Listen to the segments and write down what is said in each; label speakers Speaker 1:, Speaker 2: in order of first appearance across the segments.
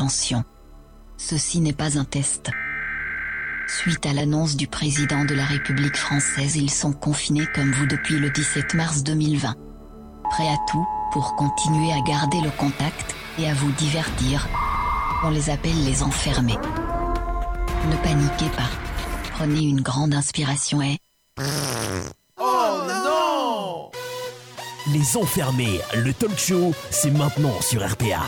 Speaker 1: attention. Ceci n'est pas un test. Suite à l'annonce du président de la République française, ils sont confinés comme vous depuis le 17 mars 2020. Prêts à tout pour continuer à garder le contact et à vous divertir. On les appelle les enfermés. Ne paniquez pas. Prenez une grande inspiration et...
Speaker 2: Oh non
Speaker 3: Les enfermés, le talk show, c'est maintenant sur RPA.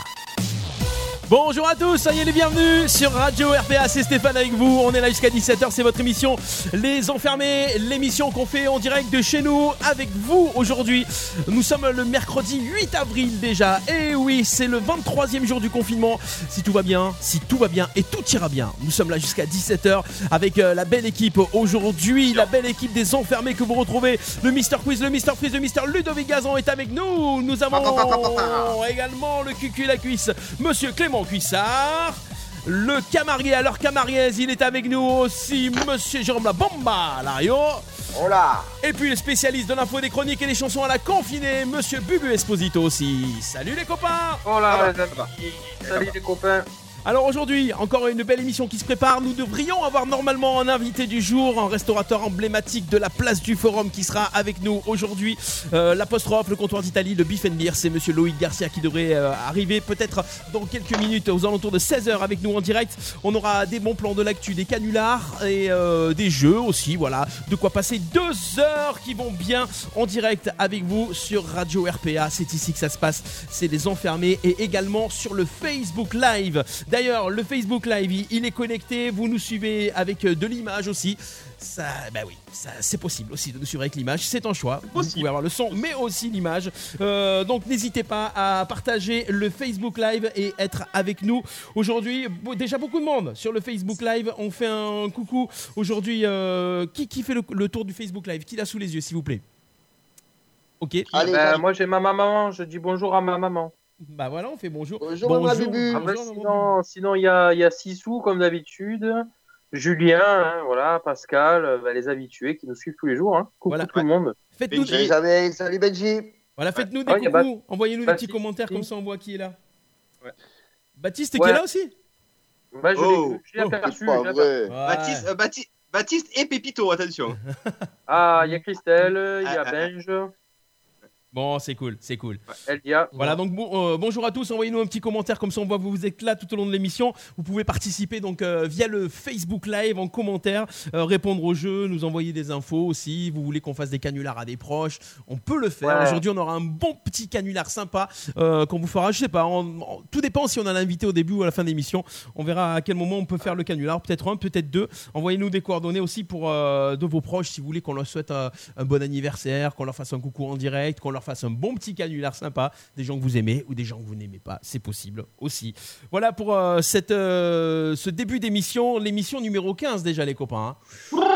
Speaker 2: Bonjour à tous, soyez les bienvenus sur Radio RPA, c'est Stéphane avec vous. On est là jusqu'à 17h, c'est votre émission Les Enfermés, l'émission qu'on fait en direct de chez nous avec vous aujourd'hui. Nous sommes le mercredi 8 avril déjà. Et oui, c'est le 23e jour du confinement. Si tout va bien, si tout va bien et tout ira bien, nous sommes là jusqu'à 17h avec euh, la belle équipe aujourd'hui, la belle équipe des Enfermés que vous retrouvez. Le Mister Quiz, le Mister Freeze, le Mister Ludovic Gazan est avec nous. Nous avons également le cucu la cuisse, Monsieur Clément Cuissard. Le camarier, alors camariez, il est avec nous aussi, Monsieur Jérôme La Bomba, Lario.
Speaker 4: Hola
Speaker 2: Et puis le spécialiste de l'info des chroniques et des chansons à la confinée, Monsieur Bubu Esposito aussi. Salut les copains
Speaker 4: Hola
Speaker 5: Salut les copains.
Speaker 2: Alors aujourd'hui, encore une belle émission qui se prépare. Nous devrions avoir normalement un invité du jour, un restaurateur emblématique de la place du Forum qui sera avec nous aujourd'hui. Euh, L'apostrophe, le comptoir d'Italie, le Beef and Beer, c'est Monsieur Loïc Garcia qui devrait euh, arriver peut-être dans quelques minutes aux alentours de 16h avec nous en direct. On aura des bons plans de l'actu, des canulars et euh, des jeux aussi. Voilà, de quoi passer deux heures qui vont bien en direct avec vous sur Radio RPA. C'est ici que ça se passe. C'est les enfermés et également sur le Facebook Live. D'ailleurs, le Facebook Live, il- est connecté. Vous nous suivez avec euh, de l'image aussi. Ça, bah oui, ça, c'est possible aussi de nous suivre avec l'image. C'est un choix. Vous pouvez avoir le son, mais aussi l'image. Euh, donc n'hésitez pas à partager le Facebook Live et être avec nous aujourd'hui. Déjà beaucoup de monde sur le Facebook Live. On fait un coucou aujourd'hui. euh, qui, qui fait le, le tour du Facebook Live? Qui l'a sous les yeux, s'il vous plaît? Ok.
Speaker 4: Allez, vas-y.
Speaker 5: moi j'ai ma maman, je dis bonjour à ma maman.
Speaker 2: Bah voilà, on fait bonjour.
Speaker 4: Bonjour.
Speaker 5: Ah
Speaker 2: bonjour, maman
Speaker 5: sinon, sinon il y a, il y a Sissou comme d'habitude, Julien, hein, voilà, Pascal, euh, ben, les habitués qui nous suivent tous les jours. Hein. Coucou
Speaker 2: Voilà.
Speaker 5: tout le monde.
Speaker 2: Faites-nous
Speaker 4: Salut, salut, salut Benji.
Speaker 2: Voilà, faites-nous
Speaker 5: Ah,
Speaker 2: des
Speaker 5: a
Speaker 2: coucous, envoyez-nous des petits commentaires comme ça on voit qui est là.
Speaker 6: Ouais.
Speaker 2: Baptiste qui
Speaker 5: Ouais.
Speaker 2: est là aussi
Speaker 5: Ben, je
Speaker 6: Oh.
Speaker 5: l'ai-
Speaker 2: Oh.
Speaker 5: aperçu.
Speaker 6: Euh, Baptiste et Pépito, attention.
Speaker 5: Ah, il y a Christelle, il y a
Speaker 6: Ah, ah,
Speaker 5: Benj,
Speaker 2: Bon, c'est cool, c'est cool.
Speaker 5: Elia.
Speaker 2: Voilà, donc bon, euh, bonjour à tous, envoyez-nous un petit commentaire comme ça on voit que vous êtes là tout au long de l'émission. Vous pouvez participer donc euh, via le Facebook Live en commentaire, euh, répondre au jeu, nous envoyer des infos aussi. Vous voulez qu'on fasse des canulars à des proches, on peut le faire.
Speaker 5: Ouais.
Speaker 2: Aujourd'hui, on aura un bon petit canular sympa qu'on vous fera. Je sais pas, tout dépend si on a l'invité au début ou à la fin de l'émission. On verra à quel moment on peut faire le canular, peut-être un, peut-être deux. Envoyez-nous des coordonnées aussi pour de vos proches si vous voulez qu'on leur souhaite un bon anniversaire, qu'on leur fasse un coucou en direct, qu'on leur fasse un bon petit canular sympa, des gens que vous aimez ou des gens que vous n'aimez pas, c'est possible aussi. Voilà pour euh, euh, ce début d'émission, l'émission numéro 15 déjà les copains. hein.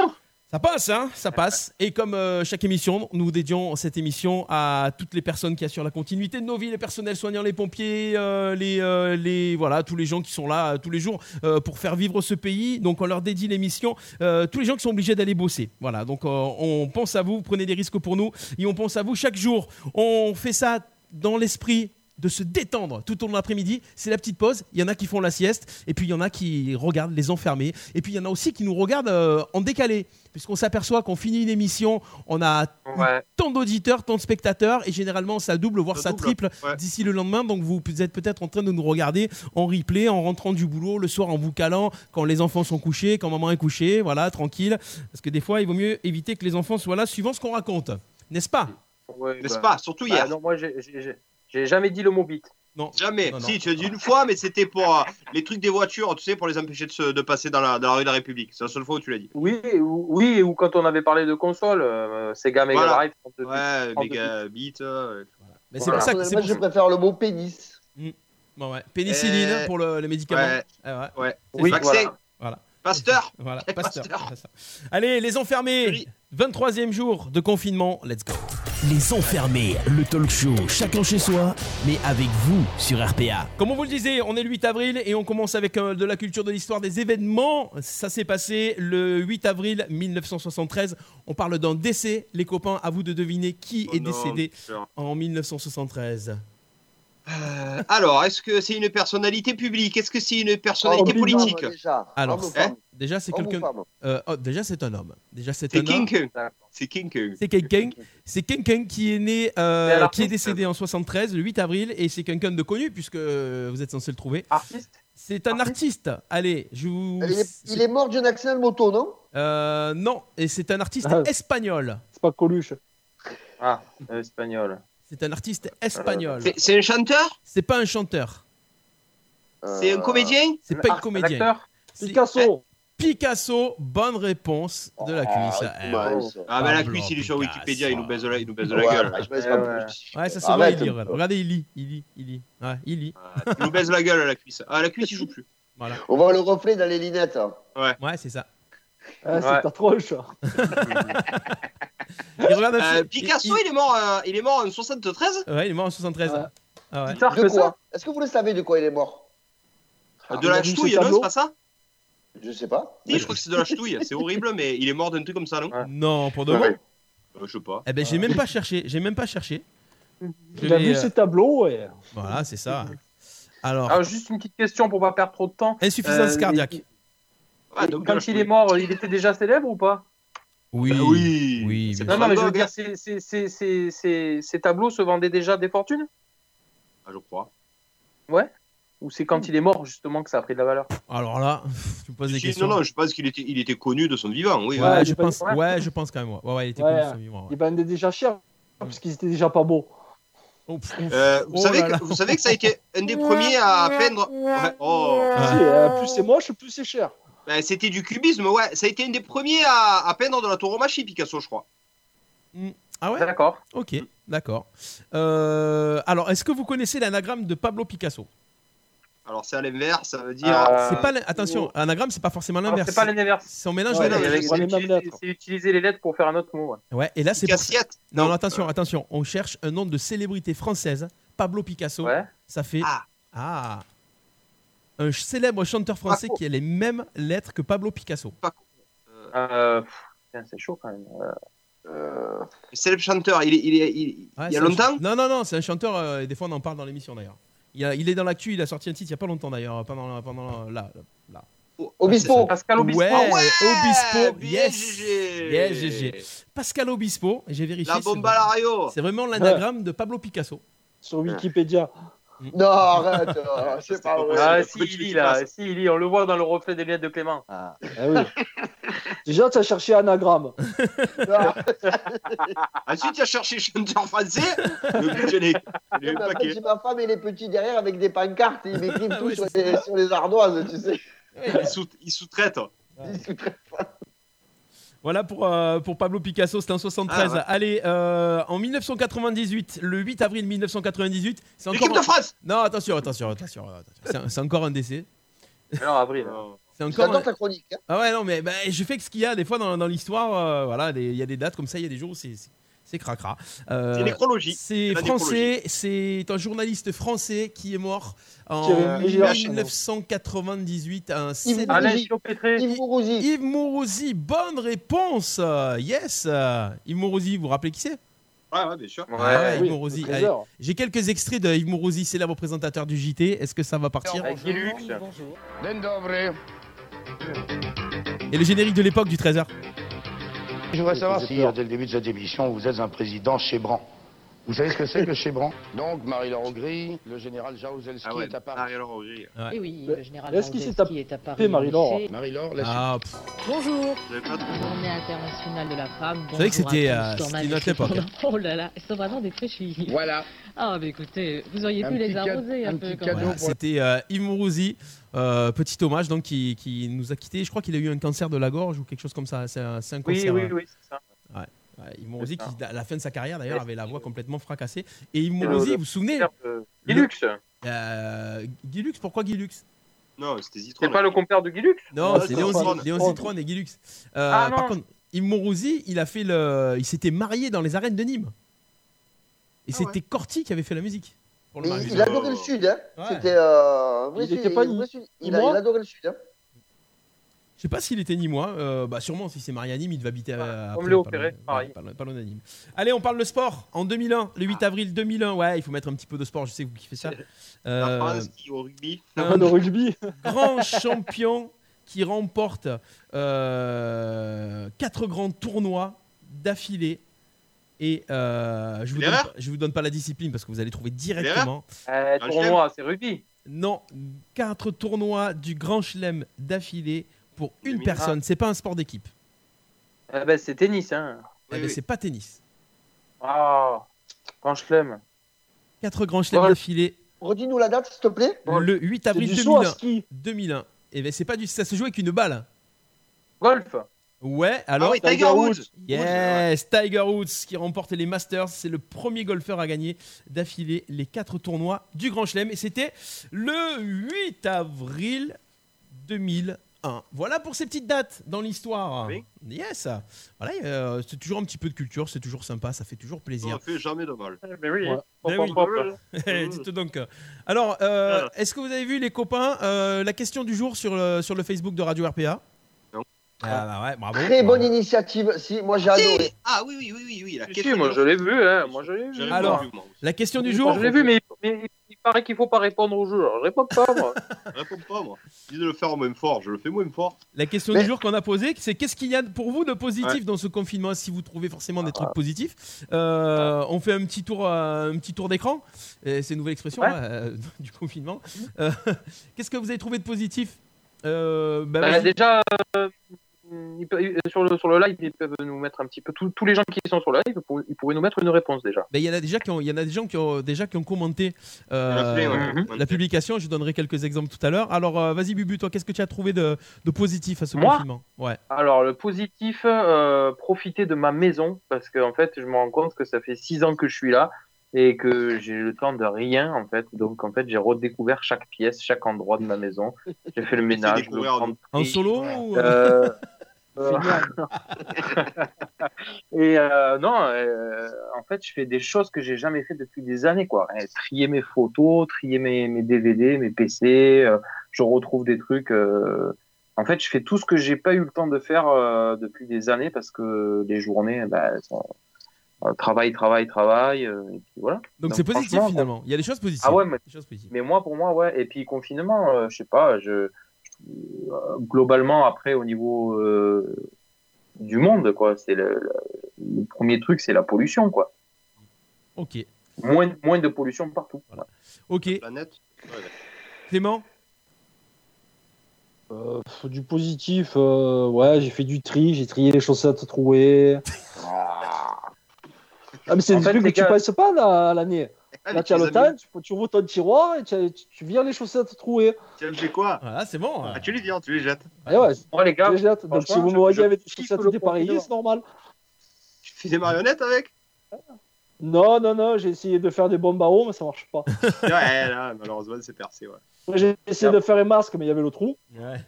Speaker 2: Ça passe, hein? Ça passe. Et comme euh, chaque émission, nous dédions cette émission à toutes les personnes qui assurent la continuité de nos vies, les personnels soignants, les pompiers, euh, les, euh, les voilà, tous les gens qui sont là tous les jours pour faire vivre ce pays. Donc on leur dédie l'émission. Tous les gens qui sont obligés d'aller bosser. Voilà. Donc on pense à vous, prenez des risques pour nous et on pense à vous chaque jour. On fait ça dans l'esprit de se détendre tout au long de l'après-midi. C'est la petite pause. Il y en a qui font la sieste et puis il y en a qui regardent les enfermés. Et puis il y en a aussi qui nous regardent en décalé. Puisqu'on s'aperçoit qu'on finit une émission, on a
Speaker 5: Ouais.
Speaker 2: tant d'auditeurs, tant de spectateurs et généralement ça double, voire
Speaker 6: Ça
Speaker 2: ça
Speaker 6: double,
Speaker 2: triple
Speaker 6: ouais.
Speaker 2: d'ici le lendemain. Donc vous êtes peut-être en train de nous regarder en replay, en rentrant du boulot, le soir en vous calant, quand les enfants sont couchés, quand maman est couchée, voilà, tranquille. Parce que des fois, il vaut mieux éviter que les enfants soient là suivant ce qu'on raconte. N'est-ce pas?
Speaker 5: Ouais,
Speaker 6: N'est-ce
Speaker 5: bah,
Speaker 6: pas? Surtout
Speaker 5: bah,
Speaker 6: hier.
Speaker 5: non, moi j'ai jamais dit le mot bite.
Speaker 2: Non.
Speaker 6: Jamais.
Speaker 2: Non, non.
Speaker 6: Si, tu as dit une fois, mais c'était pour euh, les trucs des voitures, tu sais, pour les empêcher de, se- de passer dans la, dans la rue de la République. C'est la seule fois où tu l'as dit.
Speaker 5: Oui, ou, oui, ou quand on avait parlé de console, euh, Sega Mega
Speaker 6: Voilà.
Speaker 5: Drive. 32 bits.
Speaker 6: Ouais,
Speaker 5: en
Speaker 6: méga beat. euh,
Speaker 2: Mais c'est pour ça que
Speaker 4: je préfère le mot pénis.
Speaker 2: Bon, ouais. Pénicilline
Speaker 6: Euh,
Speaker 2: pour le- les médicaments.
Speaker 6: ouais.
Speaker 2: Ah ouais.
Speaker 6: Ouais.
Speaker 5: Oui.
Speaker 6: Vaccin.
Speaker 5: voilà.
Speaker 2: Voilà.
Speaker 6: Pasteur.
Speaker 2: Voilà, Pasteur,
Speaker 6: Pasteur.
Speaker 2: Allez, les enfermés,
Speaker 6: Oui.
Speaker 2: 23e jour de confinement, let's go.
Speaker 3: Les enfermés, le talk show, chacun chez soi, mais avec vous sur RPA.
Speaker 2: Comme on vous le disait, on est le 8 avril et on commence avec euh, de la culture de l'histoire des événements. Ça s'est passé le 8 avril 1973. On parle d'un décès. Les copains, à vous de deviner qui
Speaker 6: Oh
Speaker 2: est
Speaker 6: non,
Speaker 2: décédé en 1973.
Speaker 6: Euh, alors, est-ce que c'est une personnalité publique? Est-ce que c'est une personnalité
Speaker 4: ou
Speaker 6: politique?
Speaker 4: déjà.
Speaker 2: Alors, Déjà, c'est quelqu'un. euh, oh, déjà, c'est un homme. Déjà, c'est un homme.
Speaker 6: King. C'est King Kong.
Speaker 2: C'est quelqu'un. C'est qui est né, euh, qui est décédé en 73, le 8 avril, et c'est quelqu'un de connu puisque euh, vous êtes censé le trouver.
Speaker 5: Artiste
Speaker 2: C'est un artiste. Allez, je vous.
Speaker 4: il est, il est mort d'un accident de moto, non?
Speaker 2: Euh, non, et c'est un artiste
Speaker 7: Ah.
Speaker 2: espagnol.
Speaker 7: C'est pas Coluche.
Speaker 5: Ah, espagnol.
Speaker 2: C'est un artiste espagnol.
Speaker 6: C'est- C'est un chanteur?
Speaker 2: C'est pas un chanteur.
Speaker 6: C'est un comédien?
Speaker 2: C'est pas un comédien.
Speaker 5: acteur?
Speaker 7: Picasso.
Speaker 2: Picasso, bonne réponse de la cuisse.
Speaker 4: Ah,
Speaker 2: Eh,
Speaker 4: ouais,
Speaker 2: ouais.
Speaker 4: ça.
Speaker 6: Ah, bah la cuisse, il est sur. Wikipédia, il nous baise la, il nous baise la
Speaker 4: Ouais,
Speaker 6: gueule.
Speaker 4: je baisse pas
Speaker 5: ouais.
Speaker 2: Ouais, ça se voit, il lit. Regardez, Regardez, il lit, il lit, il lit. Ouais, il lit.
Speaker 6: Il nous baise la gueule, la cuisse. Ah, la cuisse, il joue plus.
Speaker 2: Voilà.
Speaker 4: On voit le reflet dans les lunettes. hein.
Speaker 2: Ouais, c'est ça.
Speaker 7: Ah, c'est
Speaker 5: Ouais.
Speaker 2: Il regarde un
Speaker 6: Euh, Picasso,
Speaker 2: il-
Speaker 6: il est mort, euh, il est mort en 73
Speaker 2: il- Ouais, il est mort en 73.
Speaker 7: Ouais.
Speaker 2: Ah ouais.
Speaker 5: Plus tard
Speaker 4: De
Speaker 5: que
Speaker 4: quoi
Speaker 5: ça
Speaker 4: Est-ce que vous le savez de quoi il est mort?
Speaker 6: De la
Speaker 7: vu
Speaker 6: ch'touille, non C'est pas ça?
Speaker 4: Je sais pas.
Speaker 6: Si, je crois que c'est de la ch'touille. C'est horrible, mais il est mort d'un truc comme ça, non
Speaker 5: Ouais.
Speaker 2: Non, pour de
Speaker 4: Ouais.
Speaker 2: bon.
Speaker 6: Euh, Je sais pas.
Speaker 2: Eh ben, j'ai même pas cherché. J'ai même pas cherché. L'ai,
Speaker 7: vu
Speaker 2: euh,
Speaker 7: ses tableaux et.
Speaker 2: Voilà, c'est ça. Alors,
Speaker 5: Alors, juste une petite question pour pas perdre trop de temps.
Speaker 2: insuffisance
Speaker 5: Euh,
Speaker 2: cardiaque.
Speaker 6: Ouais, Ah, donc
Speaker 5: Quand il est mort, il était déjà célèbre ou pas?
Speaker 2: Oui.
Speaker 6: Bah oui.
Speaker 2: Oui, bien
Speaker 5: Non, non, mais je veux dire, ces, ces, ces, ces, ces- ces tableaux se vendaient déjà des fortunes?
Speaker 6: Ah, je crois.
Speaker 5: Ou c'est quand il est mort, justement, que ça a pris de la valeur
Speaker 2: Alors là, tu me poses des
Speaker 6: Si,
Speaker 2: questions.
Speaker 6: non, non, je pense qu'il était, il était connu de son vivant, oui.
Speaker 2: Ouais,
Speaker 7: Ouais,
Speaker 2: je pense.
Speaker 5: ouais.
Speaker 2: Ouais, je pense quand même. Ouais, ouais, ouais, il était
Speaker 7: Ouais.
Speaker 2: connu de son vivant, ouais.
Speaker 7: Il vendait déjà cher parce qu'ils étaient déjà pas beaux.
Speaker 2: Oh.
Speaker 6: Euh, vous,
Speaker 2: Oh
Speaker 6: savez
Speaker 2: là là.
Speaker 6: que, vous savez que ça a été un des premiers à peindre. Ouais, oh.
Speaker 7: Si, euh, plus c'est moche, plus c'est cher.
Speaker 6: Ben, C'était du cubisme, ouais. Ça a été un des premiers à, à peindre de la tauromachie, Picasso, je crois.
Speaker 2: Ah ouais?
Speaker 5: D'accord.
Speaker 2: Ok, d'accord. Euh, alors, est-ce que vous connaissez l'anagramme de Pablo Picasso?
Speaker 6: Alors, c'est à l'inverse, ça veut dire.
Speaker 5: Euh,
Speaker 2: C'est pas l'an- attention, anagramme, c'est pas forcément l'inverse.
Speaker 5: C'est pas l'inverse.
Speaker 2: C'est on mélange
Speaker 7: Ouais,
Speaker 2: les
Speaker 5: C'est utiliser, les lettres pour faire un autre mot. ouais.
Speaker 2: Ouais, et là c'est pour...
Speaker 6: Cassiette.
Speaker 2: Non, non, attention, attention. On cherche un nom de célébrité française. Pablo Picasso.
Speaker 5: Ouais.
Speaker 2: Ça fait
Speaker 6: Ah.
Speaker 2: ah un célèbre chanteur français
Speaker 6: Paco.
Speaker 2: qui a les mêmes lettres que Pablo Picasso.
Speaker 6: Euh,
Speaker 5: Euh, putain, c'est chaud quand même. Euh,
Speaker 4: Euh,
Speaker 6: célèbre chanteur, il, est, il, est, il,
Speaker 2: Ouais,
Speaker 6: il y a longtemps
Speaker 2: ch- Non, non, non, c'est un chanteur. euh, et des fois, on en parle dans l'émission d'ailleurs. Il, a- il est dans l'actu. Il a sorti un titre il y a pas longtemps d'ailleurs. Pendant, pendant là. là.
Speaker 4: Obispo.
Speaker 5: Pascal Obispo.
Speaker 2: Ouais,
Speaker 6: Ah ouais
Speaker 2: Obispo. Yes.
Speaker 6: GG.
Speaker 2: Yes, GG. Pascal Obispo. et J'ai vérifié.
Speaker 6: La à l'ario.
Speaker 2: C'est vraiment l'anagramme de Pablo Picasso.
Speaker 7: Sur Wikipédia.
Speaker 4: Non, arrête. euh, c'est pas vrai.
Speaker 5: Ah, si, il lit
Speaker 6: qui
Speaker 5: là. Si, il lit. On le voit dans le reflet des lunettes de Clément.
Speaker 4: Ah.
Speaker 7: Ah oui. Déjà, tu as cherché anagramme.
Speaker 6: Ensuite, tu as cherché chanteur français. Le
Speaker 4: après,
Speaker 6: paquet.
Speaker 4: si ma femme et les petits derrière avec des pancartes, ils m'écrivent
Speaker 2: Ah
Speaker 4: tout
Speaker 2: oui,
Speaker 4: sur, les, sur les ardoises, tu sais.
Speaker 6: Il sous- Il sous-traite.
Speaker 2: Voilà pour, euh, pour Pablo Picasso, c'était en 73.
Speaker 6: Ah, ouais.
Speaker 2: Allez, euh, en 1998, le 8 avril 1998, c'est encore.
Speaker 6: L'équipe de France.
Speaker 2: Non, attention, attention, attention. attention. C'est encore un décès.
Speaker 5: Alors, avril.
Speaker 2: C'est encore.
Speaker 4: J'adore
Speaker 2: un-
Speaker 4: ta chronique. hein.
Speaker 2: Ah ouais, non, mais bah, je fais que ce qu'il y a des fois dans, dans l'histoire. euh, voilà, il y a des dates comme ça, il y a des jours où c'est c'est- cracra. Euh,
Speaker 6: C'est nécrologie.
Speaker 2: c'est français, c'est un journaliste français qui est mort en
Speaker 7: Thierry Gilard.
Speaker 2: 1998. Un
Speaker 4: Yves Mourouzi. Yves Mourouzi.
Speaker 2: Yves Mourouzi, bonne réponse. Yes. Yves Mourouzi, vous vous rappelez qui c'est?
Speaker 6: Ouais, ouais, bien sûr.
Speaker 5: Ouais.
Speaker 2: Ah ouais,
Speaker 7: Oui,
Speaker 2: Mourouzi. J'ai quelques extraits de Yves Mourouzi, célèbre présentateur du JT. Est-ce que ça va partir?
Speaker 8: Dobry.
Speaker 2: Et le générique de l'époque du 13h.
Speaker 8: Je voudrais savoir si, euh, dès le début de cette émission, vous êtes un président chébran. Vous savez ce que c'est que chébran Donc, Marie-Laure Augry, le général Jaruzelski
Speaker 6: Ah ouais,
Speaker 8: est à Paris.
Speaker 6: Ariel Roger.
Speaker 9: Eh oui,
Speaker 7: Mais
Speaker 9: le général Jaruzelski est à Paris.
Speaker 7: Marie-Laure.
Speaker 8: Marie-Laure, la
Speaker 2: Ah,
Speaker 9: Bonjour.
Speaker 6: Vous
Speaker 9: Journée internationale de la femme.
Speaker 2: savez que c'était, euh, notre époque.
Speaker 9: Oh là là, elles sont vraiment des fraîchis.
Speaker 8: Voilà.
Speaker 9: Ah, mais écoutez, vous auriez
Speaker 8: Un
Speaker 9: pu les arroser un,
Speaker 8: un
Speaker 9: peu
Speaker 2: voilà, c'était euh, Yves Mourouzi. euh, petit hommage donc qui, qui nous a quitté. Je crois qu'il a eu un cancer de la gorge ou quelque chose comme ça. C'est un, un
Speaker 5: Oui,
Speaker 2: cancer.
Speaker 5: oui,
Speaker 2: euh,
Speaker 5: oui, c'est ça.
Speaker 2: Ouais, Yves Mourouzi
Speaker 5: C'est
Speaker 2: qui,
Speaker 5: ça.
Speaker 2: à la fin de sa carrière d'ailleurs, avait la voix complètement fracassée. Et
Speaker 5: le-
Speaker 2: vous vous souvenez
Speaker 5: Euh, Guy Lux.
Speaker 2: euh, Guy Lux, pourquoi Guy Lux
Speaker 6: Non, c'était Zitron.
Speaker 5: C'est pas le compère de Guy Lux
Speaker 2: Non,
Speaker 7: Ouais,
Speaker 2: c'est Léon,
Speaker 6: Zitron.
Speaker 2: Et Guy Lux. Euh,
Speaker 5: Ah,
Speaker 2: par contre, Yves Mourouzi, il a fait le, il s'était marié dans les arènes de Nîmes. Et
Speaker 6: Ah
Speaker 2: c'était Corty qui avait fait la musique. Pour le
Speaker 4: Il, il adorait le sud, hein.
Speaker 2: Ouais.
Speaker 4: C'était euh,
Speaker 7: il
Speaker 4: adorait le sud, hein.
Speaker 2: Je sais pas s'il était Nîmois. Euh, bah sûrement si c'est Marianime, il devait habiter à,
Speaker 5: Comme
Speaker 2: loin-
Speaker 5: pareil.
Speaker 2: pas. Allez, on parle de sport. En 2001, le 8 avril 2001. Ouais, il faut mettre un petit peu de sport. Je sais que vous kiffez ça.
Speaker 6: La
Speaker 2: Euh,
Speaker 6: France qui, au rugby.
Speaker 2: un
Speaker 7: Le rugby.
Speaker 2: grand champion qui remporte euh, quatre grands tournois d'affilée. Et euh, je vous donne, je vous donne pas la discipline parce que vous allez trouver directement.
Speaker 5: Euh,
Speaker 6: Grand
Speaker 5: tournoi, c'est rugby.
Speaker 2: Non, quatre tournois du Grand Chelem d'affilée pour une
Speaker 6: 2001.
Speaker 2: personne. C'est pas un sport d'équipe.
Speaker 5: Eh ben, c'est tennis, hein.
Speaker 2: Eh ben, c'est pas tennis.
Speaker 5: Ah, grand chelem.
Speaker 2: Quatre grands chelems
Speaker 5: Ouais.
Speaker 2: d'affilée
Speaker 4: Redis-nous la date, s'il te plaît.
Speaker 2: le 8
Speaker 7: C'est
Speaker 2: avril
Speaker 7: du saut à
Speaker 2: 2001.
Speaker 7: ski.
Speaker 2: 2001. Et ben c'est pas du ça se joue avec une balle.
Speaker 5: Golf.
Speaker 2: Ouais,
Speaker 6: Ah
Speaker 2: alors
Speaker 6: oui, Tiger
Speaker 7: Tiger
Speaker 6: Woods.
Speaker 7: Woods.
Speaker 2: Yes, Tiger Woods qui remporte les Masters, c'est le premier golfeur à gagner d'affilée les quatre tournois du Grand Chelem et c'était le 8 avril 2001. Voilà pour ces petites dates dans l'histoire.
Speaker 6: Oui.
Speaker 2: Yes. Voilà, euh, c'est toujours un petit peu de culture, c'est toujours sympa, ça fait toujours
Speaker 6: Ça
Speaker 2: plaisir.
Speaker 6: fait jamais de mal.
Speaker 5: Mais oui.
Speaker 7: Ouais.
Speaker 2: Ben
Speaker 5: hop,
Speaker 2: oui.
Speaker 5: hop.
Speaker 2: Dites donc. Alors, euh,
Speaker 6: Voilà.
Speaker 2: est-ce que vous avez vu les copains euh, la question du jour sur le, sur le Facebook de Radio RPA
Speaker 6: Non.
Speaker 2: Ah bah ouais, bravo.
Speaker 4: Très bonne initiative. Si, moi j'ai adoré.
Speaker 6: Ah oui, oui, oui, oui, oui. La
Speaker 5: Si,
Speaker 6: question
Speaker 5: si, moi je l'ai vu, hein. Moi je l'ai vu.
Speaker 2: Alors,
Speaker 6: vu.
Speaker 2: La question du
Speaker 5: Moi,
Speaker 2: jour.
Speaker 5: je l'ai vu, mais, paraît qu'il faut pas répondre au jeu. Alors, je réponds pas, moi.
Speaker 6: Je réponds pas, moi. Dis de le faire moins fort, je le fais moins fort.
Speaker 2: La question
Speaker 4: Mais-
Speaker 2: du jour qu'on a posée, c'est qu'est-ce qu'il y a pour vous de positif dans ce confinement Si vous trouvez forcément des trucs positifs, Euh, on fait un petit tour, euh, un petit tour d'écran. C'est une nouvelle expression
Speaker 5: Ouais.
Speaker 2: hein, euh, du confinement. Euh, qu'est-ce que vous avez trouvé de positif Euh, bah,
Speaker 5: déjà, euh, ils peuvent- sur, le, sur le live, ils peuvent nous mettre un petit peu. Tous, tous les gens qui sont sur le live, pour- ils pourraient nous mettre une réponse déjà.
Speaker 2: Ben, Il y en a déjà qui ont, il y en a des gens qui ont déjà qui ont commenté euh,
Speaker 6: en.
Speaker 5: Mhm.
Speaker 2: la publication. Je donnerai quelques exemples tout à l'heure. Alors euh, vas-y Bubu, toi, qu'est-ce que tu as trouvé de, de positif à ce
Speaker 5: Moi
Speaker 2: confinement? Ouais.
Speaker 5: Alors, le positif, euh, profiter de ma maison, parce qu'en fait, je me rends compte que ça fait six ans que je suis là et que j'ai le temps de rien, en fait. Donc, en fait, j'ai redécouvert chaque pièce, chaque endroit de ma maison. J'ai fait le ménage, le
Speaker 6: en-
Speaker 2: En solo
Speaker 5: Euh, euh. et euh, non, euh, en fait, je fais des choses que j'ai jamais fait depuis des années, quoi. Et trier mes photos, trier mes, mes DVD, mes PC. euh, je retrouve des trucs. euh, en fait, je fais tout ce que j'ai pas eu le temps de faire euh, depuis des années parce que les journées, bah, elles sont euh, travail, travail, travail. euh, et puis voilà.
Speaker 2: Donc c'est positif finalement. Il y a des choses positives.
Speaker 5: Ah ouais, mais,
Speaker 2: Des choses positives.
Speaker 5: mais moi, pour moi, ouais. Et puis confinement, euh, je sais pas. Je, euh, globalement, après, au niveau euh, du monde, quoi, c'est le, le- le premier truc, c'est la pollution, quoi.
Speaker 2: Ok.
Speaker 5: Moins, moins de pollution partout.
Speaker 2: Voilà. Ok.
Speaker 6: Planète. Ouais,
Speaker 2: Clément?
Speaker 7: Euh, du positif, euh, ouais, j'ai fait du tri, j'ai trié les chaussettes trouées. Ah, mais c'est des
Speaker 5: fait,
Speaker 7: trucs que tu passes pas l'année.
Speaker 6: Ah,
Speaker 7: Là, tu as le temps, tu, tu ouvres ton tiroir et tu, tu, vires les chaussettes trouées.
Speaker 6: Tu sais quoi?
Speaker 2: Voilà, c'est bon.
Speaker 6: Ah, tu les viens, tu les jettes.
Speaker 7: Et ouais,
Speaker 5: Moi, les gars,
Speaker 7: les. Donc si vous me voyez avec des chaussettes dépareillées, c'est normal.
Speaker 6: Tu fais des marionnettes avec?
Speaker 7: Non, non, non, j'ai essayé de faire des bombes à eau, mais ça marche pas.
Speaker 6: Ouais, là, malheureusement, c'est percé, ouais.
Speaker 7: J'ai essayé de faire un masque, mais il y avait le trou.
Speaker 2: Ouais.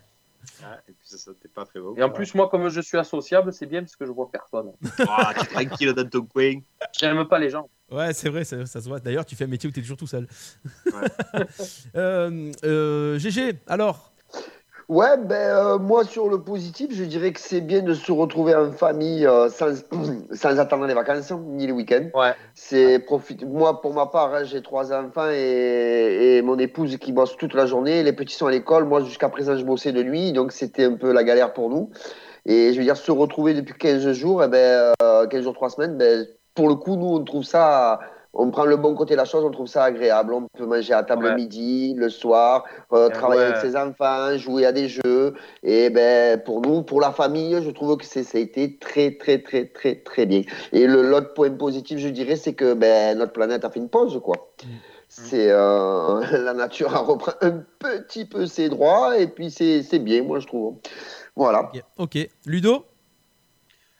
Speaker 6: Et puis ça, ça pas très beau.
Speaker 5: Et en plus, moi, comme je suis associable, c'est bien parce que je vois personne.
Speaker 6: Tu es tranquille dans ton coin.
Speaker 5: J'aime pas les gens.
Speaker 2: Ouais, c'est vrai, ça, ça se voit. D'ailleurs, tu fais un métier où tu es toujours tout seul.
Speaker 6: Ouais.
Speaker 2: euh, euh, GG, alors
Speaker 4: Ouais, ben euh, moi sur le positif, je dirais que c'est bien de se retrouver en famille euh, sans, sans attendre les vacances ni les week-ends.
Speaker 5: Ouais.
Speaker 4: C'est profite. Moi, pour ma part, hein, j'ai trois enfants et, et mon épouse qui bosse toute la journée. Les petits sont à l'école. Moi, jusqu'à présent, je bossais de nuit, donc c'était un peu la galère pour nous. Et je veux dire, se retrouver depuis 15 jours, eh ben, euh, 15 jours, 3 semaines, ben, pour le coup, nous, on trouve ça, on prend le bon côté de la chose, on trouve ça agréable. On peut manger à table
Speaker 5: Ouais.
Speaker 4: le midi, le soir, euh, travailler
Speaker 5: ouais.
Speaker 4: avec ses enfants, jouer à des jeux. Et ben, pour nous, pour la famille, je trouve que c'est, ça a été très, très, très, très, très bien. Et le, l'autre point positif, je dirais, c'est que ben, notre planète a fait une pause, quoi. C'est euh, la nature a repris un petit peu ses droits et puis c'est, c'est bien, moi je trouve. Voilà.
Speaker 2: Ok. Ok. Ludo?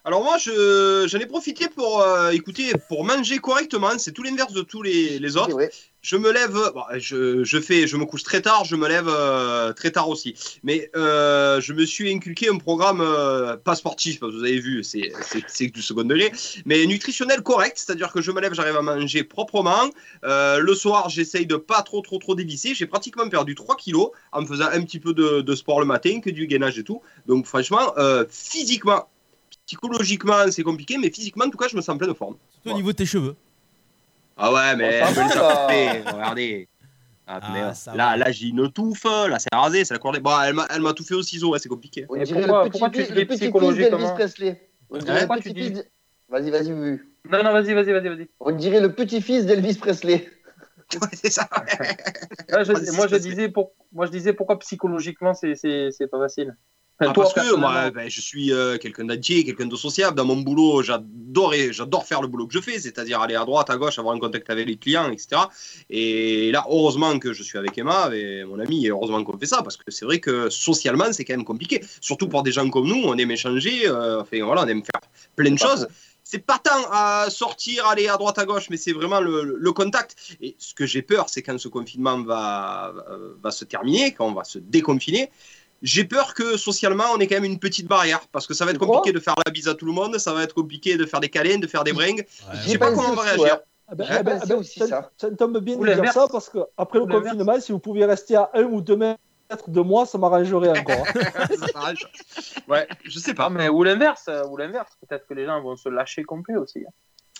Speaker 6: Alors moi, je, j'en ai profité pour, euh, écouter, pour manger correctement. C'est tout l'inverse de tous les, les autres. Je me lève, bon, je, je fais, je me couche très tard, je me lève euh, très tard aussi. Mais euh, je me suis inculqué un programme euh, pas sportif, parce que vous avez vu, c'est, c'est, c'est du second degré, mais nutritionnel correct. C'est-à-dire que je me lève, j'arrive à manger proprement. Le soir, j'essaye de pas trop, trop, trop dévisser. J'ai pratiquement perdu 3 kilos en faisant un petit peu de, de sport le matin, que du gainage et tout. Donc franchement, physiquement, psychologiquement, c'est compliqué, mais physiquement, en tout cas, je me sens en pleine forme.
Speaker 2: Surtout au niveau de tes cheveux.
Speaker 6: Ah ouais, mais
Speaker 2: Oh,
Speaker 6: je les regardez. Ah,
Speaker 2: Ah, ça
Speaker 6: là,
Speaker 2: va.
Speaker 6: là j'ai une touffe, là, c'est rasé, c'est la cordée. Bon, elle m'a, elle m'a tout fait au ciseau, ouais, c'est compliqué.
Speaker 5: Pourquoi-
Speaker 4: le
Speaker 5: pourquoi
Speaker 4: petit,
Speaker 5: tu
Speaker 4: le petit d'Elvis Presley. On
Speaker 6: Hein
Speaker 4: dirait le petit
Speaker 5: dis-
Speaker 4: fils Vas-y, vas-y.
Speaker 5: Non, non, vas-y, vas-y, vas-y, vas-y.
Speaker 4: On dirait le petit-fils d'Elvis Presley.
Speaker 6: c'est ça.
Speaker 5: Je- moi, je disais pour, moi, je disais pourquoi psychologiquement c'est, c'est, c'est pas facile.
Speaker 6: Ah, parce que moi, ben, je suis euh, quelqu'un d'entier, quelqu'un de sociable. Dans mon boulot, j'adore, faire le boulot que je fais, c'est-à-dire aller à droite, à gauche, avoir un contact avec les clients, etc. Et là, heureusement que je suis avec Emma, avec mon ami, et heureusement qu'on fait ça, parce que c'est vrai que socialement, c'est quand même compliqué. Surtout pour des gens comme nous, on aime échanger, euh, enfin voilà, on aime faire plein de choses. C'est pas tant à sortir, aller à droite, à gauche, mais c'est vraiment le, le contact. Et ce que j'ai peur, c'est quand ce confinement va, va, va se terminer, quand on va se déconfiner, j'ai peur que socialement, on ait quand même une petite barrière, parce que ça va être compliqué de faire la bise à tout le monde, ça va être compliqué de faire des câlins, de faire des bringues. Je sais pas comment on va réagir.
Speaker 7: Ah ben, ah ben, ah ben,
Speaker 4: aussi
Speaker 7: ça,
Speaker 4: ça.
Speaker 7: ça me tombe bien de dire ça parce que après le confinement, si vous pouviez rester à 1 ou 2 mètres de moi, ça m'arrangerait encore. hein.
Speaker 6: Ouais, je sais pas.
Speaker 5: mais ou l'inverse, euh, ou l'inverse. Peut-être que les gens vont se lâcher complet aussi.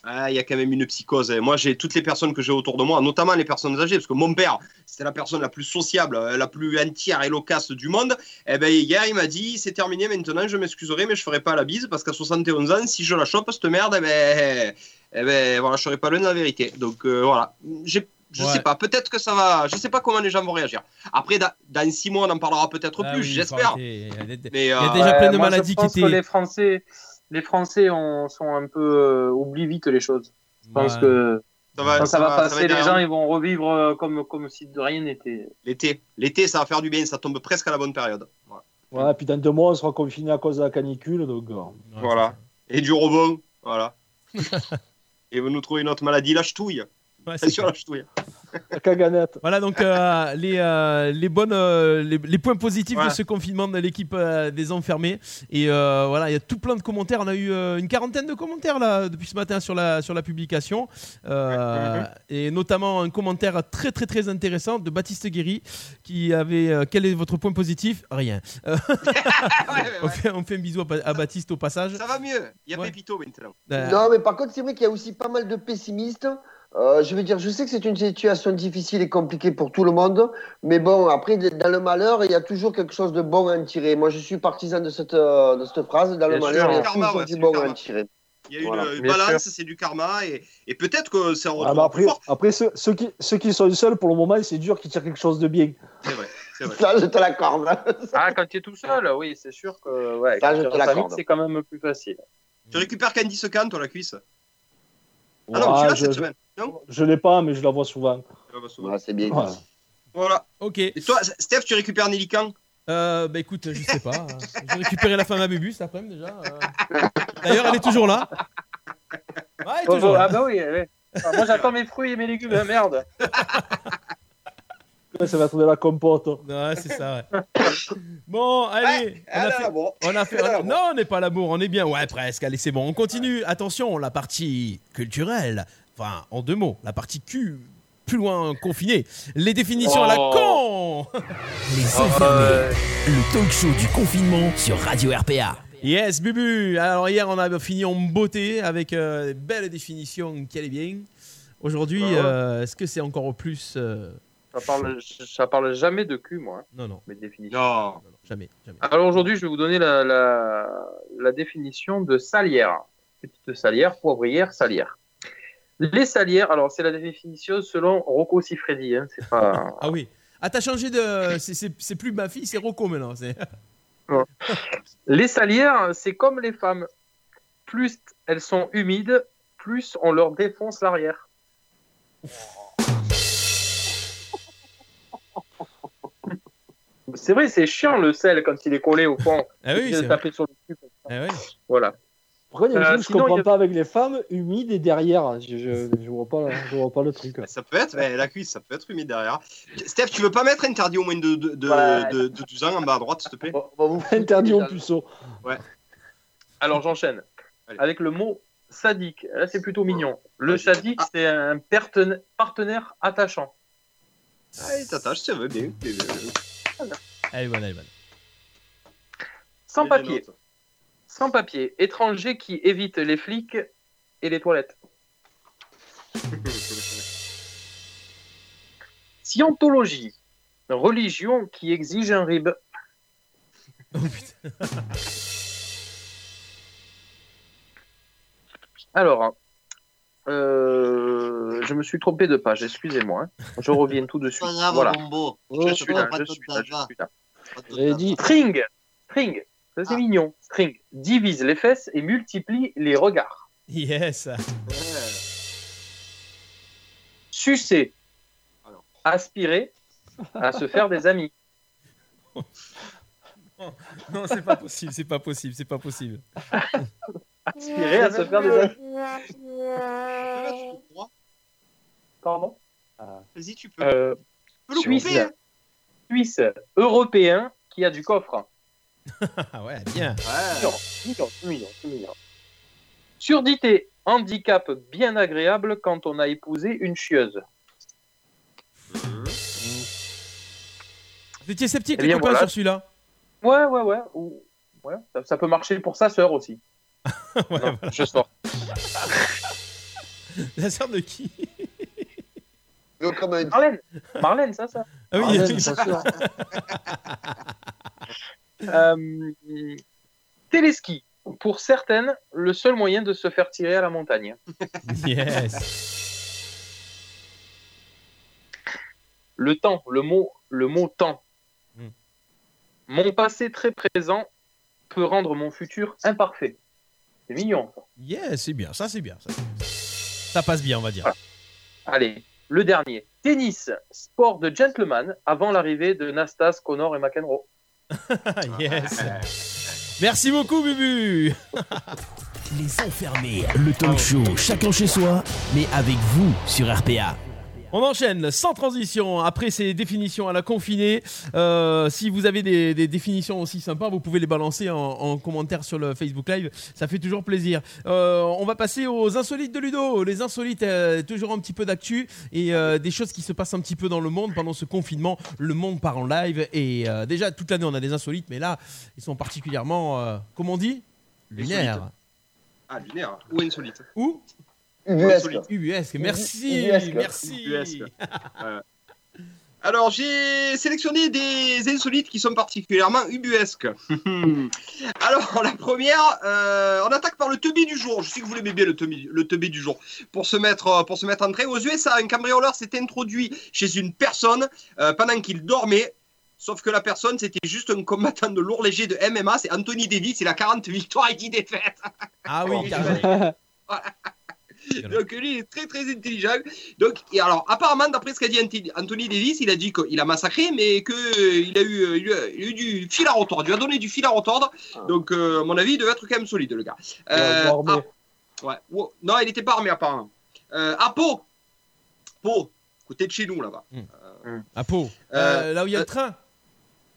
Speaker 6: Ah, Il y a quand même une psychose. Moi, j'ai toutes les personnes que j'ai autour de moi, notamment les personnes âgées, parce que mon père, c'était la personne la plus sociable, euh, la plus entière et loquace du monde. Et ben hier, il m'a dit c'est terminé maintenant, je m'excuserai, mais je ferai pas la bise parce qu'à 71 ans, si je la chope, cette merde, eh ben, eh ben voilà, je serai pas loin de la vérité. Donc euh, voilà, j'ai je
Speaker 2: Ouais.
Speaker 6: sais pas, peut-être que ça va. Je sais pas comment les gens vont réagir. Après, da- dans six mois, on en parlera peut-être
Speaker 2: Ah
Speaker 6: plus,
Speaker 2: oui,
Speaker 6: j'espère.
Speaker 2: Il y a des-
Speaker 6: Mais
Speaker 2: il y a
Speaker 6: euh,
Speaker 2: déjà plein de maladies
Speaker 5: je
Speaker 2: qui
Speaker 5: pense que
Speaker 2: étaient.
Speaker 5: les Français, les Français ont- sont un peu euh, oublient vite les choses. Je pense
Speaker 2: Ouais.
Speaker 5: que
Speaker 6: ça va,
Speaker 5: quand ça, va passer, les
Speaker 6: derrière
Speaker 5: gens ils vont revivre euh, comme comme si de rien n'était.
Speaker 6: L'été, l'été, ça va faire du bien. Ça tombe presque à la bonne période. Voilà.
Speaker 7: Ouais, puis dans deux mois, on sera confiné à cause de la canicule. Donc, euh,
Speaker 2: Ouais,
Speaker 6: Voilà. Et du rebond. Voilà. Et vous nous trouvez une autre maladie, la ch'touille.
Speaker 2: Ouais, c'est ça.
Speaker 6: la ch'touille.
Speaker 7: La caganette.
Speaker 2: Voilà donc euh, les, euh, les bonnes euh, les, les points positifs de ce confinement de l'équipe euh, des enfermés et euh, voilà il y a tout plein de commentaires on a eu euh, une quarantaine de commentaires là depuis ce matin sur la sur la publication Euh, et notamment un commentaire très très très intéressant de Baptiste Guéry qui avait euh, quel est votre point positif? Rien
Speaker 6: Ouais, ouais,
Speaker 2: on, fait, on fait un bisou à, à Baptiste au passage
Speaker 6: Ça va mieux. Il y a
Speaker 2: Ouais.
Speaker 6: Pépito maintenant.
Speaker 2: Euh,
Speaker 4: Non, mais par contre, c'est vrai qu'il y a aussi pas mal de pessimistes. Euh, je veux dire, je sais que c'est une situation difficile et compliquée pour tout le monde, mais bon, après, dans le malheur, il y a toujours quelque chose de bon à en tirer. Moi, je suis partisan de cette, de cette phrase. Dans le malheur, il y a
Speaker 6: karma,
Speaker 4: toujours
Speaker 6: ouais,
Speaker 4: du
Speaker 6: c'est
Speaker 4: bon à en tirer.
Speaker 6: Il y a une,
Speaker 4: Voilà,
Speaker 6: une balance, c'est du karma. Et, et peut-être que ça
Speaker 7: Ah,
Speaker 6: retourne
Speaker 7: bah après,
Speaker 6: plus fort.
Speaker 7: après ceux, ceux qui, ceux qui sont seuls, pour le moment, c'est dur qu'ils tirent quelque chose de bien.
Speaker 6: C'est vrai. C'est vrai.
Speaker 4: Ça, je te l'accorde.
Speaker 5: Ah, quand tu es tout seul, oui, c'est sûr que ouais,
Speaker 4: Ça,
Speaker 5: quand
Speaker 4: je te l'accorde.
Speaker 5: c'est quand même plus facile.
Speaker 6: Tu récupères Candy Secant, toi, la cuisse? Ah non, tu l'as
Speaker 7: je,
Speaker 6: cette
Speaker 7: je,
Speaker 6: semaine. Non
Speaker 7: je l'ai pas, mais je la vois souvent.
Speaker 6: Ah, bah,
Speaker 4: c'est bien.
Speaker 6: Voilà.
Speaker 2: ok
Speaker 6: Et toi, Steph, tu récupères Nelly quand?
Speaker 2: Euh, bah écoute, je sais pas. hein. J'ai récupéré la femme à Bébus cet après-midi déjà. euh. D'ailleurs, elle est toujours là. Ouais, elle est toujours
Speaker 5: oh,
Speaker 2: là.
Speaker 5: ah bah oui, ouais. Ah, moi j'attends mes fruits et mes légumes, hein, merde.
Speaker 7: Ouais, Ça va être de la compote.
Speaker 2: Ouais, c'est ça, ouais. Bon, allez. on, a fait, on a fait-
Speaker 6: bon.
Speaker 2: Non, on n'est pas à la bourre, on est bien. Ouais, presque. Allez, c'est bon. On continue. Attention, la partie culturelle. Enfin, en deux mots, la partie Q. Plus loin confiné. Les définitions à la
Speaker 5: Oh.
Speaker 2: con
Speaker 3: Les enfermés, le talk show du confinement sur Radio RPA.
Speaker 2: Yes, Bubu Alors hier, on a fini en beauté avec euh, belle définition qui allait bien. Aujourd'hui,
Speaker 5: Ouais.
Speaker 2: euh, est-ce que c'est encore plus... euh,
Speaker 5: Ça parle, ça parle jamais de cul, moi, hein,
Speaker 2: Non, non,
Speaker 5: mes définitions.
Speaker 6: Non.
Speaker 2: non, non, jamais, jamais.
Speaker 5: Alors aujourd'hui, je vais vous donner la, la, la définition de salière. Petite salière, poivrière, salière. Les salières, alors c'est la définition selon Rocco Siffredi. Hein, c'est pas...
Speaker 2: Ah oui. Ah, t'as changé de... c'est- plus ma fille, c'est Rocco maintenant. c'est-
Speaker 5: Les salières, c'est comme les femmes. Plus elles sont humides, plus on leur défonce l'arrière. C'est vrai, c'est chiant le sel quand il est collé au fond.
Speaker 2: Ah oui, vrai.
Speaker 5: tapé sur le cul.
Speaker 2: Ah oui.
Speaker 5: Voilà.
Speaker 7: Pourquoi il y a
Speaker 5: Euh,
Speaker 7: truc que je
Speaker 5: sinon,
Speaker 7: comprends
Speaker 5: il a-
Speaker 7: pas avec les femmes humides et derrière Je, je, je vois, pas, je vois pas le truc.
Speaker 6: Ça peut être, ouais, la cuisse, ça peut être humide derrière. Steph, tu veux pas mettre interdit au moins de, de, de,
Speaker 5: Ouais.
Speaker 6: de- de 12 ans en bas à droite, s'il te plaît?
Speaker 4: On va vous foutre
Speaker 7: Interdit au
Speaker 4: déjà.
Speaker 7: puceau.
Speaker 5: Alors j'enchaîne.
Speaker 6: Allez.
Speaker 5: Avec le mot sadique. Là, c'est plutôt mignon. Le sadique,
Speaker 6: Ah.
Speaker 5: c'est un partena- partenaire attachant.
Speaker 6: Allez, t'attaches, ça veut bien.
Speaker 2: bonne, elle est bonne.
Speaker 5: Sans
Speaker 6: des
Speaker 5: papier. Sans papier. Étranger qui évite les flics et les toilettes. Scientologie. Religion qui exige un rib.
Speaker 2: Oh, putain.
Speaker 5: Alors, euh, je me suis trompé de page, excusez-moi. hein. Je reviens tout de suite. Voilà. Je suis là, je
Speaker 10: pas
Speaker 5: suis là, je suis là. String. String. Ça, c'est
Speaker 10: Ah.
Speaker 5: mignon. String. Divise les fesses et multiplie les regards.
Speaker 2: Yes.
Speaker 6: Ouais.
Speaker 5: Sucer. Aspirer à se faire des amis.
Speaker 2: Non, c'est pas possible, c'est pas possible, c'est pas possible.
Speaker 5: Aspirer à se faire des amis. Pardon?
Speaker 6: Vas-y, tu peux.
Speaker 5: euh,
Speaker 6: Tu peux le
Speaker 5: Suisse.
Speaker 6: hein.
Speaker 5: Suisse. Européen qui a du coffre.
Speaker 2: Ah ouais, bien.
Speaker 6: Ouais.
Speaker 5: Mignon, mignon, mignon, mignon. Surdité. Handicap bien agréable quand on a épousé une chieuse.
Speaker 2: Vous étiez sceptique,
Speaker 5: Eh
Speaker 2: les
Speaker 5: bien,
Speaker 2: copains,
Speaker 5: voilà.
Speaker 2: sur celui-là
Speaker 5: Ouais, ouais, ouais. Ou- ouais ça, ça peut marcher pour sa sœur aussi.
Speaker 2: Ouais,
Speaker 5: Non, je sors.
Speaker 2: La sœur de qui
Speaker 5: Marlène, Marlène, ça, ça.
Speaker 2: Ah oui,
Speaker 7: Ah, ouais,
Speaker 5: Euh, téléski. Pour certaines, le seul moyen de se faire tirer à la montagne.
Speaker 2: yes.
Speaker 5: Le temps, le mot, le mot temps.
Speaker 2: Hmm.
Speaker 5: Mon passé très présent peut rendre mon futur imparfait. C'est mignon. ça.
Speaker 2: Yes, c'est bien, ça c'est bien. Ça, ça passe bien, on va dire.
Speaker 5: Allez, le dernier. Tennis, sport de gentleman avant l'arrivée de Nastas, Connor et McEnroe.
Speaker 2: yes. Merci beaucoup, Bubu.
Speaker 3: Les enfermés, le talk show, chacun chez soi, mais avec vous sur RPA.
Speaker 2: On enchaîne sans transition après ces définitions à la confinée. Euh, si vous avez des, des définitions aussi sympas, vous pouvez les balancer en, en commentaire sur le Facebook Live. Ça fait toujours plaisir. Euh, on va passer aux insolites de Ludo. Les insolites, euh, toujours un petit peu d'actu et des choses qui se passent un petit peu dans le monde pendant ce confinement. Le monde part en live et déjà toute l'année on a des insolites, mais là ils sont particulièrement, comment on dit, lunaires.
Speaker 6: Ah, lunaire. Ou insolite.
Speaker 2: Ou?
Speaker 4: Ubuesque.
Speaker 2: ubuesque. Merci,
Speaker 4: Ubuesque.
Speaker 2: merci.
Speaker 6: Ubuesque. Alors, j'ai sélectionné des insolites qui sont particulièrement ubuesques. Alors, la première, euh, on attaque par le teubé du jour. Je sais que vous l'aimez bien, le teubé, le teubé du jour. Pour se, mettre, euh, pour se mettre en train, aux USA, un cambrioleur s'est introduit chez une personne euh, pendant qu'il dormait. Sauf que la personne, c'était juste un combattant de lourd léger de MMA. C'est Anthony Davis. Il a 40 victoires et 10 défaites.
Speaker 2: Ah oui, carrément.
Speaker 6: Donc lui, il est très très intelligent. Donc, et alors, apparemment, d'après ce qu'a dit Anthony Davis, il a dit qu'il a massacré, mais qu'il a, eu, euh, il a, il a eu du fil à retordre. Il lui a donné du fil à retordre. Donc, euh, à mon avis, il devait être quand même solide, le gars. Euh, ah, ouais. Wow. Non, il n'était pas armé, apparemment. Euh, à Pau. Pau, côté de chez nous, là-bas.
Speaker 2: À Pau.
Speaker 6: Euh,
Speaker 2: Euh, là où il y a
Speaker 6: euh,
Speaker 2: le train.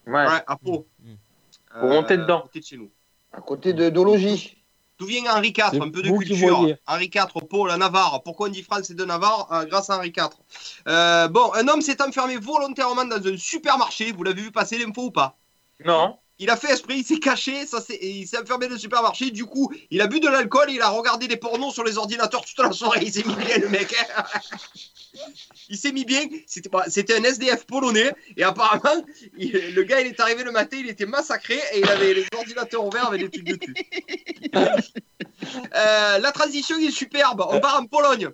Speaker 5: Ouais.
Speaker 6: Ouais, à Pau.
Speaker 2: Mm.
Speaker 5: Faut monter dedans.
Speaker 6: Côté de chez nous.
Speaker 5: Ah,
Speaker 4: À côté de Dologie.
Speaker 6: D'où vient Henri IV
Speaker 7: C'est
Speaker 6: Un peu de culture. Henri IV, Pau, la Navarre. Pourquoi on dit France et de Navarre Euh, Grâce à Henri IV. Euh, bon, un homme s'est enfermé volontairement dans un supermarché. Vous l'avez vu passer l'info ou pas?
Speaker 5: Non.
Speaker 6: Il a fait esprit, il s'est caché, il s'est enfermé dans le supermarché. Du coup, il a bu de l'alcool, il a regardé des pornos sur les ordinateurs toute la soirée. Il s'est mis bien, le mec. hein. il s'est mis bien. C'était un SDF polonais. Et apparemment, le gars, il est arrivé le matin, il était massacré et il avait les ordinateurs ouverts avec des trucs de cul. Euh, la transition est superbe. On part en Pologne.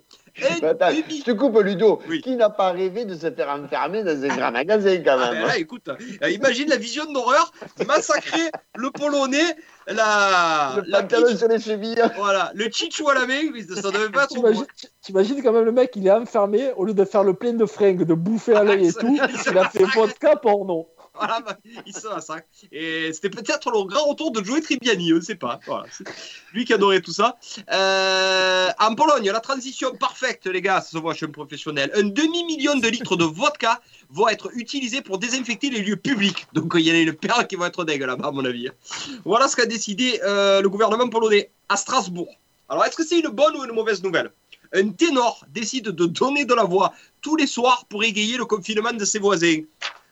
Speaker 4: Attends, je te coupe, Ludo.
Speaker 6: Oui.
Speaker 4: Qui n'a pas rêvé de se faire enfermer dans un grand magasin, quand
Speaker 6: Ah,
Speaker 4: même
Speaker 6: ben là, écoute, euh, imagine la vision d'horreur, massacrer le Polonais, la,
Speaker 4: Le
Speaker 6: la
Speaker 4: pantalon sur les chevilles.
Speaker 6: voilà, le chichou à la main, mais ça devait pas être
Speaker 7: T'imagines quand même le mec, il est enfermé, au lieu de faire le plein de fringues, de bouffer à l'œil et tout, il a fait vodka porno.
Speaker 6: Voilà, bah, il se massacre. Et c'était peut-être le grand retour de Joey Tribbiani, on ne sait pas. Voilà. Lui qui adorait tout ça. Euh, en Pologne, la transition parfaite, les gars, ça se voit, je suis un professionnel. Un demi-million de litres de vodka vont être utilisés pour désinfecter les lieux publics. Donc il y a les perles qui vont être dégueu là-bas, à mon avis. Voilà ce qu'a décidé euh, le gouvernement polonais à Strasbourg. Alors, est-ce que c'est une bonne ou une mauvaise nouvelle? Un ténor décide de donner de la voix tous les soirs pour égayer le confinement de ses voisins.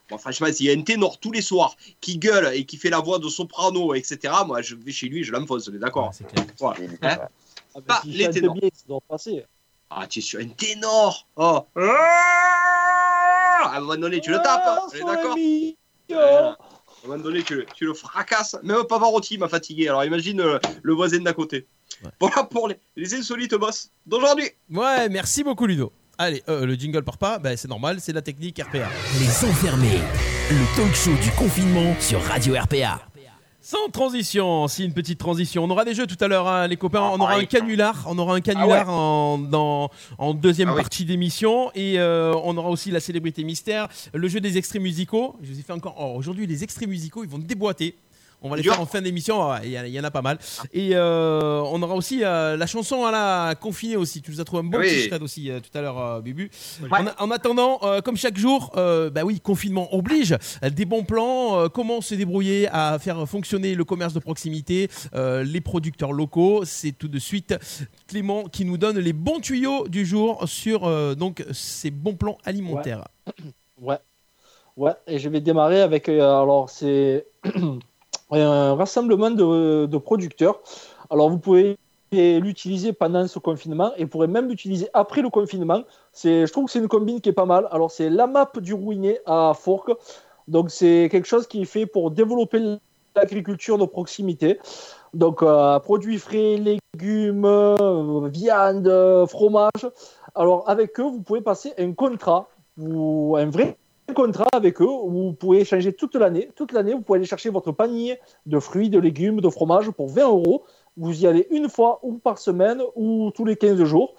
Speaker 6: Bon, franchement, s'il y a un ténor tous les soirs qui gueule et qui fait la voix de soprano, etc., moi, je vais chez lui, je l'enfonce, on est d'accord
Speaker 2: c'est clair.
Speaker 6: Voilà. Hein
Speaker 7: Ah, bah,
Speaker 6: Pas
Speaker 7: s'il
Speaker 6: les ténors.
Speaker 7: passer.
Speaker 6: Ah, tu es sur un ténor Oh À un moment donné, tu le tapes,
Speaker 7: Ah,
Speaker 6: on est d'accord. À un moment donné, tu, le- tu le fracasses. Même Pavarotti m'a fatigué. Alors imagine euh, le voisin d'à côté. Voilà pour les, les insolites boss d'aujourd'hui.
Speaker 2: Ouais, merci beaucoup Ludo. Allez, euh, le jingle part pas, bah, c'est normal, c'est la technique RPA.
Speaker 3: Les enfermés, le talk show du confinement sur Radio RPA.
Speaker 2: Sans transition, si une petite transition. On aura des jeux tout à l'heure, hein, les copains. On aura un canular, on aura un canular en, dans- en deuxième
Speaker 6: Ah ouais.
Speaker 2: partie d'émission et euh, on aura aussi la célébrité mystère, le jeu des extraits musicaux. Je vous ai fait encore. oh, Aujourd'hui, les extraits musicaux, ils vont déboîter. On va les faire en fin d'émission. ouais, Il y, en a- il y en a pas mal. Et euh, on aura aussi euh, la chanson à la confinée aussi. Tu nous as trouvé un bon
Speaker 6: Oui.
Speaker 2: petit aussi euh, tout à l'heure, euh, Bubu. En, en attendant, euh, comme chaque jour, euh, bah oui, confinement oblige. Des bons plans, euh, comment se débrouiller à faire fonctionner le commerce de proximité, euh, les producteurs locaux. C'est tout de suite Clément qui nous donne les bons tuyaux du jour sur euh, donc ces bons plans alimentaires.
Speaker 7: Ouais. Ouais, et je vais démarrer avec. euh, alors, c'est un rassemblement de, producteurs. Alors, vous pouvez l'utiliser pendant ce confinement et vous pourrez même l'utiliser après le confinement. C'est, je trouve que c'est une combine qui est pas mal. Alors, c'est la map du Rouinet à Fourques. Donc, c'est quelque chose qui est fait pour développer l'agriculture de proximité. Donc, euh, produits frais, légumes, euh, viande, fromage. Alors, avec eux, vous pouvez passer un contrat, ou un vrai contrat avec eux, où vous pouvez échanger toute l'année. Toute l'année, vous pouvez aller chercher votre panier de fruits, de légumes, de fromage pour 20 euros. Vous y allez une fois ou par semaine ou tous les 15 jours.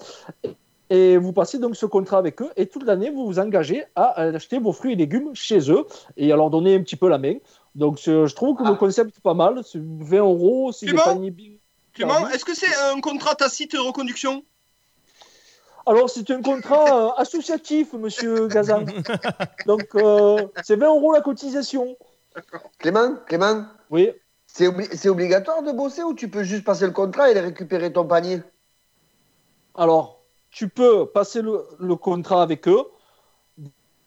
Speaker 7: Et vous passez donc ce contrat avec eux et toute l'année, vous vous engagez à acheter vos fruits et légumes chez eux et à leur donner un petit peu la main. Donc, je trouve que le concept est pas mal. C'est 20 euros, c'est des
Speaker 6: Clément
Speaker 7: paniers.
Speaker 6: Clément, est-ce que c'est un contrat tacite de reconduction?
Speaker 7: Alors, c'est un contrat euh, associatif, monsieur Gazan. Donc, euh, c'est 20 euros la cotisation.
Speaker 4: Clément, Clément,
Speaker 7: Oui.
Speaker 4: c'est obli- c'est obligatoire de bosser ou tu peux juste passer le contrat et récupérer ton panier?
Speaker 7: Alors, tu peux passer le, le contrat avec eux.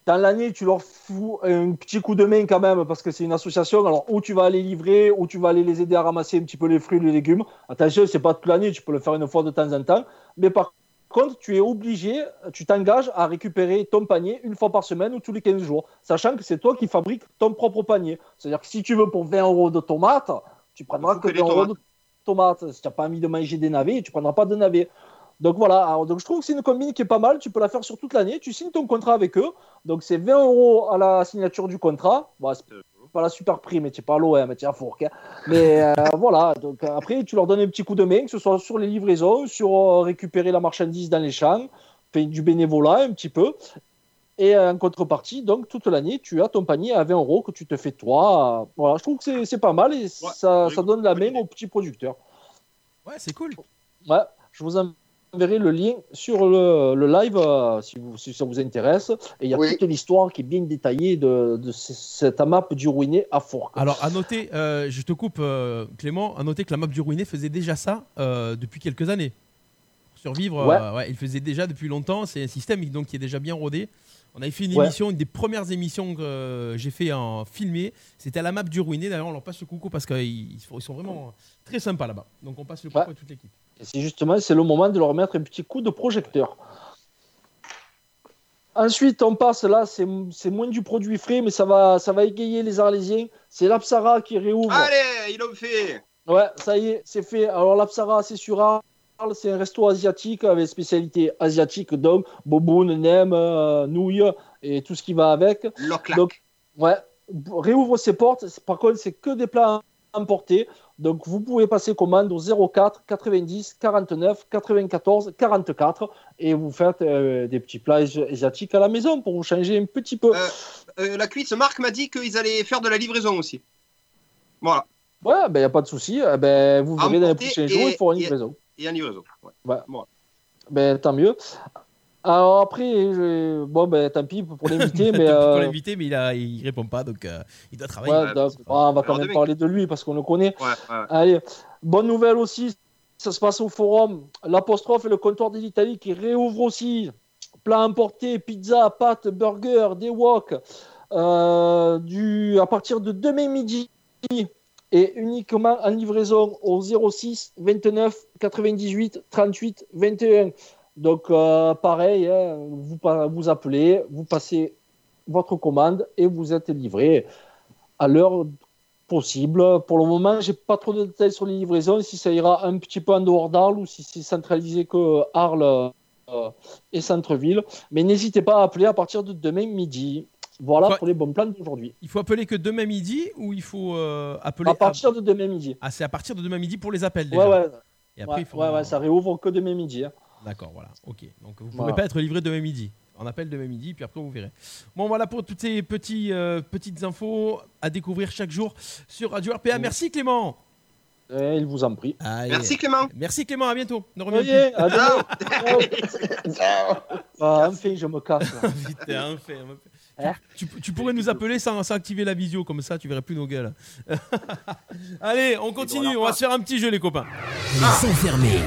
Speaker 7: Dans l'année, tu leur fous un petit coup de main quand même parce que c'est une association. Alors, où tu vas aller livrer, ou tu vas aller les aider à ramasser un petit peu les fruits, les légumes. Attention, c'est pas toute l'année, tu peux le faire une fois de temps en temps. Mais par contre, tu es obligé, tu t'engages à récupérer ton panier une fois par semaine ou tous les 15 jours, sachant que c'est toi qui fabriques ton propre panier. C'est-à-dire que si tu veux pour 20 euros de tomates, tu prendras que
Speaker 6: que les
Speaker 7: 20 euros de tomates. Si tu n'as pas envie de manger des navets, tu prendras pas de navets. Donc voilà, Alors, donc je trouve que c'est une combine qui est pas mal, tu peux la faire sur toute l'année, tu signes ton contrat avec eux, donc c'est 20 euros à la signature du contrat, c'est pas la super prime, mais tu es pas à l'OM, tu es à Fourques, hein. mais euh, voilà, donc euh, après tu leur donnes un petit coup de main, que ce soit sur les livraisons, sur euh, récupérer la marchandise dans les champs, payer du bénévolat un petit peu, et en contrepartie, donc toute l'année, tu as ton panier à 20 euros que tu te fais toi, voilà, je trouve que c'est- c'est pas mal et ça, ça donne la main aux petits producteurs.
Speaker 2: Ouais, c'est cool.
Speaker 7: Ouais, je vous enverrai le lien sur le, le live euh, si, vous, si ça vous intéresse. Et il y a toute l'histoire qui est bien détaillée de, de ce- cette map du ruiné à Fourques.
Speaker 2: Alors, à noter, euh, je te coupe, euh, Clément, à noter que la map du ruiné faisait déjà ça euh, depuis quelques années. Pour survivre,
Speaker 7: Ouais.
Speaker 2: euh, ouais, il faisait déjà depuis longtemps. C'est un système donc, qui est déjà bien rodé. On avait fait une
Speaker 7: Ouais.
Speaker 2: émission, une des premières émissions que j'ai fait en filmé. C'était à la map du ruiné. D'ailleurs, on leur passe le coucou parce qu'ils sont- ils sont vraiment très sympas là-bas. Donc, on passe le coucou
Speaker 7: Ouais.
Speaker 2: à toute l'équipe.
Speaker 7: Et c'est justement c'est le moment de leur mettre un petit coup de projecteur. Ensuite, on passe là, c'est moins du produit frais, mais ça va, ça va égayer les Arlésiens. C'est l'Apsara qui réouvre.
Speaker 6: Allez, ils l'ont fait
Speaker 7: Ouais, ça y est, c'est fait. Alors l'Apsara, c'est sur Arles, c'est un resto asiatique avec spécialité asiatique, donc boboon, nem, euh, nouilles et tout ce qui va avec. Donc, ouais, réouvre ses portes. Par contre, c'est que des plats emporter. Donc vous pouvez passer commande au 04 90 49 94 44 et vous faites euh, des petits plats asiatiques à la maison pour vous changer un petit peu.
Speaker 6: Euh, euh, la cuisse, Marc m'a dit qu'ils allaient faire de la livraison aussi. Voilà.
Speaker 7: Ouais, ben il n'y a pas de souci. Eh Ben, vous verrez dans les prochains jours,
Speaker 6: et-
Speaker 7: il faut une
Speaker 6: et-
Speaker 7: livraison.
Speaker 6: Et en livraison. Ouais.
Speaker 7: Ouais.
Speaker 6: Bon.
Speaker 7: Ben, tant mieux. Alors après, je- bon, ben, tant pis pour l'invité, mais.
Speaker 2: Pour
Speaker 7: euh,
Speaker 2: l'invité, mais il, a, il répond pas, donc euh, il doit travailler.
Speaker 7: ouais, donc,
Speaker 6: c'est
Speaker 7: bon, on va quand
Speaker 6: Alors,
Speaker 7: même
Speaker 6: demain.
Speaker 7: parler de lui parce qu'on le connaît.
Speaker 6: Ouais, ouais, ouais.
Speaker 7: Allez, bonne nouvelle aussi, ça se passe au forum. L'apostrophe et le comptoir de l'Italie qui réouvre aussi. Plats importés, pizza, pâtes, burgers, des wok. euh, du, à partir de demain midi et uniquement en livraison au 06 29 98 38 21. Donc euh, pareil, hein, vous, vous appelez, vous passez votre commande et vous êtes livré à l'heure possible. Pour le moment, j'ai pas trop de détails sur les livraisons, si ça ira un petit peu en dehors d'Arles ou si c'est centralisé que Arles euh, et centre-ville. Mais n'hésitez pas à appeler à partir de demain midi. Voilà pour les bons plans d'aujourd'hui.
Speaker 2: Il faut appeler que demain midi ou il faut euh, appeler
Speaker 7: À partir de demain midi.
Speaker 2: Ah, c'est à partir de demain midi pour les appels déjà.
Speaker 7: Ouais, ouais,
Speaker 2: Et après,
Speaker 7: ouais,
Speaker 2: il faudra-
Speaker 7: ouais, ouais, ça réouvre que demain midi. hein.
Speaker 2: D'accord, voilà. Ok. Donc vous ne
Speaker 7: Voilà.
Speaker 2: pouvez pas être livré demain midi. On appelle demain midi, puis après vous verrez. Bon, voilà pour toutes ces petits, euh, petites infos à découvrir chaque jour sur Radio RPA. Merci Clément.
Speaker 7: Et il vous en prie.
Speaker 2: Allez.
Speaker 6: Merci Clément.
Speaker 2: Merci Clément, à bientôt. Ne reviens
Speaker 7: Voyez, à demain.
Speaker 6: Ciao.
Speaker 7: Ciao. Ah, enfin, je me casse. là.
Speaker 2: plus.
Speaker 7: Hein
Speaker 2: tu, tu pourrais nous appeler sans, sans activer la visio, comme ça tu verrais plus nos gueules. Allez, on continue, on va se faire un petit jeu les copains.
Speaker 3: Les enfermés.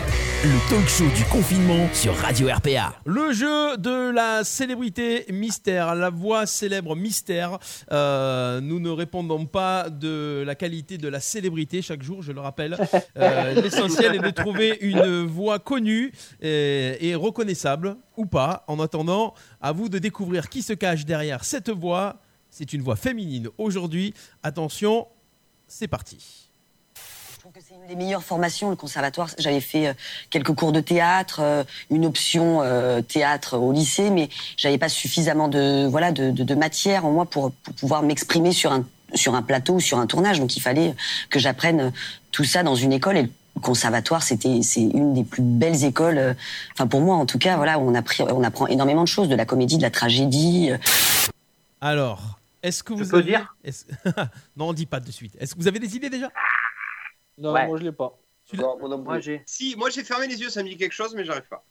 Speaker 3: Le talk show du confinement sur Radio RPA.
Speaker 2: Le jeu de la célébrité mystère, la voix célèbre mystère. Euh, nous ne répondons pas de la qualité de la célébrité chaque jour, je le rappelle. Euh, L'essentiel est de trouver une voix connue et, et reconnaissable ou pas. En attendant, à vous de découvrir qui se cache derrière cette voix. C'est une voix féminine aujourd'hui. Attention, c'est parti.
Speaker 10: Je trouve que c'est une des meilleures formations, le conservatoire. J'avais fait euh, quelques cours de théâtre, euh, une option euh, théâtre au lycée, mais j'avais pas suffisamment de voilà de, matière en moi pour, pouvoir m'exprimer sur un sur un plateau ou sur un tournage. Donc il fallait que j'apprenne tout ça dans une école. Et conservatoire, c'était c'est une des plus belles écoles. euh, Enfin pour moi en tout cas, voilà, où on appris, on apprend énormément de choses, de la comédie, de la tragédie. euh,
Speaker 2: Alors, est-ce que vous
Speaker 5: peux
Speaker 2: avez-
Speaker 5: dire?
Speaker 2: Non, on dit pas de suite. Est-ce que vous avez des idées déjà?
Speaker 7: Non,
Speaker 5: Ouais.
Speaker 7: moi je l'ai pas.
Speaker 4: Non, moi non.
Speaker 6: Si, moi j'ai fermé les yeux, ça me dit quelque chose, mais j'arrive pas.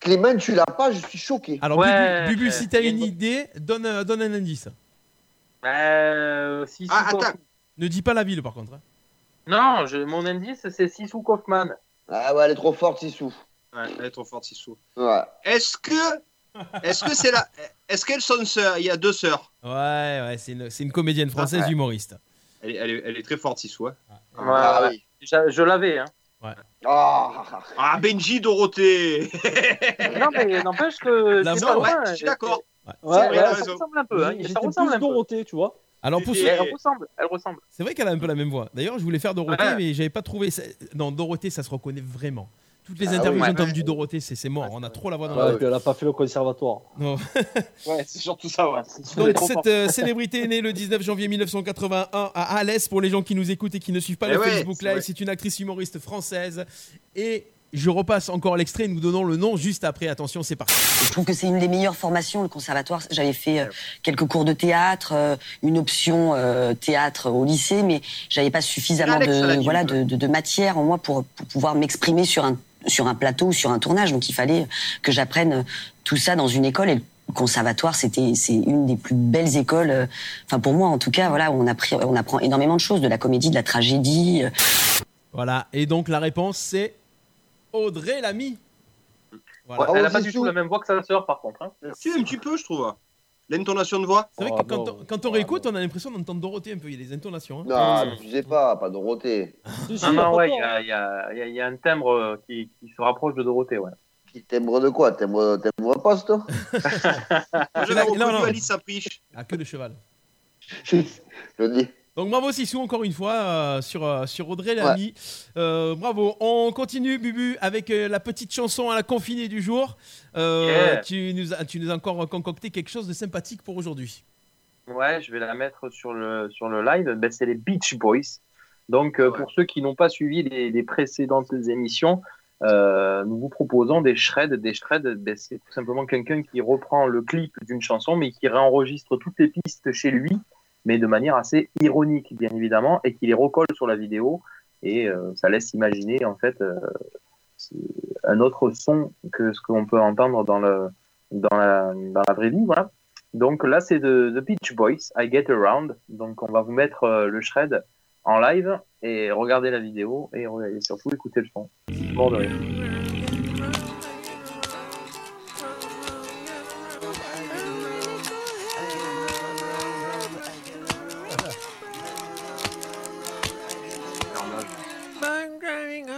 Speaker 4: Clément, tu l'as pas, je suis choqué.
Speaker 2: Alors,
Speaker 5: Ouais,
Speaker 2: Bubu, Bubu, si t'as
Speaker 5: euh,
Speaker 2: une idée, donne, euh, donne un indice.
Speaker 5: Euh, Sissou
Speaker 6: Ah, attends.
Speaker 2: Ne dis pas la ville, par contre. hein.
Speaker 5: Non, je- mon indice, c'est Sissou Kaufman.
Speaker 4: Ah ouais, elle est trop forte, Sissou.
Speaker 6: Ouais, elle est trop forte, Sissou.
Speaker 4: Ouais.
Speaker 6: Est-ce que. Est-ce que c'est la. Est-ce qu'elles sont sœurs? Il y a deux sœurs.
Speaker 2: Ouais, ouais, c'est une, c'est une comédienne française
Speaker 6: Ah, ouais.
Speaker 2: humoriste.
Speaker 6: Elle est, elle est, elle est très forte, Sissou. hein.
Speaker 5: Ouais,
Speaker 4: Ah
Speaker 5: ouais.
Speaker 4: oui.
Speaker 5: Je, je l'avais. Hein.
Speaker 4: Ah.
Speaker 6: Ah, Benji Dorothée
Speaker 5: non, mais n'empêche que.
Speaker 2: La
Speaker 5: c'est
Speaker 2: voix,
Speaker 5: pas
Speaker 6: ouais,
Speaker 5: loin,
Speaker 6: je suis d'accord.
Speaker 7: Ouais,
Speaker 6: C'est
Speaker 7: ouais,
Speaker 6: a
Speaker 5: Ça ressemble un peu. Hein.
Speaker 7: J'étais
Speaker 5: Ça ressemble
Speaker 7: plus
Speaker 5: un peu.
Speaker 7: Dorothée, tu vois.
Speaker 2: Alors, pour
Speaker 6: Et-
Speaker 2: ceux-
Speaker 5: Et elle ressemble. Elle ressemble.
Speaker 2: c'est vrai qu'elle a un peu la même voix. D'ailleurs, je voulais faire Dorothée,
Speaker 5: Ouais.
Speaker 2: mais j'avais pas trouvé. Non, Dorothée, ça se reconnaît vraiment. Toutes les
Speaker 4: Ah
Speaker 2: interviews que j'ai
Speaker 5: ouais.
Speaker 2: entendues Dorothée, c'est c'est mort. On a trop la voix dans
Speaker 7: Ouais,
Speaker 2: la
Speaker 7: elle a pas fait le conservatoire.
Speaker 2: Non.
Speaker 5: Ouais, c'est surtout ça. Ouais.
Speaker 2: Donc, cette euh, célébrité est née le 19 janvier 1981 à Alès. Pour les gens qui nous écoutent et qui ne suivent pas
Speaker 6: Eh
Speaker 2: le
Speaker 6: ouais,
Speaker 2: Facebook Live, c'est une actrice humoriste française. Et je repasse encore l'extrait, nous donnons le nom juste après. Attention, c'est parti.
Speaker 10: Je trouve que c'est une des meilleures formations, le conservatoire. J'avais fait euh, quelques cours de théâtre, euh, une option euh, théâtre au lycée, mais j'avais pas suffisamment de voilà de, de- de matière en moi pour, pour pouvoir m'exprimer sur un sur un plateau ou sur un tournage. Donc il fallait que j'apprenne tout ça dans une école. Et le conservatoire, c'était c'est une des plus belles écoles. euh, Enfin pour moi en tout cas, voilà, où on appris, on apprend énormément de choses, de la comédie, de la tragédie.
Speaker 2: Voilà. Et donc, la réponse, c'est Audrey Lamy. Voilà.
Speaker 5: Ouais, elle a
Speaker 4: Oh,
Speaker 5: pas du
Speaker 4: Sissou.
Speaker 5: tout la même voix que sa sœur, par contre. Hein.
Speaker 6: Si, un petit peu, je trouve. L'intonation de voix.
Speaker 2: C'est vrai
Speaker 7: Oh,
Speaker 2: que quand, on, quand on
Speaker 7: Oh,
Speaker 2: réécoute, on a l'impression d'entendre Dorothée un peu. Il y a des intonations. hein.
Speaker 4: Non, tu sais pas, pas Dorothée.
Speaker 7: Si,
Speaker 5: Non, non, ouais, il y a, y, y y un timbre euh, qui, qui se rapproche de Dorothée, ouais.
Speaker 4: Qui t'aimerais de quoi? T'aimerais t'aimerais pas, toi
Speaker 6: J'avais
Speaker 2: Non,
Speaker 6: reconnu
Speaker 2: non.
Speaker 6: Alice Sapriche.
Speaker 2: Ah, que de cheval.
Speaker 4: Je dis.
Speaker 2: Donc bravo Sissou encore une fois euh, sur, euh, sur Audrey Lamy. Euh, bravo. On continue Bubu avec euh, la petite chanson à la confinée du jour. Euh,
Speaker 5: Yeah.
Speaker 2: tu, nous as, tu nous as encore concocté quelque chose de sympathique pour aujourd'hui.
Speaker 5: Ouais, je vais la mettre sur le, sur le live. Ben, c'est les Beach Boys. Donc, euh, pour ceux qui n'ont pas suivi les, les précédentes émissions, euh, nous vous proposons des shreds. Des shreds, ben, c'est tout simplement quelqu'un qui reprend le clip d'une chanson, mais qui réenregistre toutes les pistes chez lui, mais de manière assez ironique, bien évidemment, et qui les recolle sur la vidéo. Et euh, ça laisse imaginer, en fait, euh, un autre son que ce qu'on peut entendre dans, le, dans, la, dans la vraie vie. Voilà. Donc là, c'est de The Beach Boys, I Get Around. Donc on va vous mettre euh, le shred en live et regarder la vidéo et, surtout écouter le son. Mort de rire.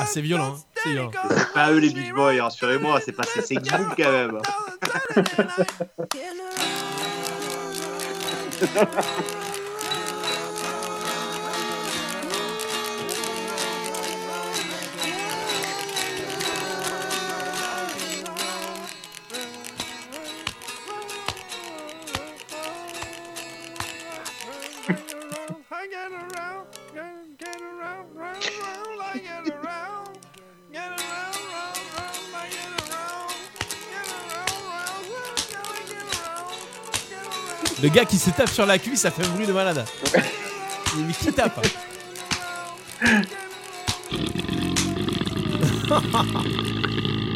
Speaker 2: Ah, c'est violent. hein. C'est violent.
Speaker 6: C'est pas eux les Beach Boys, rassurez-moi, c'est pas c'est c'est Group quand même.
Speaker 2: Le gars qui se tape sur la cuisse, ça fait un bruit de malade. Il qui tape.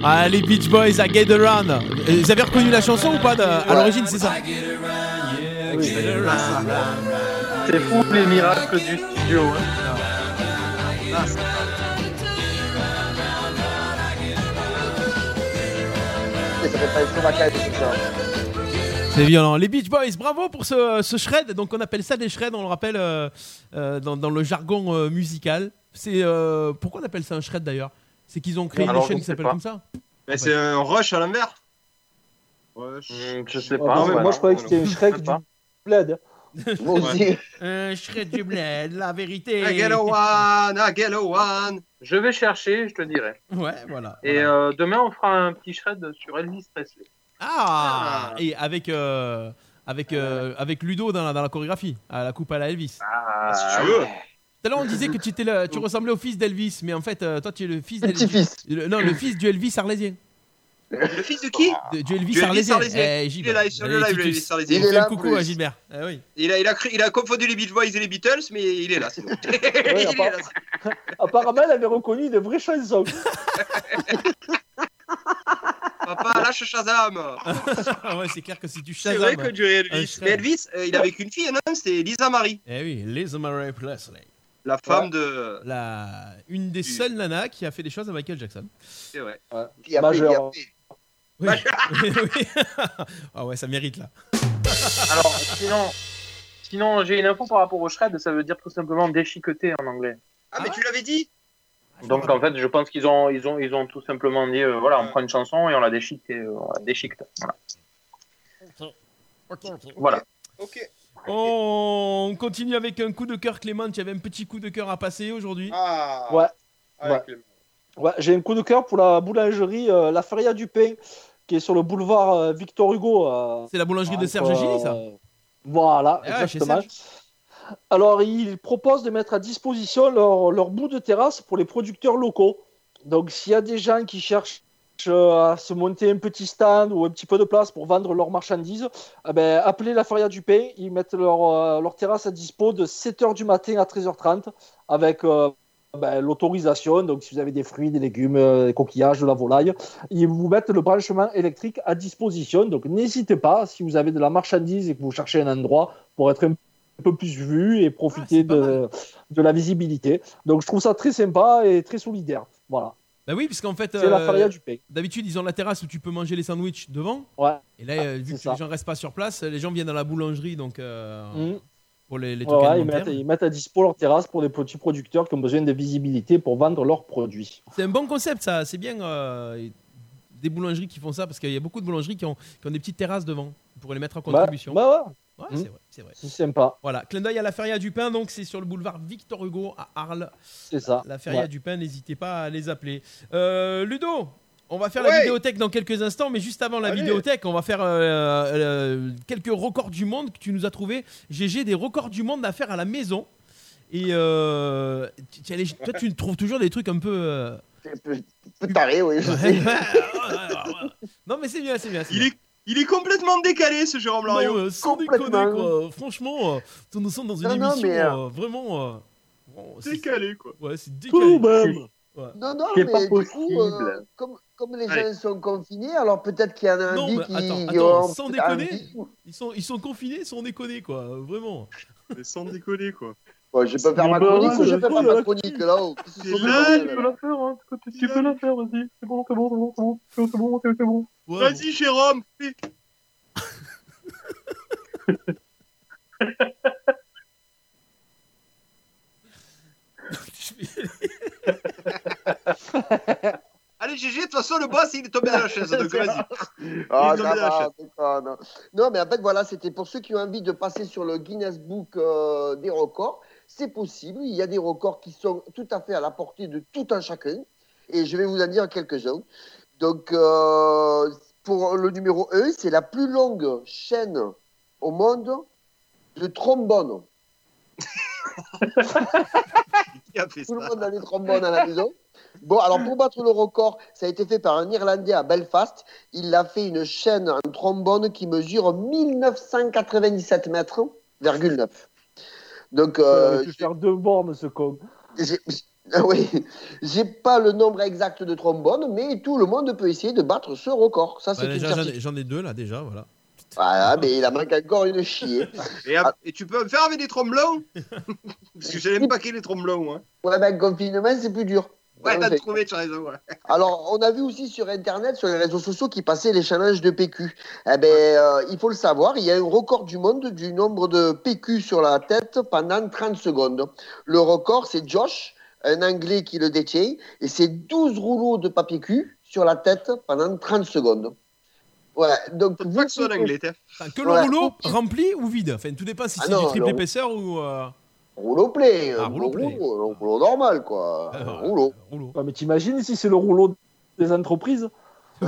Speaker 2: ah, les Beach Boys à Get Around. Vous avez reconnu la chanson ou pas de- À l'origine, c'est ça.
Speaker 5: C'est fou les miracles du studio. hein.
Speaker 4: Et ça fait pas
Speaker 2: C'est violent. Les Beach Boys, bravo pour ce, ce shred. Donc on appelle ça des shreds, on le rappelle euh, euh, dans, dans le jargon euh, musical. C'est euh, pourquoi on appelle ça un shred d'ailleurs? C'est qu'ils ont créé
Speaker 6: Alors,
Speaker 2: une chaîne qui s'appelle comme ça?
Speaker 6: Mais c'est un rush à l'envers. Rush.
Speaker 5: Hmm, Je sais
Speaker 7: Ah,
Speaker 5: pas. voilà.
Speaker 7: Moi, je croyais que c'était
Speaker 5: Je sais
Speaker 7: du bled.
Speaker 4: Moi aussi.
Speaker 2: Un shred du bled, la vérité.
Speaker 6: I get a one, I get a one.
Speaker 5: Je vais chercher, je te dirai.
Speaker 2: Ouais, voilà.
Speaker 5: Et euh, demain, on fera un petit shred sur Elvis Presley.
Speaker 2: Ah, Et avec, euh, avec, euh, avec Ludo dans la, dans la chorégraphie, à la coupe à la Elvis.
Speaker 5: Ah,
Speaker 6: si tu veux.
Speaker 2: Tout à l'heure, on disait que tu, étais le- tu ressemblais au fils d'Elvis, mais en fait, euh, toi, tu es le fils d'Elvis.
Speaker 4: Petit-fils.
Speaker 2: Le- Non, le fils du Elvis arlésien.
Speaker 6: Le fils de qui?
Speaker 2: De- du Elvis
Speaker 6: Du Elvis
Speaker 2: arlésien.
Speaker 6: Arlésien.
Speaker 2: Eh,
Speaker 6: Il est là sur le
Speaker 2: Allez,
Speaker 6: live, le
Speaker 2: Titus.
Speaker 6: Elvis Arlésien.
Speaker 4: Il est là,
Speaker 2: le coucou à Gilbert. Eh oui.
Speaker 6: Il a, il, a cru- il a confondu les Beach Boys et les Beatles, mais il est là. sinon. il
Speaker 7: Ouais,
Speaker 6: est là.
Speaker 7: Apparemment, elle avait reconnu une vraie chanson.
Speaker 6: Papa, lâche Shazam.
Speaker 2: Ah ouais, c'est clair que si tu
Speaker 6: C'est vrai
Speaker 2: Shazam.
Speaker 6: que du
Speaker 2: un
Speaker 6: Elvis. Mais Elvis, euh, il avait qu'une fille, non C'était Lisa Marie,
Speaker 2: Eh oui, Liz Murray Presley.
Speaker 6: la femme de.
Speaker 2: La... Une des seules nanas qui a fait des choses à Michael Jackson.
Speaker 6: C'est vrai.
Speaker 4: Qui a fait, qui a
Speaker 7: Majeur.
Speaker 4: fait.
Speaker 2: Oui. Oui. ah ouais, ça mérite là.
Speaker 5: Alors, sinon, sinon j'ai une info par rapport au shred, ça veut dire tout simplement déchiqueter en anglais.
Speaker 6: Ah, mais tu l'avais dit
Speaker 5: Donc en fait, je pense qu'ils ont, ils ont, ils ont tout simplement dit, euh, voilà, on prend une chanson et on la déchiquette, euh, on la déchiquette. Voilà. Voilà.
Speaker 6: Ok.
Speaker 2: On continue avec un coup de cœur, Clément. Tu avais un petit coup de cœur à passer aujourd'hui.
Speaker 6: Ah.
Speaker 7: Ouais. Ouais. j'ai un coup de cœur pour la boulangerie euh, La Feria du Pain, qui est sur le boulevard euh, Victor Hugo. euh,
Speaker 2: C'est la boulangerie de Serge Gilly, ça
Speaker 7: euh, Voilà,
Speaker 2: Ah
Speaker 7: exactement. Alors, ils proposent de mettre à disposition leur, leur bout de terrasse pour les producteurs locaux. Donc, s'il y a des gens qui cherchent euh, à se monter un petit stand ou un petit peu de place pour vendre leurs marchandises, eh ben, appelez la Feria du Pain. Ils mettent leur, euh, terrasse à dispo de 7h du matin à 13h30 avec euh, ben, l'autorisation. Donc, si vous avez des fruits, des légumes, des coquillages, de la volaille, ils vous mettent le branchement électrique à disposition. Donc, n'hésitez pas, si vous avez de la marchandise et que vous cherchez un endroit pour être un peu plus vu et profiter de, de la visibilité. Donc, je trouve ça très sympa et très solidaire. Voilà.
Speaker 2: Bah oui, parce qu'en fait,
Speaker 7: C'est la
Speaker 2: euh, d'habitude, ils ont la terrasse où tu peux manger les sandwichs devant.
Speaker 7: Ouais.
Speaker 2: Et là, euh, vu que
Speaker 7: ça.
Speaker 2: les gens restent pas sur place, les gens viennent à la boulangerie, donc euh,
Speaker 7: Mhm.
Speaker 2: pour les, les
Speaker 7: Ouais, ils, mettent, ils mettent à dispo leur terrasse pour des petits producteurs qui ont besoin de visibilité pour vendre leurs produits.
Speaker 2: C'est un bon concept, ça. C'est bien euh, des boulangeries qui font ça, parce qu'il y a beaucoup de boulangeries qui ont, qui ont des petites terrasses devant pour les mettre en
Speaker 7: Bah,
Speaker 2: contribution.
Speaker 7: bah ouais.
Speaker 2: Ouais,
Speaker 7: Mhm.
Speaker 2: c'est vrai, c'est vrai.
Speaker 7: C'est sympa.
Speaker 2: Voilà, clin d'œil à la Feria du Pain, donc c'est sur le boulevard Victor Hugo à Arles.
Speaker 7: C'est ça.
Speaker 2: La Feria
Speaker 7: Ouais.
Speaker 2: du Pain, n'hésitez pas à les appeler. Euh, Ludo, on va faire la vidéothèque dans quelques instants, mais juste avant la
Speaker 6: Allez.
Speaker 2: vidéothèque, on va faire euh, euh, quelques records du monde que tu nous as trouvé. GG, des records du monde à faire à la maison. Et euh, tu- tu- allez, toi, tu trouves toujours des trucs un peu. euh,
Speaker 4: Un peu, un peu taré, oui. je
Speaker 2: Ouais,
Speaker 4: sais.
Speaker 2: ouais, ouais, ouais, ouais. non, mais c'est bien, c'est bien. c'est
Speaker 6: Il
Speaker 2: bien.
Speaker 6: est, il est complètement décalé, ce Jérôme Lario.
Speaker 2: Non, euh, sans déconner, quoi. Franchement, euh, nous sommes dans une
Speaker 4: Non, non,
Speaker 2: émission
Speaker 4: mais, euh,
Speaker 2: euh, vraiment. euh, bon,
Speaker 6: Décalé, quoi.
Speaker 2: Ouais, c'est
Speaker 7: Tout
Speaker 2: décalé.
Speaker 7: même.
Speaker 4: Non, non, mais
Speaker 5: pas
Speaker 4: du coup,
Speaker 5: possible.
Speaker 4: euh, comme, comme les
Speaker 6: Allez.
Speaker 4: gens sont confinés, alors peut-être qu'il y en a un
Speaker 2: Non, mais
Speaker 4: qui
Speaker 2: attends, attends, sans déconner. Ils sont, ils sont confinés sans déconner, quoi. Vraiment.
Speaker 6: Mais sans décoller, quoi.
Speaker 4: Bon, je peux faire ma chronique ou
Speaker 5: ouais,
Speaker 4: je peux faire ma chronique là haut Qu'est-ce que
Speaker 6: C'est
Speaker 4: c'est que
Speaker 6: là,
Speaker 4: ce
Speaker 5: Tu peux la faire, hein. tu, peux la faire, vas-y. C'est bon, c'est bon, c'est bon, c'est bon, c'est bon, c'est bon.
Speaker 2: Ouais,
Speaker 6: Vas-y, Jérôme, fais. Allez, GG, de toute façon, le boss, il est tombé dans la chaise, donc vas-y.
Speaker 4: Ah,
Speaker 6: Il est
Speaker 4: ça
Speaker 6: tombé dans la
Speaker 4: va,
Speaker 6: chaise.
Speaker 4: déconne. Non, mais en fait, voilà, c'était pour ceux qui ont envie de passer sur le Guinness Book euh, des records. C'est possible. Il y a des records qui sont tout à fait à la portée de tout un chacun. Et je vais vous en dire quelques-uns. Donc, euh, pour le numéro 1, c'est la plus longue chaîne au monde de trombone.
Speaker 6: Qui a fait
Speaker 4: Tout le monde a des trombones à la maison. Bon, alors pour battre le record, ça a été fait par un Irlandais à Belfast. Il a fait une chaîne en trombone qui mesure 1997 mètres, virgule 9. Donc, euh,
Speaker 7: faire deux bornes, ce con.
Speaker 4: Ah oui, j'ai pas le nombre exact de trombones, mais tout le monde peut essayer de battre ce record. Ça, c'est
Speaker 2: déjà, j'en ai-
Speaker 4: certitude.
Speaker 2: j'en ai deux là déjà, voilà.
Speaker 4: Voilà, mais il a manqué encore une chier.
Speaker 6: et, et tu peux me faire avec des tromblons? Parce que j'aime pas qu'il les tromblons, hein.
Speaker 4: Ouais, ben, confinement, c'est plus dur.
Speaker 6: Ouais, t'as trouvé, tu as raison, ouais.
Speaker 4: Alors, on a vu aussi sur Internet, sur les réseaux sociaux, qui passaient les challenges de PQ. Eh ben, euh, il faut le savoir, il y a un record du monde du nombre de PQ sur la tête pendant 30 secondes. Le record, c'est Josh, un Anglais qui le détient, et c'est 12 rouleaux de papier cul sur la tête pendant 30 secondes. Ouais, donc...
Speaker 6: Pas que en anglais.
Speaker 2: Enfin, que le rouleau rempli ou vide Enfin, tout dépend si
Speaker 4: Ah
Speaker 2: c'est du triple
Speaker 4: le-
Speaker 2: épaisseur ou. euh,
Speaker 4: Rouleau plein,
Speaker 2: Ah, rouleau
Speaker 4: rouleau, rouleau normal, quoi.
Speaker 2: euh,
Speaker 4: Un rouleau.
Speaker 2: rouleau.
Speaker 7: Ouais, mais t'imagines si c'est le rouleau des entreprises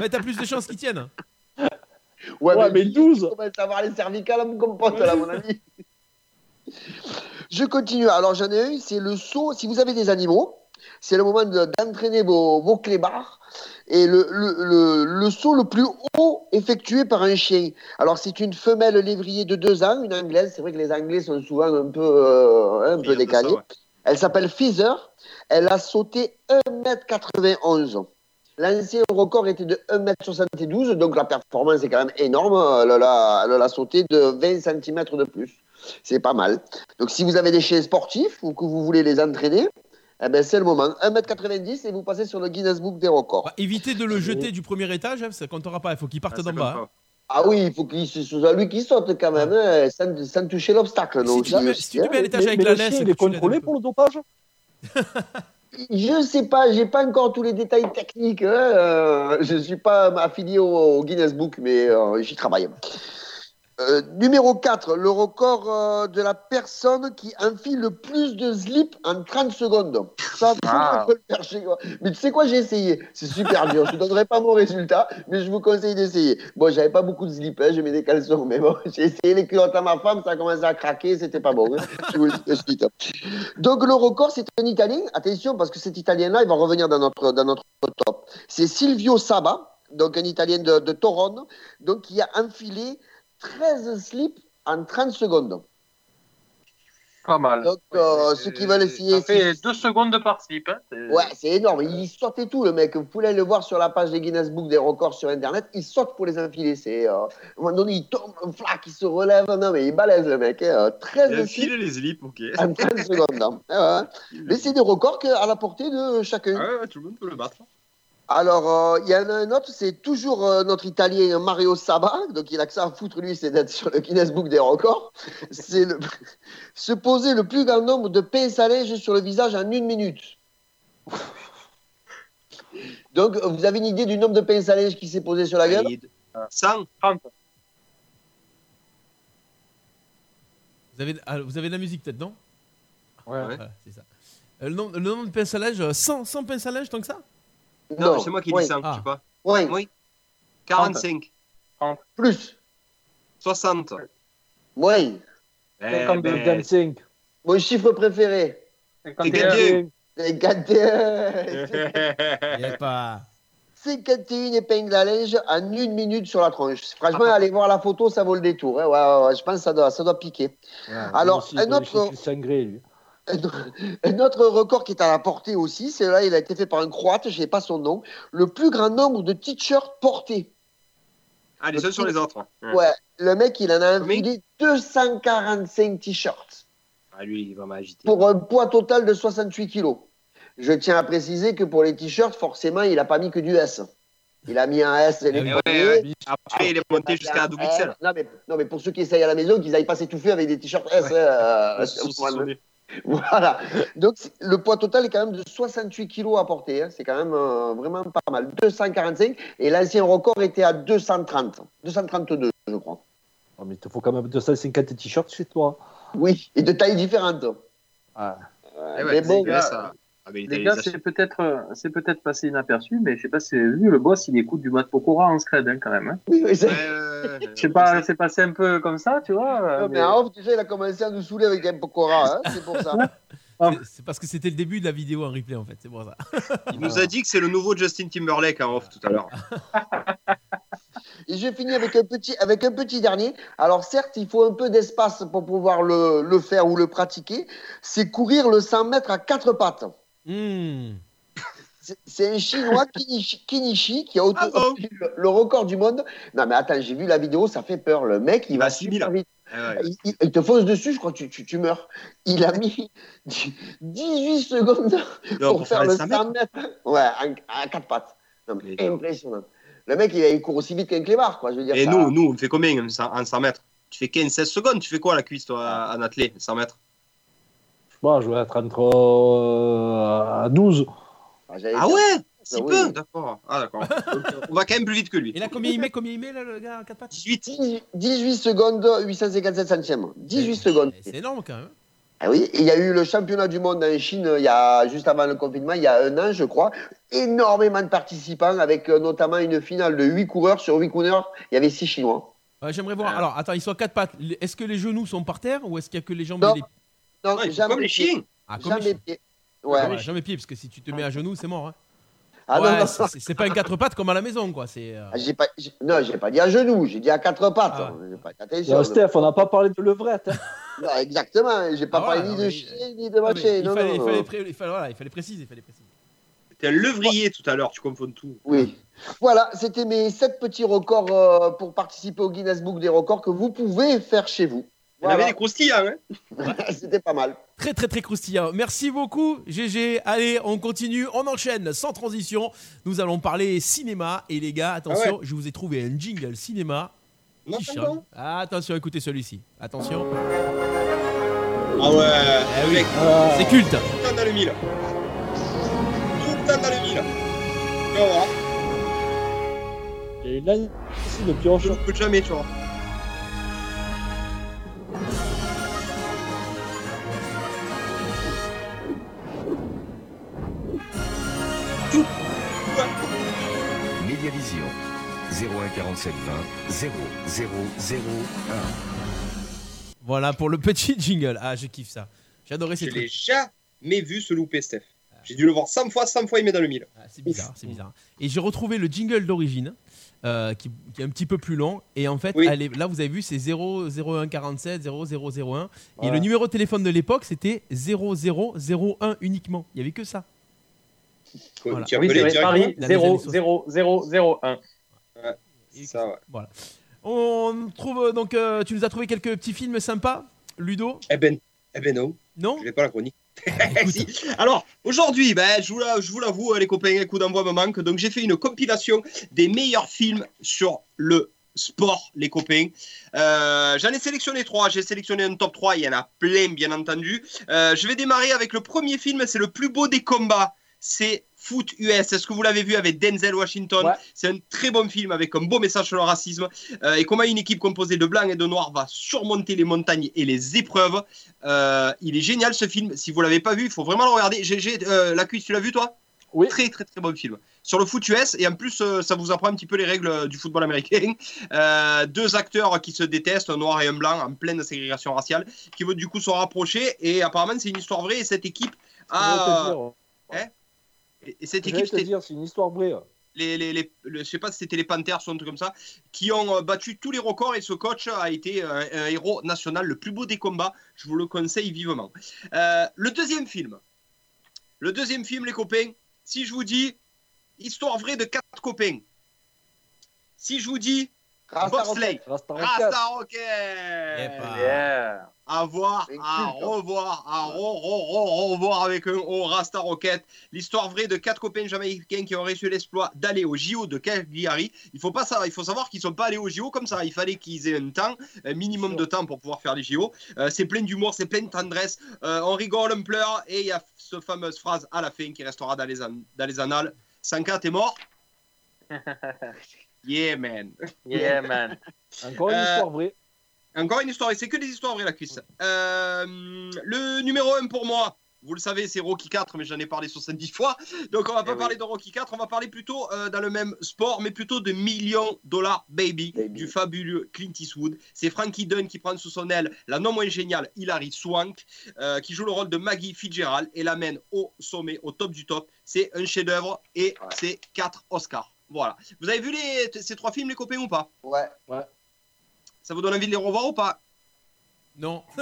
Speaker 2: Ouais, t'as plus de chances qu'ils tiennent.
Speaker 4: Ouais,
Speaker 7: Ouais, mais 12
Speaker 4: Tu commences à avoir les cervicales mon compote, là, mon ami? Je continue. Alors, j'en ai un, c'est le saut. Si vous avez des animaux, c'est le moment de- d'entraîner vos, vos clébards. Et le, le, le, le saut le plus haut effectué par un chien. Alors, c'est une femelle lévrier de deux ans, une anglaise. C'est vrai que les anglais sont souvent un peu, euh, un peu
Speaker 6: a ça,
Speaker 4: décalés.
Speaker 6: ouais.
Speaker 4: Elle s'appelle Feather. Elle a sauté 1m91. L'ancien record était de 1m72, donc la performance est quand même énorme. Elle l'a elle l'a sauté de 20 cm de plus. C'est pas mal. Donc si vous avez des chiens sportifs ou que vous voulez les entraîner, eh ben, c'est le moment. 1m90 et vous passez sur le Guinness Book des records.
Speaker 2: Bah, évitez de le jeter du premier étage, hein, ça comptera pas. Il faut qu'il parte
Speaker 6: Ah,
Speaker 2: d'en bas. hein.
Speaker 4: Ah oui, il faut qu'il ce soit lui qui saute quand même, hein, sans, sans toucher l'obstacle.
Speaker 2: Si tu, mets, si tu te mets à l'étage avec
Speaker 7: mais
Speaker 2: la laisse,
Speaker 7: il est contrôlé pour le dopage
Speaker 4: Je sais pas, j'ai pas encore tous les détails techniques. hein, euh, je suis pas affilié au, au Guinness Book, mais euh, j'y travaille. Euh, numéro 4, le record euh, de la personne qui enfile le plus de slip en 30 secondes. Ça,
Speaker 5: Ah.
Speaker 4: peut le faire chez moi. Mais tu sais quoi, j'ai essayé. C'est super dur. Je ne donnerai pas mon résultat, mais je vous conseille d'essayer. Bon, j'avais pas beaucoup de slip, hein, je mets des caleçons, mais bon, j'ai essayé les culottes à ma femme, ça a commencé à craquer, c'était pas bon. hein. Je vous le dis. Donc le record, c'est un Italien. Attention, parce que cet Italien-là, il va revenir dans notre, dans notre top. C'est Silvio Saba, donc un Italien de, de Toronne, donc qui a enfilé 13 slips en 30 secondes.
Speaker 5: Pas mal.
Speaker 4: Donc, euh, ceux qui veulent essayer.
Speaker 5: Ça fait deux secondes de participe. Hein. C'est-
Speaker 4: Ouais, c'est énorme. Il saute et tout, le mec. Vous pouvez aller le voir sur la page des Guinness Book des records sur Internet. Il saute pour les enfiler. C'est, euh, à un moment donné, il tombe, un flac, il se relève. Non, mais il balèze, le mec. hein. 13
Speaker 6: Il les slips, ok.
Speaker 4: en 13 secondes. hein. Ah ouais. Mais c'est des records à la portée de chacun.
Speaker 6: Ah ouais, ouais, tout le monde peut le battre.
Speaker 4: Alors, euh, il y en a un autre, c'est toujours euh, notre Italien Mario Saba. Donc, il a que ça à foutre, lui, c'est d'être sur le Guinness Book des records. C'est le... se poser le plus grand nombre de pinces à linge sur le visage en une minute. Donc, vous avez une idée du nombre de pinces à linge qui s'est posé sur la gueule?
Speaker 6: 100
Speaker 5: 30.
Speaker 2: Vous avez, ah, vous avez de la musique peut-être, non?
Speaker 7: Ouais.
Speaker 2: Voilà, c'est ça. Euh, le, nombre, le nombre de pinces à linge, euh, 100, 100 pinces à linge tant que ça?
Speaker 6: Non, c'est moi qui
Speaker 4: oui.
Speaker 6: dis 100,
Speaker 2: Ah.
Speaker 6: je sais pas.
Speaker 4: Oui,
Speaker 6: Oui. 45.
Speaker 4: plus.
Speaker 6: 60.
Speaker 4: Oui.
Speaker 6: Eh
Speaker 7: 52,
Speaker 6: ben,
Speaker 7: 25.
Speaker 4: Mon chiffre préféré
Speaker 6: 51.
Speaker 4: 51.
Speaker 2: Il y a pas.
Speaker 4: 51 épingles à linge en une minute sur la tronche. Franchement, allez voir la photo, ça vaut le détour. hein. Ouais, ouais, ouais, je pense que ça doit, ça doit piquer. Alors,
Speaker 7: aussi,
Speaker 4: un autre-
Speaker 7: Sangré, lui.
Speaker 4: Un un autre record qui est à la portée aussi, c'est là, il a été fait par un Croate, je sais pas son nom, le plus grand nombre de t-shirts portés.
Speaker 6: Ah, les uns sur les autres. Ouais.
Speaker 4: Ouais, le mec, il en a enfilé 245 t-shirts
Speaker 6: Ah, lui, il va m'agiter.
Speaker 4: pour un poids total de 68 kilos. Je tiens à préciser que pour les t-shirts, forcément, il a pas mis que du S. Il a mis un S et les
Speaker 6: ouais, ouais. Après, il est monté jusqu'à double
Speaker 4: Eh,
Speaker 6: XL.
Speaker 4: Non mais, non, mais pour ceux qui essayent à la maison, qu'ils n'aillent pas s'étouffer avec des t-shirts S. hein, euh,
Speaker 6: Ah.
Speaker 4: Voilà. Donc, le poids total est quand même de 68 kilos à porter. hein. C'est quand même euh, vraiment pas mal. 245. Et l'ancien record était à 230. 232, je crois.
Speaker 7: Oh, mais il te faut quand même 250 t-shirts chez toi.
Speaker 4: Oui. Et de tailles différentes.
Speaker 7: Ah.
Speaker 4: Euh,
Speaker 6: Eh ouais,
Speaker 4: mais
Speaker 6: les
Speaker 4: bon,
Speaker 6: gars, ça- Ah, mais
Speaker 5: Les
Speaker 6: les
Speaker 5: gars, c'est peut-être euh, c'est peut-être passé inaperçu, mais je sais pas si vu, le boss, il écoute du Mat Pokora en scred hein, quand même. Hein.
Speaker 4: oui, oui.
Speaker 5: Je sais pas, c'est passé un peu comme ça, tu vois. euh,
Speaker 4: Non, mais
Speaker 5: mais-
Speaker 4: en off, déjà, il a commencé à nous saouler avec un Pokora. Hein, c'est pour ça.
Speaker 2: C'est- C'est parce que c'était le début de la vidéo en replay en fait, c'est pour ça.
Speaker 6: Il nous a dit que c'est le nouveau Justin Timberlake en off tout à l'heure.
Speaker 4: Et je finis avec un petit, avec un petit dernier. Alors certes, il faut un peu d'espace pour pouvoir le, le faire ou le pratiquer. C'est courir le 100 mètres à quatre pattes.
Speaker 2: Hmm.
Speaker 4: C'est- un Chinois, Kinichi, Kinichi, qui a auto-
Speaker 6: Ah bon
Speaker 4: le, le record du monde. Non mais attends, j'ai vu la vidéo, ça fait peur. Le mec, il va
Speaker 6: 6000.
Speaker 4: super vite.
Speaker 6: Eh ouais.
Speaker 4: Il, il- il te fonce dessus, je crois que tu, tu, tu meurs. Il a mis 18 secondes
Speaker 6: Non,
Speaker 4: pour, faire, le
Speaker 6: 100
Speaker 4: 100 mètres. Ouais, à, à quatre pattes. Non, mais
Speaker 6: Mais-
Speaker 4: impressionnant. Le mec, il, il court aussi vite qu'un clébard, quoi. Je veux dire,
Speaker 6: Et
Speaker 4: ça-
Speaker 6: nous, nous, on fait combien en 100 en 100 mètres? Tu fais 15-16 secondes, tu fais quoi la cuisse toi en athlète 100 mètres?
Speaker 7: Bon, je vais être entre euh, à 12.
Speaker 4: Ah,
Speaker 6: Ah ouais Si
Speaker 4: Ah oui.
Speaker 6: peu D'accord. Ah d'accord. On va quand même plus vite que lui.
Speaker 2: Et là, combien il met, combien il met là, le gars à 4 pattes?
Speaker 6: 18.
Speaker 4: 18 18 secondes, 857 centièmes. 18
Speaker 2: Eh,
Speaker 4: secondes.
Speaker 2: C'est énorme quand même.
Speaker 4: Ah oui, il y a eu le championnat du monde en Chine il y a, juste avant le confinement, il y a un an, je crois. Énormément de participants avec euh, notamment une finale de 8 coureurs. Sur 8 coureurs, il y avait 6 Chinois.
Speaker 2: Ouais, J'aimerais voir.
Speaker 6: Ah.
Speaker 2: Alors, attends, ils sont à 4 pattes. Est-ce que les genoux sont par terre ou est-ce qu'il y a que les jambes
Speaker 4: Non.
Speaker 2: et les
Speaker 4: Non,
Speaker 6: Ouais,
Speaker 4: jamais
Speaker 6: comme les
Speaker 4: pieds.
Speaker 6: chiens.
Speaker 2: Ah, comme les
Speaker 4: Jamais
Speaker 2: chiens.
Speaker 4: pieds. Ouais.
Speaker 2: Ouais, jamais pied, parce que si tu te mets à genoux, c'est mort. Hein.
Speaker 4: Ah
Speaker 2: Ouais,
Speaker 4: non, non,
Speaker 2: c'est- pas une 4 pattes comme à la maison, quoi. C'est. euh,
Speaker 4: Ah, j'ai pas, non, j'ai pas dit à genoux, j'ai dit à quatre pattes.
Speaker 2: Ah
Speaker 4: J'ai pas- Attention.
Speaker 7: Steph, on n'a pas parlé de levrette. hein.
Speaker 4: Non, exactement, j'ai pas
Speaker 2: Ah,
Speaker 4: parlé
Speaker 2: voilà,
Speaker 4: ni de chien ni de machin.
Speaker 2: il, fallait,
Speaker 4: non,
Speaker 2: il,
Speaker 4: non.
Speaker 2: fallait pré- il fallait- voilà, il fallait préciser. Il fallait préciser.
Speaker 6: T'es un levrier tout à l'heure, tu confonds tout.
Speaker 4: Oui. Voilà, c'était mes sept petits records euh, pour participer au Guinness Book des records que vous pouvez faire chez vous.
Speaker 6: Il avait
Speaker 4: Voilà.
Speaker 6: des croustillants, hein
Speaker 4: C'était pas mal.
Speaker 2: Très très très croustillant. Merci beaucoup GG. Allez, on continue, on enchaîne sans transition. Nous allons parler cinéma et les gars, attention, je vous ai trouvé un jingle cinéma.
Speaker 6: Non.
Speaker 2: Ah, attention, écoutez celui-ci. Attention,
Speaker 6: Ah ouais,
Speaker 2: Eh oui.
Speaker 7: Ah,
Speaker 2: c'est culte.
Speaker 6: tout le temps dans le mille. Tout le temps dans le mille. Tu vas voir,
Speaker 7: Il y a une lance ici de pioche.
Speaker 6: je ne peux jamais, tu vois. Ouais.
Speaker 11: Médiavision 01 47 20 0001.
Speaker 2: Voilà pour le petit jingle. Ah, je kiffe ça. J'adorais ces
Speaker 6: Je l'ai
Speaker 2: trucs.
Speaker 6: jamais vu se louper, Steph. J'ai dû le voir 100 fois, 100 fois, il met dans le mille.
Speaker 2: Ah, c'est bizarre, c'est bizarre. Et j'ai retrouvé le jingle d'origine. euh, qui, qui est un petit peu plus long et en fait
Speaker 6: Oui.
Speaker 2: elle est- là vous avez vu c'est 0 0147 0001 et le numéro de téléphone de l'époque c'était 0001 uniquement il y avait que ça Voilà.
Speaker 6: Tu as
Speaker 5: Oui,
Speaker 6: appelé
Speaker 5: c'est Paris
Speaker 2: Dans les années
Speaker 5: 0 0 0 0 1.
Speaker 6: Ouais, c'est ça, ouais.
Speaker 2: voilà on trouve euh, donc euh, tu nous as trouvé quelques petits films sympas Ludo
Speaker 6: Eh ben, eh ben non,
Speaker 2: non
Speaker 6: je n'ai pas la chronique. Si. Alors, aujourd'hui, ben, je vous la- je vous l'avoue, les copains, les coups d'envoi me manquent. Donc, j'ai fait une compilation des meilleurs films sur le sport, les copains. Euh, J'en ai sélectionné trois. J'ai sélectionné un top 3. Il y en a plein, bien entendu. Euh, je vais démarrer avec le premier film. C'est le plus beau des combats. C'est Foot US. Est-ce que vous l'avez vu avec Denzel Washington
Speaker 7: Ouais.
Speaker 6: C'est un très bon film avec un beau message sur le racisme euh, et comment une équipe composée de blancs et de noirs va surmonter les montagnes et les épreuves. Euh, il est génial ce film. Si vous l'avez pas vu, il faut vraiment le regarder. GG, euh, la cuisse, tu l'as vu toi?
Speaker 7: Oui.
Speaker 6: Très très très bon film. Sur le foot US et en plus ça vous apprend un petit peu les règles du football américain. Deux acteurs qui se détestent, un noir et un blanc, en pleine ségrégation raciale, qui vont du coup se rapprocher et apparemment c'est une histoire vraie et cette équipe a...
Speaker 7: dire,
Speaker 6: Et et cette équipe,
Speaker 7: te dire, c'est une histoire vraie.
Speaker 6: les, les, les- le- je sais pas si c'était les Panthers ou un truc comme ça, qui ont euh, battu tous les records et ce coach a été euh, un, héros national, le plus beau des combats. Je vous le conseille vivement. Euh, le deuxième film. Le deuxième film, les copains. Si je vous dis histoire vraie de quatre copains. Si je vous dis
Speaker 4: Rasta
Speaker 6: bobsleigh,
Speaker 7: Rasta Rocket.
Speaker 6: Rasta Rocket.
Speaker 5: Yeah.
Speaker 6: À voir, à revoir, à re, re, re, revoir avec un haut Rasta Rocket. L'histoire vraie de quatre copains jamaïcains qui ont réussi l'exploit d'aller au JO de Cagliari. Il faut pas ça, il faut savoir qu'ils sont pas allés au JO comme ça. Il fallait qu'ils aient un temps, un minimum de temps pour pouvoir faire les JO. Euh, c'est plein d'humour, c'est plein de tendresse. Euh, on rigole, on pleure et il y a cette fameuse phrase à la fin qui restera dans les, an- dans les annales. Sanka, t'es mort? Yeah, man.
Speaker 5: Yeah, man.
Speaker 7: Encore une
Speaker 6: Euh,
Speaker 7: histoire vraie.
Speaker 6: Encore une histoire, et c'est que des histoires vraies la cuisse. Euh, le numéro 1 pour moi, vous le savez, c'est Rocky 4, mais j'en ai parlé 70 fois. Donc on va pas
Speaker 5: Eh oui.
Speaker 6: parler de Rocky 4, on va parler plutôt euh, dans le même sport, mais plutôt de Million Dollar Baby,
Speaker 4: Baby.
Speaker 6: du fabuleux Clint Eastwood. C'est Frankie Dunn qui prend sous son aile la non moins géniale Hilary Swank, euh, qui joue le rôle de Maggie Fitzgerald et l'amène au sommet, au top du top. C'est un chef-d'œuvre et c'est 4 Oscars. Voilà. Vous avez vu les, ces trois films, les copains, ou pas?
Speaker 4: Ouais.
Speaker 6: Ça vous donne envie de les revoir ou pas
Speaker 2: non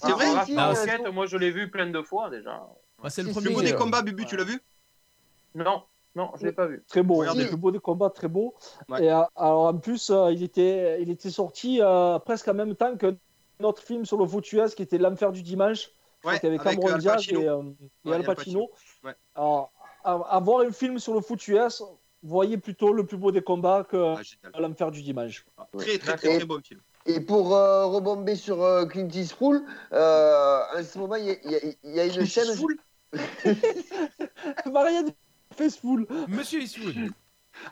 Speaker 6: C'est vrai
Speaker 5: Ah,
Speaker 4: si,
Speaker 5: Rasta
Speaker 4: si,
Speaker 5: Rocket, moi je l'ai vu plein de fois déjà.
Speaker 2: Ah, c'est le premier
Speaker 6: Le beau des combats, Bubu, tu l'as vu
Speaker 5: Non, non, je l'ai pas vu.
Speaker 7: Très beau,
Speaker 6: Regardez.
Speaker 7: le plus beau des combats, très beau.
Speaker 6: Ouais.
Speaker 7: Et euh, alors en plus, euh, il, était, il était sorti euh, presque en même temps que notre film sur le foot US qui était L'Enfer du dimanche.
Speaker 6: Ouais,
Speaker 7: avait
Speaker 6: avec,
Speaker 7: Cameron
Speaker 6: Al
Speaker 7: Diaz et, euh, et
Speaker 6: Ouais,
Speaker 7: Al
Speaker 6: Al
Speaker 7: Pacino.
Speaker 6: Ouais.
Speaker 7: Alors, à- avoir un film sur le US, voyez plutôt le plus beau des combats que
Speaker 6: Ah.
Speaker 7: L'Enfer du dimanche.
Speaker 6: Très, très, très, très bon film.
Speaker 4: Et pour euh, rebomber sur euh, Clint Eastwood, euh, en ce moment, il y, a- y y une chaîne.
Speaker 7: Marianne Faceful.
Speaker 2: Monsieur Eastwood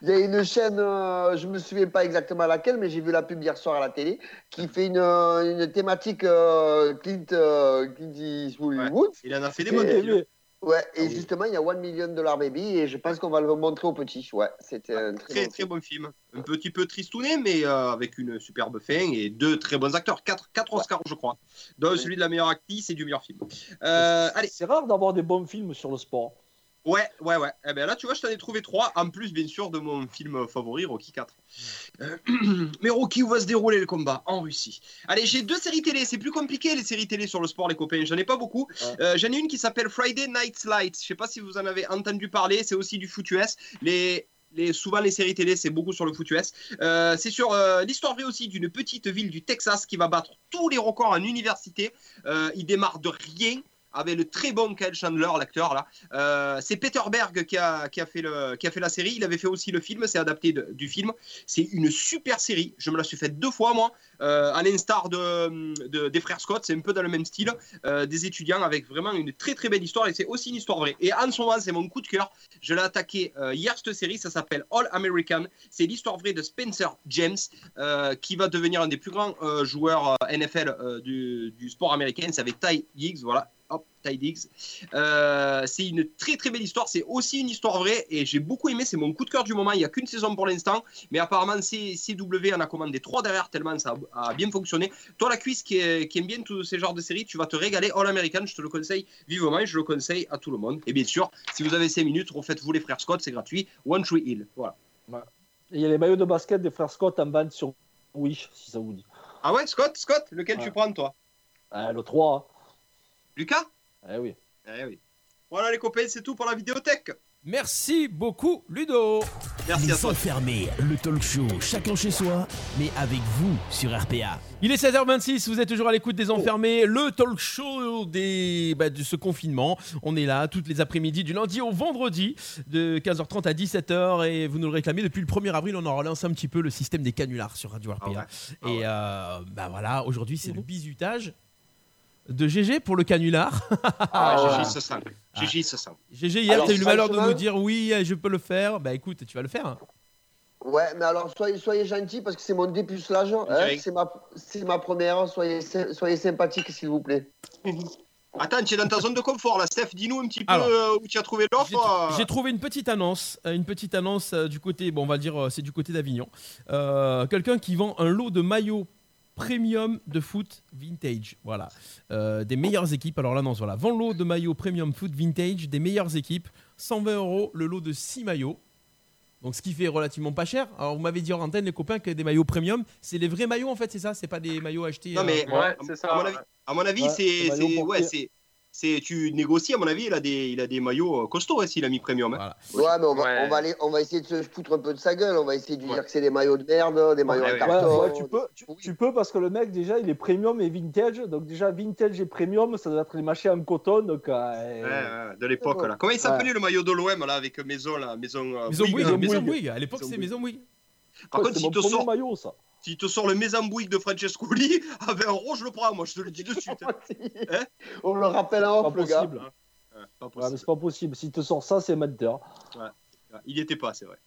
Speaker 4: Il y a une chaîne, euh, je me souviens pas exactement laquelle, mais j'ai vu la pub hier soir à la télé, qui fait une, une thématique euh, Clint, euh, Clint Eastwood.
Speaker 6: Ouais. Il en a fait des bonnes
Speaker 4: Ouais, et
Speaker 6: Ah oui.
Speaker 4: justement, il y a One Million Dollar Baby, et je pense qu'on va le montrer aux petits. Ouais, c'était un très,
Speaker 6: Très,
Speaker 4: bon
Speaker 6: très
Speaker 4: film.
Speaker 6: bon film. Un petit peu tristouné, mais euh, avec une superbe fin et deux très bons acteurs. Quatre, quatre Oscars, je crois. Dont celui de la meilleure actrice et du meilleur film. Euh, allez,
Speaker 7: C'est rare d'avoir des bons films sur le sport.
Speaker 6: Ouais, ouais, ouais. Eh ben là, tu vois, je t'en ai trouvé trois. En plus, bien sûr, de mon film favori, Rocky 4. Euh, mais Rocky, où va se dérouler le combat En Russie? Allez, j'ai deux séries télé. C'est plus compliqué, les séries télé sur le sport, les copains. J'en ai pas beaucoup.
Speaker 7: Ouais.
Speaker 6: Euh, J'en ai une qui s'appelle Friday Night Lights. Je sais pas si vous en avez entendu parler. C'est aussi du foot US. Les, les, souvent, les séries télé, c'est beaucoup sur le foot US. Euh, c'est sur euh, l'histoire vraie aussi d'une petite ville du Texas qui va battre tous les records en université. Euh, il démarre de rien avec le très bon Kyle Chandler, l'acteur là. Euh, c'est Peter Berg qui a, qui, a fait le, qui a fait la série. Il avait fait aussi le film, c'est adapté du film. C'est une super série. Je me la suis faite deux fois, moi. Euh, à l'instar de, de- des frères Scott, c'est un peu dans le même style. Euh, des étudiants avec vraiment une très très belle histoire et c'est aussi une histoire vraie. Et en ce moment, c'est mon coup de cœur. Je l'ai attaqué euh, hier, cette série. Ça s'appelle All American. C'est l'histoire vraie de Spencer James qui va devenir un des plus grands joueurs NFL du, sport américain. C'est avec Ty Higgs, voilà. Euh, c'est une très très belle histoire. C'est aussi une histoire vraie et j'ai beaucoup aimé. C'est mon coup de cœur du moment. Il n'y a qu'une saison pour l'instant, mais apparemment CW en a commandé trois derrière tellement ça a, a bien fonctionné. Toi, la cuisse qui, est- qui aime bien tous ces genres de séries, tu vas te régaler. All American, je te le conseille vivement et je le conseille à tout le monde. Et bien sûr, si vous avez 5 minutes, refaites-vous les frères Scott, c'est gratuit. One Tree Hill. Voilà.
Speaker 7: Il y a les maillots de basket des frères Scott en bande sur Wish, si ça vous dit.
Speaker 6: Ah ouais, Scott, Scott, lequel tu prends toi?
Speaker 7: Ah, le 3.
Speaker 6: Lucas?
Speaker 7: Eh oui.
Speaker 6: Eh oui. Voilà les copains, c'est tout pour la vidéothèque.
Speaker 2: Merci beaucoup, Ludo.
Speaker 6: Merci à
Speaker 3: Les
Speaker 6: toi.
Speaker 3: enfermés, le talk show chacun chez soi, mais avec vous sur RPA.
Speaker 2: Il est 16h26, vous êtes toujours à l'écoute des Enfermés, le talk show des, bah, de ce confinement. On est là toutes les après-midi, du lundi au vendredi, de 15h30 à 17h, et vous nous le réclamez depuis le 1er avril. On a relancé un petit peu le système des canulars sur Radio RPA.
Speaker 6: Ah
Speaker 2: et euh, bah voilà, aujourd'hui c'est le bisutage de GG pour le canular.
Speaker 6: Ah. GG se sent. GG se sent.
Speaker 2: GG, hier,
Speaker 4: Alors,
Speaker 2: t'as eu le malheur de nous dire oui, je peux le faire. Bah écoute, tu vas le faire. hein.
Speaker 4: Ouais, mais alors soyez, soyez gentils parce que c'est mon dépucelage. hein, c'est ma, c'est ma première. Soyez, soyez sympathiques, s'il vous plaît.
Speaker 6: Attends, tu es dans ta zone de confort là, Steph. Dis-nous un petit peu
Speaker 2: Alors,
Speaker 6: euh, où tu as trouvé l'offre.
Speaker 2: J'ai trouvé une petite annonce, euh, une petite annonce euh, du côté, bon, on va dire, euh, c'est du côté d'Avignon. Euh, Quelqu'un qui vend un lot de maillots premium de foot vintage, voilà, Euh, des meilleures équipes. Alors l'annonce, voilà, vend lot de maillots premium foot vintage des meilleures équipes, 120 euros le lot de 6 maillots. Donc ce qui fait relativement pas cher. Alors vous m'avez dit en antenne les copains que des maillots premium, c'est les vrais maillots en fait, c'est ça, c'est pas des maillots achetés.
Speaker 6: Non,
Speaker 2: euh,
Speaker 6: mais
Speaker 5: Ouais,
Speaker 6: à-
Speaker 5: c'est ça,
Speaker 6: à, mon
Speaker 5: ouais.
Speaker 6: avis, à mon avis,
Speaker 7: Ouais,
Speaker 6: c'est. Ouais, c'est. C'est, tu négocies, à mon avis, il a des, il a des maillots euh, costauds hein, s'il a mis premium. hein.
Speaker 2: Voilà.
Speaker 4: Ouais, mais on va,
Speaker 5: Ouais.
Speaker 4: on, va aller, on va essayer de se foutre un peu de sa gueule. On va essayer de lui dire que c'est des maillots de merde, des maillots
Speaker 6: ouais, ouais.
Speaker 4: carton.
Speaker 7: Ouais, ouais, tu, peux, tu, tu peux parce que le mec, déjà, il est premium et vintage. Donc, déjà, vintage et premium, ça doit être les machins en coton. Donc, euh,
Speaker 6: Ouais, ouais, de l'époque là. Comment il s'appelait le maillot de l'OM là avec maison là, maison. euh,
Speaker 2: Maison
Speaker 6: Bouygues.
Speaker 2: Maison. À l'époque c'est. Maison Bouygues.
Speaker 6: Par
Speaker 7: ouais,
Speaker 6: contre, s'il
Speaker 7: mon
Speaker 6: te sort,
Speaker 7: maillot, ça.
Speaker 6: s'il te sort le Maison Bouygues de Francescoli avec un rose, je le prends. Moi, je te le dis de suite. hein. Hein
Speaker 4: on le rappelle en
Speaker 7: Pas
Speaker 4: off, le gars.
Speaker 7: possible.
Speaker 6: Ouais, pas possible.
Speaker 7: c'est pas possible. Si te sort ça, c'est.
Speaker 6: Ouais, Il y était pas, c'est vrai.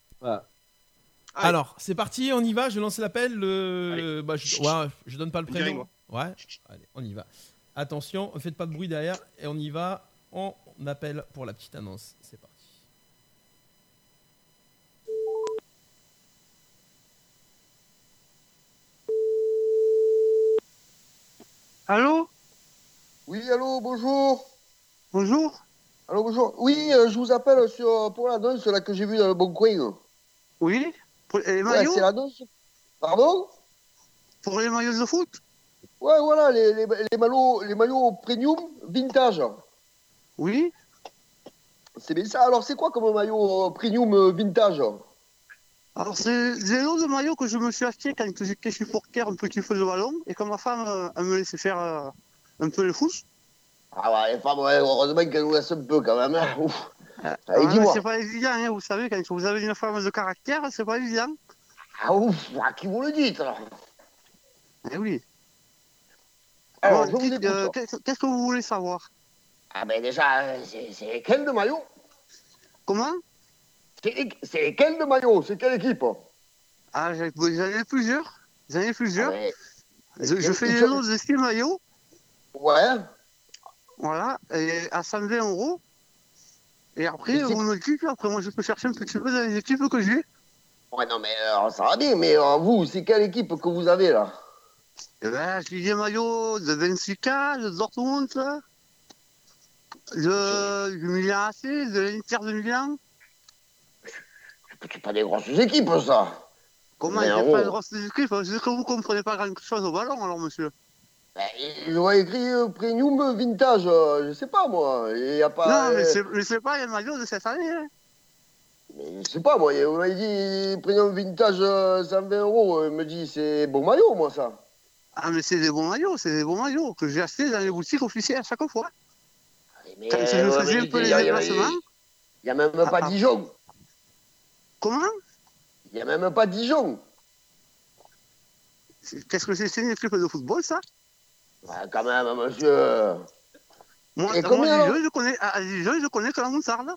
Speaker 2: Alors, c'est parti, on y va, je lance l'appel. Le... Bah, je... Ouais, je donne pas le prénom. Ouais, allez, on y va. Attention, faites pas de bruit derrière et on y va. On appelle pour la petite annonce. C'est parti.
Speaker 12: Allô?
Speaker 4: Oui, allô, bonjour.
Speaker 12: Bonjour
Speaker 4: Allô, bonjour. Oui, euh, je vous appelle sur, pour l'annonce là, que j'ai vue dans le Bon Coin.
Speaker 12: Oui Pour les
Speaker 4: Ouais,
Speaker 12: maillots?
Speaker 4: c'est l'annonce. Pardon?
Speaker 12: Pour les maillots de foot?
Speaker 4: Ouais, voilà, les, les, les maillots, les maillots premium vintage.
Speaker 12: Oui
Speaker 4: C'est bien ça. Alors, c'est quoi comme maillot euh, premium euh, vintage?
Speaker 12: Alors, c'est lots de maillots que je me suis acheté quand j'étais supporter un petit peu de ballon et quand ma femme euh, elle me laissait faire euh, un peu le foot.
Speaker 4: Ah ouais, les femmes, ouais, heureusement qu'elles nous laissent un peu quand même. hein. Ouf.
Speaker 12: Euh, c'est pas évident, hein, vous savez, quand vous avez une femme de caractère, c'est pas évident.
Speaker 4: Ah ouf, à qui vous le dites alors
Speaker 12: Eh oui.
Speaker 4: Alors,
Speaker 12: Bon, dites, euh, Qu'est-ce que vous voulez savoir?
Speaker 4: Ah ben déjà, euh, c'est lesquels de maillot?
Speaker 12: Comment?
Speaker 4: C'est les- lesquels de maillot? C'est quelle équipe?
Speaker 12: Ah, j'en ai plusieurs? J'en ai plusieurs?
Speaker 4: Ouais.
Speaker 12: Je, fais
Speaker 4: toi-
Speaker 12: lots de 6 maillots,
Speaker 4: Ouais.
Speaker 12: voilà, et à 120 euros. Et après, me dites, après moi je peux chercher un petit peu dans les équipes que j'ai.
Speaker 4: Ouais, non, mais alors, ça va bien, mais euh, vous, c'est quelle équipe que vous avez là?
Speaker 12: Eh ben, j'ai des maillots de Benfica, de Dortmund, de, du Milan AC, de l'Inter de Milan.
Speaker 4: C'est pas des grosses équipes, ça.
Speaker 12: Comment il n'y a pas de grosses équipes C'est que vous comprenez pas grand chose au ballon, alors, monsieur.
Speaker 4: Ben, Je vois écrit euh, premium vintage, euh, je sais pas moi. Il y a pas.
Speaker 12: non, mais
Speaker 4: euh,
Speaker 12: c'est- c'est pas les maillots de cette année. Hein.
Speaker 4: mais je sais pas moi. Vous m'avez dit premium vintage euh, 120 euros. Il me dit c'est bon maillot, moi ça.
Speaker 12: Ah, mais c'est des bons maillots, c'est des bons maillots que j'ai achetés dans les boutiques officielles à chaque fois.
Speaker 4: Mais,
Speaker 12: Quand je
Speaker 4: euh,
Speaker 12: faisais un peu
Speaker 4: il
Speaker 12: les
Speaker 4: y a-
Speaker 12: déplacements.
Speaker 4: Il y a même
Speaker 12: Ah,
Speaker 4: pas
Speaker 12: ah.
Speaker 4: Dijon.
Speaker 12: Comment
Speaker 4: Il y a même pas Dijon.
Speaker 12: Qu'est-ce que c'est une équipe de football, ça
Speaker 4: Ouais, quand même, monsieur.
Speaker 12: Moi,
Speaker 4: Et
Speaker 12: moi, Dijon, je connais, à Dijon, je connais que la moutarde.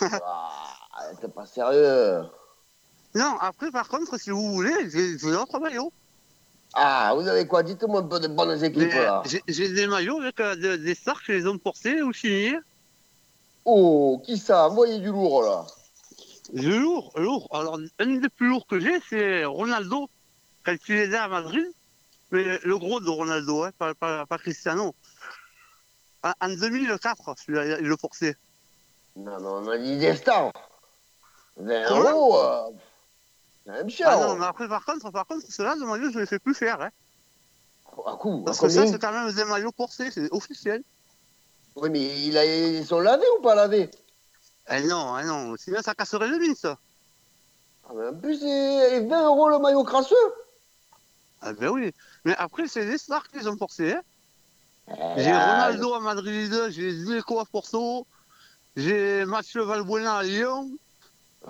Speaker 4: Ah, T'es pas sérieux.
Speaker 12: Non, après, par contre, si vous voulez, j'ai d'autres maillots.
Speaker 4: Ah, vous avez quoi? Dites-moi un peu de bonnes équipes
Speaker 12: Mais,
Speaker 4: là.
Speaker 12: J'ai j'ai des maillots avec euh, de- des stars qui les ont portés ou signés.
Speaker 4: Oh, qui ça? Envoyez du lourd là.
Speaker 12: Lourd, lourd. Alors, un des plus lourds que j'ai, c'est Ronaldo, quand il est là à Madrid. Mais le gros de Ronaldo, hein, pas, pas, pas Cristiano. En, en 2004, celui-là, il le portait.
Speaker 4: Non, non, on a dit des stars. 20
Speaker 12: Comment
Speaker 4: euros, euh, c'est même cher.
Speaker 12: Ah non, mais après, par contre, par contre, ceux-là, de maillot, je ne les fais plus faire. Hein.
Speaker 4: À coup, à
Speaker 12: Parce que ça, c'est quand même des maillots portés, c'est officiel.
Speaker 4: Oui, mais il a, ils sont lavés ou pas lavés?
Speaker 12: Eh non, eh non, sinon ça casserait le mine, ça.
Speaker 4: ah, mais En plus, c'est 20 euros le maillot crasseux.
Speaker 12: Ah ben oui. Mais après, c'est des stars qui les ont portés. Hein. J'ai
Speaker 4: Ah,
Speaker 12: Ronaldo à Madrid, j'ai Zico à Porto, j'ai Mathieu Valbuena à Lyon.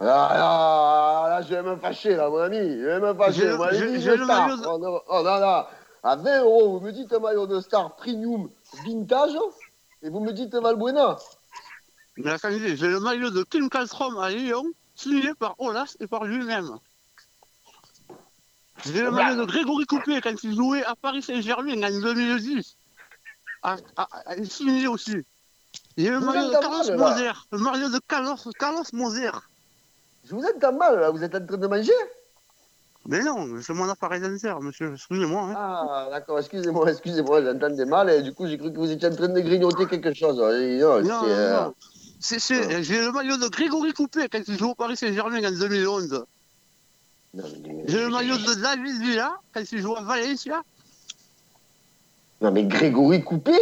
Speaker 4: Ah, là, là, je vais me fâcher, là, mon ami. Je vais me fâcher.
Speaker 12: le-
Speaker 4: Moi,
Speaker 12: j'ai
Speaker 4: le star.
Speaker 12: de-
Speaker 4: Oh, non, oh, non, non. À 20 euros, vous me dites un maillot de star premium vintage et vous me dites Valbuena.
Speaker 12: J'ai le maillot de Kim Kallstrom à Lyon, signé par Olas et par lui-même. J'ai le maillot de Grégory Coupé quand il jouait à Paris Saint-Germain en 2010. À, à- à- signé aussi. J'ai le maillot de Carlos. Moser. Le maillot de Carlos, Carlos Moser.
Speaker 4: Je vous entends mal, là. Vous êtes en train de manger?
Speaker 12: Mais non, c'est mon appareil dentaire, monsieur. Excusez-moi. Hein.
Speaker 4: Ah, d'accord, excusez-moi, excusez-moi, j'entendais mal et du coup, j'ai cru que vous étiez en train de grignoter quelque chose. Non. C'est-
Speaker 12: c'est- J'ai le maillot de Grégory Coupé quand il joue au Paris Saint-Germain en 2011.
Speaker 4: non, mais-
Speaker 12: J'ai le maillot de David Villa quand il joue à Valencia.
Speaker 4: non, mais Grégory Coupé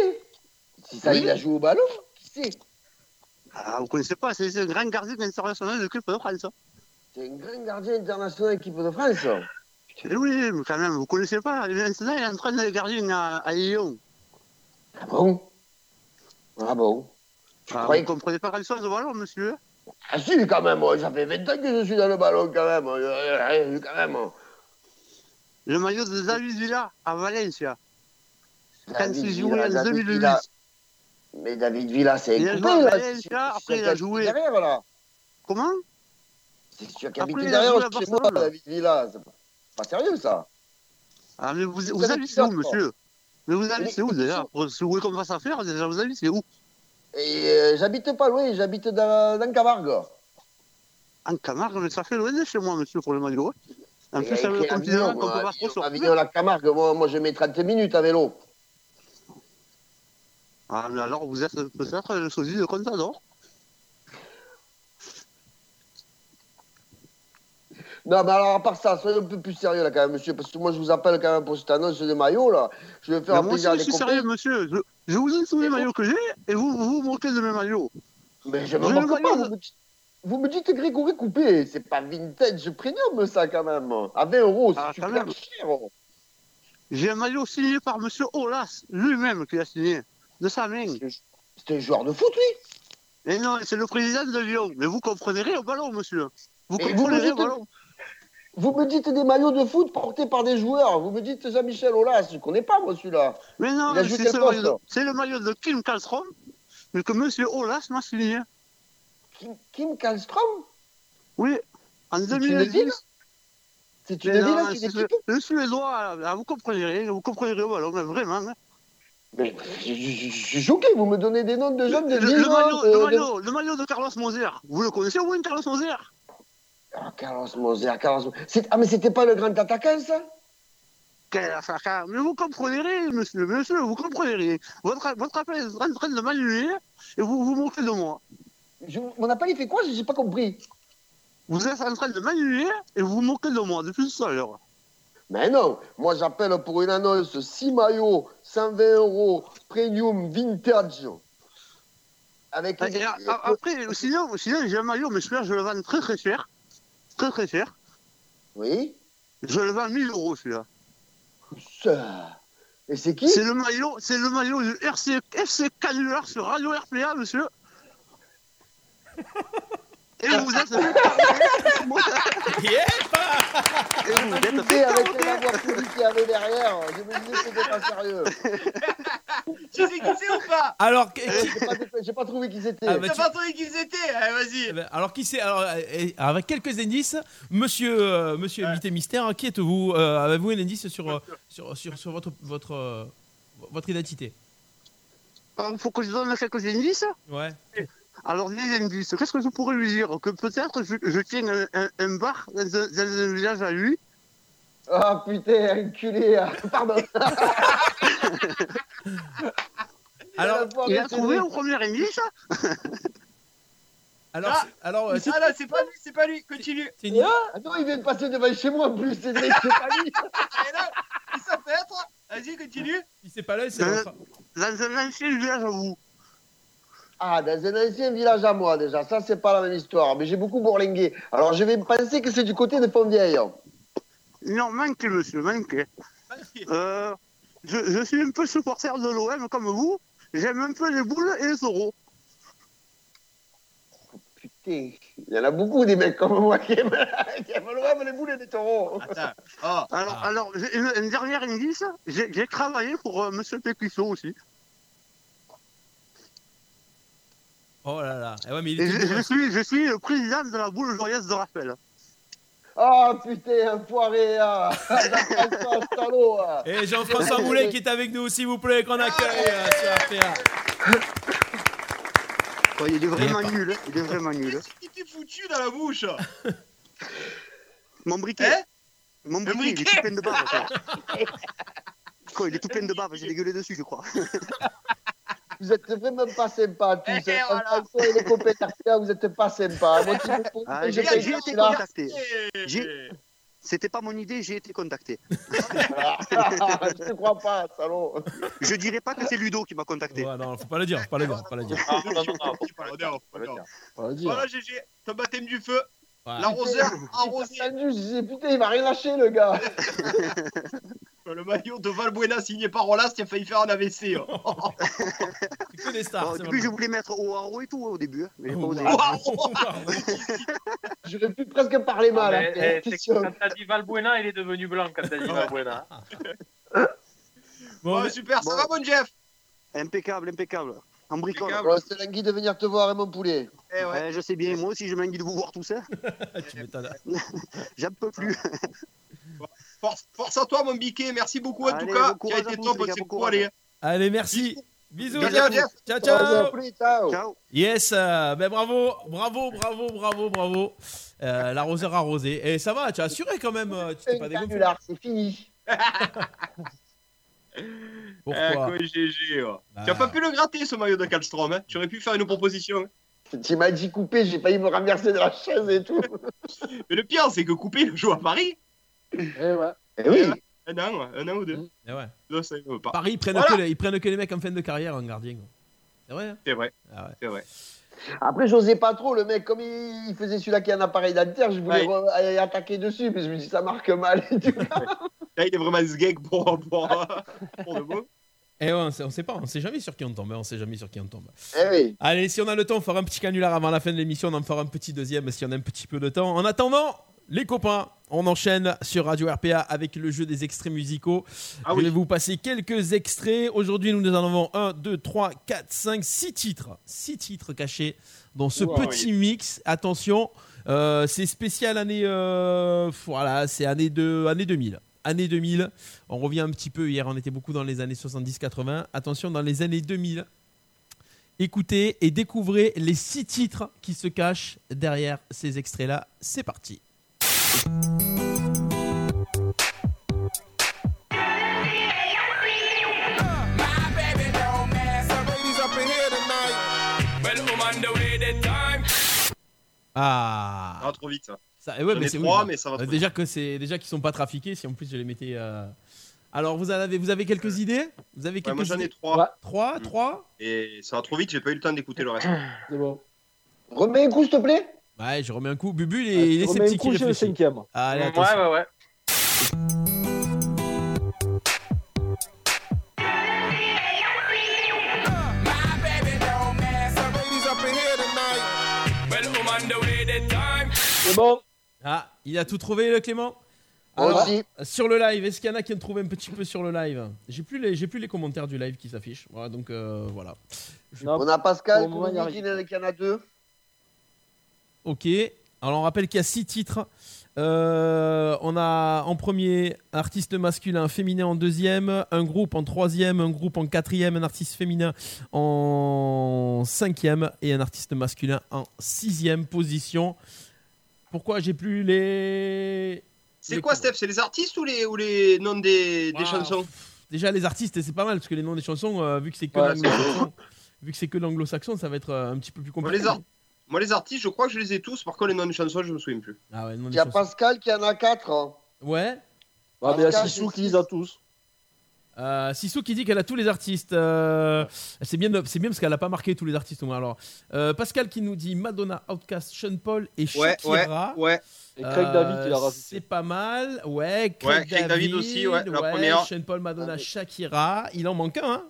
Speaker 4: Si ça,
Speaker 12: Oui.
Speaker 4: il a joué au ballon Qui c'est?
Speaker 12: Ah, vous connaissez pas, c'est un grand gardien international de l'équipe de France.
Speaker 4: C'est un grand gardien international équipe de France?
Speaker 12: Eh oui, mais quand même, vous connaissez pas. Maintenant, il est en train de garder à, à Lyon.
Speaker 4: Ah bon? Ah bon?
Speaker 12: Ah,
Speaker 4: croyais
Speaker 12: vous comprenez pas grand-chose de ballon, monsieur
Speaker 4: Ah si, quand même, moi, ça fait 20 ans que je suis dans le ballon, quand même. Euh, quand même.
Speaker 12: Le maillot de David Villa à Valencia. Quand il jouait en
Speaker 4: David
Speaker 12: 2008.
Speaker 4: Villa. Mais David Villa, c'est
Speaker 12: Il a
Speaker 4: un
Speaker 12: joué à
Speaker 4: coupé, là.
Speaker 12: Valencia, après, il a joué-
Speaker 4: Derrière, là.
Speaker 12: Comment?
Speaker 4: C'est sûr qu'il habite derrière chez moi. David Villa. C'est pas- sérieux, ça.
Speaker 12: Ah, mais vous, vous
Speaker 4: David
Speaker 12: habitez où, monsieur? Mais vous habitez où, déjà? vous voulez qu'on fasse affaire, déjà, vous habitez où?
Speaker 4: Et euh, j'habite pas loin, j'habite dans, dans Camargue.
Speaker 12: En Camargue, mais ça fait loin de chez moi, monsieur, pour le maillot. En
Speaker 4: Et
Speaker 12: plus, ça
Speaker 4: avec
Speaker 12: veut continuer
Speaker 4: Avignon,
Speaker 12: qu'on peut pas trop sortir.
Speaker 4: La Camargue, moi, moi je mets 30 minutes à vélo.
Speaker 12: Ah, mais alors, vous êtes peut-être le sosie de Contador
Speaker 4: Non, mais alors, à part ça, soyez un peu plus sérieux, là, quand même, monsieur, parce que moi, je vous appelle quand même pour cette annonce de maillot, là. Je vais faire
Speaker 12: Mais
Speaker 4: un
Speaker 12: moi aussi,
Speaker 4: plaisir à
Speaker 12: je suis sérieux, monsieur. Je, je vous donne tous les maillots que j'ai et vous vous, vous moquez de mes maillots.
Speaker 4: Mais je me moque pas,
Speaker 12: maillot
Speaker 4: vous me, dites, vous me dites Grégory Coupé, c'est pas vintage premium, ça, quand même. À 20 euros, c'est
Speaker 12: Ah, quand
Speaker 4: super cher.
Speaker 12: J'ai un maillot signé par monsieur Olas, lui-même qui l'a signé, de sa main.
Speaker 4: C'est un joueur de foot, lui
Speaker 12: Et non, c'est le président de Lyon. Mais vous comprenez rien au ballon, monsieur. Vous comprenez rien au ballon.
Speaker 4: Vous me dites des maillots de foot portés par des joueurs. Vous me dites Jean-Michel Aulas, je connais pas, moi, celui-là.
Speaker 12: Mais non, c'est ce de- le maillot de Kim Kallstrom, mais que monsieur Olas m'a signé.
Speaker 4: Kim, Kim Kallstrom
Speaker 12: Oui, en
Speaker 4: C'est une
Speaker 12: 2010.
Speaker 4: ville C'est une ville,
Speaker 12: non,
Speaker 4: c'est une
Speaker 12: c'est
Speaker 4: équipe
Speaker 12: le, le Suédois, là, vous comprenez rien, vous au ballon, mais vraiment. hein.
Speaker 4: Mais je, je- je suis choqué, vous me donnez des noms de jeunes de
Speaker 12: Le, le maillot,
Speaker 4: euh,
Speaker 12: le,
Speaker 4: de-
Speaker 12: maillot, le maillot de Carlos Moser, vous le connaissez au moins, Carlos Moser?
Speaker 4: Ah, Carlos Moser, Carlos Ah, mais c'était pas le grand attaquant, ça?
Speaker 12: Quel attaquant Mais vous comprenez rien, monsieur, monsieur, vous comprenez rien. Votre, votre appel est en train de m'annuler et vous vous moquez de moi.
Speaker 4: Je- Mon appel, il fait quoi? J'ai pas compris.
Speaker 12: Vous êtes en train de m'annuler et vous vous moquez de moi depuis tout à l'heure.
Speaker 4: Mais non, moi j'appelle pour une annonce 6 maillots, 120 euros, premium, vintage. Avec
Speaker 12: après, sinon, sinon j'ai un maillot, mais celui-là, je le vends très très cher. Très très cher.
Speaker 4: Oui
Speaker 12: Je le vends 1000 euros celui-là.
Speaker 4: Ça. Et c'est qui?
Speaker 12: C'est le maillot, c'est le maillot du RC, FC Canular sur Radio RPA, monsieur. Et vous êtes Et vous êtes
Speaker 4: Écoutez, avec la voix pourrie qu'il y avait derrière, je me disais que c'était pas sérieux.
Speaker 6: Tu sais qui c'est ou pas?
Speaker 2: Alors, qui-
Speaker 4: J'ai pas, j'ai pas trouvé qui c'était.
Speaker 2: Ah, bah,
Speaker 6: T'as
Speaker 2: tu-
Speaker 6: pas trouvé qui c'était? Allez, vas-y.
Speaker 2: Eh ben, Alors qui c'est? Alors, euh, eh, avec quelques indices, Monsieur euh, Monsieur invité mystère, qui êtes-vous Euh, Avez-vous un indice sur euh, sur, sur, sur votre votre euh, votre identité?
Speaker 12: Il faut que je donne quelques indices.
Speaker 2: Ouais.
Speaker 12: Alors, les indices, qu'est-ce que je pourrais lui dire Que peut-être je, je tiens un, un- un bar dans un, dans un village à lui.
Speaker 4: Ah putain, enculé. ah, Pardon.
Speaker 2: Alors,
Speaker 12: Il a trouvé au premier indice
Speaker 2: Alors,
Speaker 6: Ah,
Speaker 2: c'est- alors, euh,
Speaker 6: ah là, c'est pas lui, c'est pas lui. Continue.
Speaker 2: c'est une-
Speaker 4: Ah non, il vient de passer devant chez moi en plus, c'est vrai, c'est pas lui.
Speaker 6: Et là, ça peut être Vas-y, continue.
Speaker 2: si c'est pas là, c'est l'autre.
Speaker 12: Dans un ancien village à vous.
Speaker 4: Ah, dans un ancien village à moi déjà, ça c'est pas la même histoire, mais j'ai beaucoup bourlingué. Alors je vais penser que c'est du côté de Fontvieille.
Speaker 12: Non, manqué, monsieur, manqué. Euh, je, je suis un peu supporter de l'OM comme vous. J'aime un peu les boules et les taureaux.
Speaker 4: Putain, il y en a beaucoup des mecs comme moi qui aiment, qui aiment l'OM, les boules et les taureaux.
Speaker 6: Attends. Oh.
Speaker 12: Alors, alors j'ai une, une dernière indice. J'ai travaillé pour euh, monsieur Pécuissot aussi.
Speaker 2: Oh là là. Eh ouais, mais il
Speaker 12: Et
Speaker 2: était
Speaker 12: je, suis, je suis le président de la boule joyeuse de Raphaël.
Speaker 4: Ah putain, enfoiré, ah. Jean-François Salaud. ah.
Speaker 2: Et Jean-François Moulet qui est avec nous, s'il vous plaît, qu'on accueille euh, sur RPA.
Speaker 12: Ouais, il est vraiment nul. hein. Il est vraiment nul.
Speaker 6: Qui t'es foutu dans la bouche
Speaker 12: Mon briquet.
Speaker 6: Hein
Speaker 12: Mon briquet, il est
Speaker 6: briquet
Speaker 12: tout plein de bave. Quoi. Quoi, il est tout plein de bave. J'ai dégueulé dessus, je crois.
Speaker 4: Vous êtes vraiment pas sympas tous.
Speaker 6: Eh,
Speaker 4: hein.
Speaker 6: voilà.
Speaker 4: Et les copains vous êtes pas sympas. Moi, tu me poses-
Speaker 12: Ah, j'ai été contacté. J'ai- C'était pas mon idée, j'ai été contacté.
Speaker 4: Ah, je te crois pas, salaud.
Speaker 12: Je dirais pas que c'est Ludo qui m'a contacté.
Speaker 2: Ouais, non, faut pas le dire, faut pas le dire, faut pas le dire.
Speaker 6: Ah, non, non, non, faut pas le dire, faut pas le dire.
Speaker 7: On va dire.
Speaker 6: Voilà, GG, ton baptême du feu.
Speaker 2: Ouais.
Speaker 6: L'arroseur
Speaker 4: J'ai
Speaker 6: arrosé.
Speaker 4: attendu, je disais, putain, il va rien lâcher, le gars.
Speaker 6: Le maillot de Valbuena signé par Rolas, qui a failli faire un AVC. hein.
Speaker 2: C'est que des stars.
Speaker 12: Bon, au
Speaker 2: c'est
Speaker 12: début, je
Speaker 2: vraiment.
Speaker 12: voulais mettre au haro et tout au début. hein, mais j'ai pas osé.
Speaker 4: J'aurais pu presque parler
Speaker 5: Ah,
Speaker 4: mal.
Speaker 5: mais,
Speaker 4: hein,
Speaker 5: eh, c'est quand t'as dit Valbuena, il est devenu blanc quand t'as dit Valbuena.
Speaker 2: Bon,
Speaker 6: Ouais, super, ça
Speaker 12: bon.
Speaker 6: va, bon Jeff?
Speaker 12: Impeccable, impeccable. En bricole.
Speaker 6: Impeccable.
Speaker 4: Bon, c'est l'envie de venir te voir, et mon poulet.
Speaker 6: Eh ouais.
Speaker 12: Ouais, je sais bien, moi aussi je m'envie de vous voir tous ça.
Speaker 2: tu m'étonnes.
Speaker 12: J'en peux plus.
Speaker 6: Force, force à toi, mon biquet. Merci beaucoup, en
Speaker 12: Allez,
Speaker 6: tout cas. Qui a été top, c'est allez.
Speaker 2: Allez, merci. Bisous. Ciao,
Speaker 4: Ciao,
Speaker 2: ciao.
Speaker 4: ciao.
Speaker 12: Ciao.
Speaker 2: Yes, euh, ben bravo, bravo, bravo, bravo, bravo. Euh, L'arroseur arrosé. Et ça va, tu as assuré quand même. euh, Tu t'es pas dégonflé.
Speaker 4: c'est fini.
Speaker 2: Pourquoi
Speaker 6: Eh, quoi, GG. ouais.
Speaker 2: Bah.
Speaker 6: Tu as pas pu le gratter, ce maillot de Kallstrom. Hein? Tu aurais pu faire une proposition.
Speaker 4: Tu m'as dit couper, j'ai failli me renverser de la chaise et tout.
Speaker 6: Mais le pire, c'est que Coupé il joue à Paris.
Speaker 7: Eh ouais.
Speaker 4: Eh oui.
Speaker 6: Un an, un an ou deux.
Speaker 2: Eh ouais.
Speaker 6: Non, ça, il veut pas.
Speaker 2: Paris, ils prennent,
Speaker 6: Voilà.
Speaker 2: que les, ils prennent que les mecs en fin de carrière en gardien. C'est vrai hein?
Speaker 6: C'est vrai,
Speaker 2: Ah ouais.
Speaker 6: c'est vrai.
Speaker 4: Après, j'osais pas trop, le mec, comme il, il faisait celui-là qui a un appareil dentaire, je voulais
Speaker 6: Ouais.
Speaker 4: re- aller attaquer dessus, mais je me dis ça marque mal. et tout.
Speaker 6: Là, il est vraiment sgeg pour, pour, pour le beau.
Speaker 2: Eh ouais, on sait, on sait pas, on sait jamais sur qui on tombe, hein, on sait jamais sur qui on tombe.
Speaker 4: Eh oui.
Speaker 2: Allez, si on a le temps, on fera un petit canular avant la fin de l'émission, on en fera un petit deuxième si on a un petit peu de temps. En attendant, les copains, on enchaîne sur Radio RPA avec le jeu des extraits musicaux.
Speaker 6: Ah
Speaker 2: Je
Speaker 6: oui.
Speaker 2: vais vous passer quelques extraits. Aujourd'hui, nous en avons 1, 2, 3, 4, 5, 6 titres. 6 titres cachés dans ce
Speaker 6: Wow,
Speaker 2: petit mix. Attention, euh, c'est spécial année, euh, voilà, c'est année, de, année 2000. Année 2000, on revient un petit peu. Hier, on était beaucoup dans les années 70-80. Attention, dans les années 2000, écoutez et découvrez les six titres qui se cachent derrière ces extraits-là. C'est parti. Ah,
Speaker 6: Ça va trop vite, ça.
Speaker 2: ça, ouais, mais
Speaker 6: ai
Speaker 2: c'est
Speaker 6: trois,
Speaker 2: oui,
Speaker 6: mais ça va
Speaker 2: euh,
Speaker 6: trop
Speaker 2: déjà que c'est déjà qu'ils sont pas trafiqués. Si en plus je les mettais. euh, Alors vous avez vous avez quelques idées? Vous avez
Speaker 6: Ouais,
Speaker 2: quelques
Speaker 6: moi, j'en ai trois.
Speaker 7: Ouais.
Speaker 2: Trois,
Speaker 6: Mm.
Speaker 2: trois?
Speaker 6: Et ça va trop vite, j'ai pas eu le temps d'écouter le reste.
Speaker 7: C'est bon.
Speaker 4: Remets un coup, s'il te plaît.
Speaker 2: Ouais, je remets un coup. Bubu, il est, il est
Speaker 7: On un
Speaker 2: sceptique,
Speaker 7: coup
Speaker 2: il
Speaker 7: le cinquième.
Speaker 2: Allez,
Speaker 5: ouais,
Speaker 2: attention.
Speaker 5: ouais, ouais.
Speaker 7: C'est bon.
Speaker 2: Ah, il a tout trouvé, le Clément Alors,
Speaker 4: Aussi.
Speaker 2: sur le live, est-ce qu'il y en a qui ont trouvé un petit peu sur le live J'ai plus les, j'ai plus les commentaires du live qui s'affichent. Voilà, donc euh, voilà.
Speaker 4: On a Pascal
Speaker 7: moment,
Speaker 4: qui nous dit qu'il y en a deux.
Speaker 2: Ok. Alors on rappelle qu'il y a six titres. Euh, on a en premier un artiste masculin, féminin en deuxième, un groupe en troisième, un groupe en quatrième, un artiste féminin en cinquième et un artiste masculin en sixième position. Pourquoi j'ai plus les.
Speaker 6: C'est
Speaker 2: les-
Speaker 6: quoi, Steph? C'est les artistes ou les, ou les noms des, des chansons?
Speaker 2: Déjà les artistes, c'est pas mal parce que les noms des chansons, euh, vu que c'est que
Speaker 6: Ouais,
Speaker 2: l'anglo-saxon, vu que c'est que l'anglo-saxon, ça va être euh, un petit peu plus compliqué.
Speaker 6: les, ar- Moi, les artistes, je crois que je les ai tous. Par contre, les noms des chansons, je me souviens plus.
Speaker 2: Ah ouais,
Speaker 4: Il y a Pascal qui en a quatre. hein.
Speaker 2: Ouais.
Speaker 7: Ah, mais il y a Sissou qui les a tous.
Speaker 2: Euh, Sissou qui dit qu'elle a tous les artistes. Euh, c'est bien, c'est bien parce qu'elle a pas marqué tous les artistes au moins. Alors, euh, Pascal qui nous dit Madonna, Outcast, Sean Paul et
Speaker 6: Ouais,
Speaker 2: Shakira.
Speaker 6: ouais, ouais.
Speaker 7: Et Craig David, il a rajouté.
Speaker 2: C'est pas mal. Ouais, Craig,
Speaker 6: Ouais, Craig David aussi, ouais, la première.
Speaker 2: Sean Paul, Madonna, Shakira. Il en manque un. Hein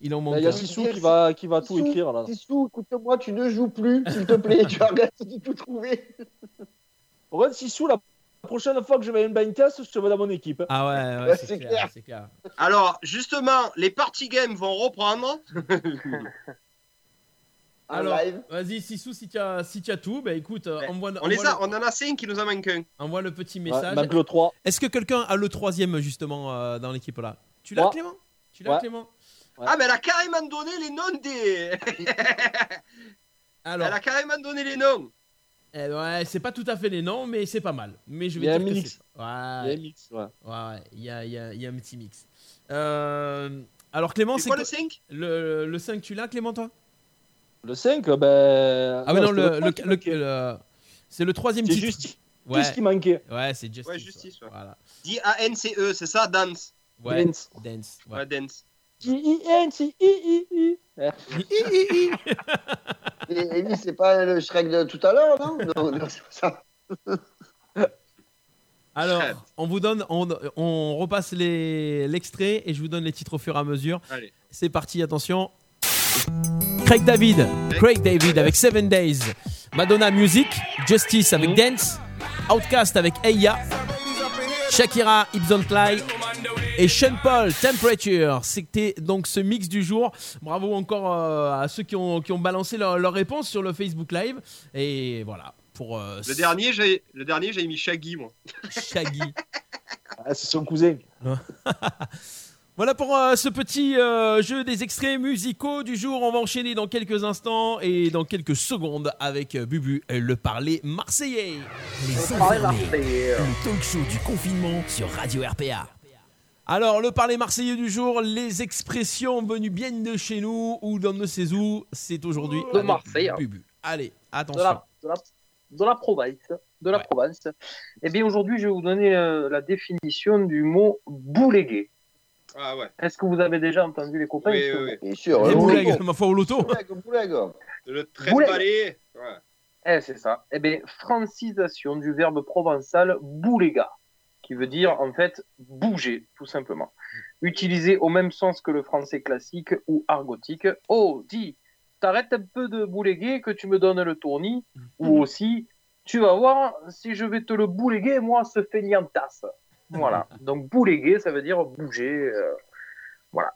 Speaker 2: il en manque
Speaker 7: il y a. Sissou qui va, qui va tout écrire là.
Speaker 4: Sissou, écoute-moi, tu ne joues plus, s'il te plaît. tu arrêtes de tout trouver.
Speaker 7: Regarde Sissou, la prochaine fois que je vais à une blind test, je te veux dans mon équipe.
Speaker 2: Ah ouais, ouais,
Speaker 4: Ouais,
Speaker 2: c'est
Speaker 4: c'est
Speaker 2: clair,
Speaker 4: clair.
Speaker 2: c'est clair.
Speaker 6: Alors, justement, les party games vont reprendre.
Speaker 4: En
Speaker 2: Alors,
Speaker 4: live.
Speaker 2: vas-y, Sissou, si tu as, si tu as tout, bah écoute, euh, envoie,
Speaker 6: on, les a,
Speaker 2: le,
Speaker 6: on en a 5 qui nous en manquent un.
Speaker 2: envoie le petit
Speaker 7: Ouais,
Speaker 2: message.
Speaker 7: manque le 3.
Speaker 2: Est-ce que quelqu'un a le troisième justement euh, dans l'équipe là? Tu l'as. Clément? Tu l'as,
Speaker 7: Ouais.
Speaker 2: Clément?
Speaker 7: Ouais.
Speaker 6: Ah, mais elle a carrément donné les noms des.
Speaker 2: Alors,
Speaker 6: Elle a carrément donné les noms.
Speaker 2: eh ouais, c'est pas tout à fait les noms, mais c'est pas mal. Mais je vais
Speaker 7: Il y a
Speaker 2: dire
Speaker 7: un mix.
Speaker 2: c'est-
Speaker 7: Il y a un mix, ouais.
Speaker 2: ouais, il y a, il y a- il y a un petit mix. Euh, alors Clément,
Speaker 6: C'est
Speaker 2: c'est
Speaker 6: quoi le 5
Speaker 2: le, le 5, tu l'as Clément toi?
Speaker 7: Le 5, ben.
Speaker 2: Ah oui, non, le, le- le- c'est le troisième
Speaker 7: C'est
Speaker 2: titre.
Speaker 7: Justice
Speaker 2: Ouais,
Speaker 7: qui manquait.
Speaker 2: ouais c'est Justice.
Speaker 6: Ouais, Justice, ouais.
Speaker 2: Voilà.
Speaker 6: D-A-N-C-E, c'est ça, Dance.
Speaker 2: Ouais,
Speaker 7: Dance.
Speaker 2: Dance. Ouais,
Speaker 6: Dance.
Speaker 7: J-I-N-C-I-I-I.
Speaker 4: Et, et lui, c'est pas le Shrek de tout à l'heure, non? Non, non, c'est pas ça.
Speaker 2: Alors, on vous donne, on, on repasse les- l'extrait et je vous donne les titres au fur et à mesure.
Speaker 6: Allez.
Speaker 2: C'est parti, attention. Craig David, Craig David avec Seven Days, Madonna Music, Justice avec Dance, Outcast avec Eya, Shakira, Ibson Clyde et Sean Paul, Temperature. C'était donc ce mix du jour. Bravo encore euh, à ceux qui ont, qui ont balancé leur, leur réponse sur le Facebook Live. Et voilà, pour euh,
Speaker 6: Le dernier, j'ai le dernier, j'ai mis Shaggy, moi.
Speaker 2: Shaggy.
Speaker 7: Ah, c'est son cousin.
Speaker 2: Voilà pour euh, ce petit euh, jeu des extraits musicaux du jour. On va enchaîner dans quelques instants et dans quelques secondes avec euh, Bubu, le parler marseillais.
Speaker 3: Les enfermés, le talk show du confinement sur Radio RPA.
Speaker 2: Alors, le parler marseillais du jour, les expressions venues bien de chez nous ou d'on ne sait où, c'est aujourd'hui
Speaker 5: De
Speaker 2: avec
Speaker 5: Marseille.
Speaker 2: Bubu. Allez,
Speaker 5: de
Speaker 2: attention.
Speaker 5: la, de la, de la province. De la
Speaker 2: Ouais.
Speaker 5: province. Eh bien, aujourd'hui, je vais vous donner euh, la définition du mot boulégué.
Speaker 6: Ah ouais.
Speaker 5: Est-ce que vous avez déjà entendu les copains
Speaker 6: Oui, oui, oui.
Speaker 4: Bien sûr.
Speaker 2: Les
Speaker 4: le
Speaker 2: boulegues,
Speaker 4: loto.
Speaker 2: ma foi au loto.
Speaker 4: Boulegue.
Speaker 6: Le de balai. Ouais.
Speaker 5: Eh, c'est ça. Eh bien, francisation du verbe provençal boulega, qui veut dire en fait bouger, tout simplement. Utilisé au même sens que le français classique ou argotique. Oh, dis, t'arrêtes un peu de bouléguer que tu me donnes le tournis, ou aussi, tu vas voir, si je vais te le bouléguer, moi, ce feignantasse. Voilà. Donc, bouléguer, ça veut dire bouger. euh, voilà.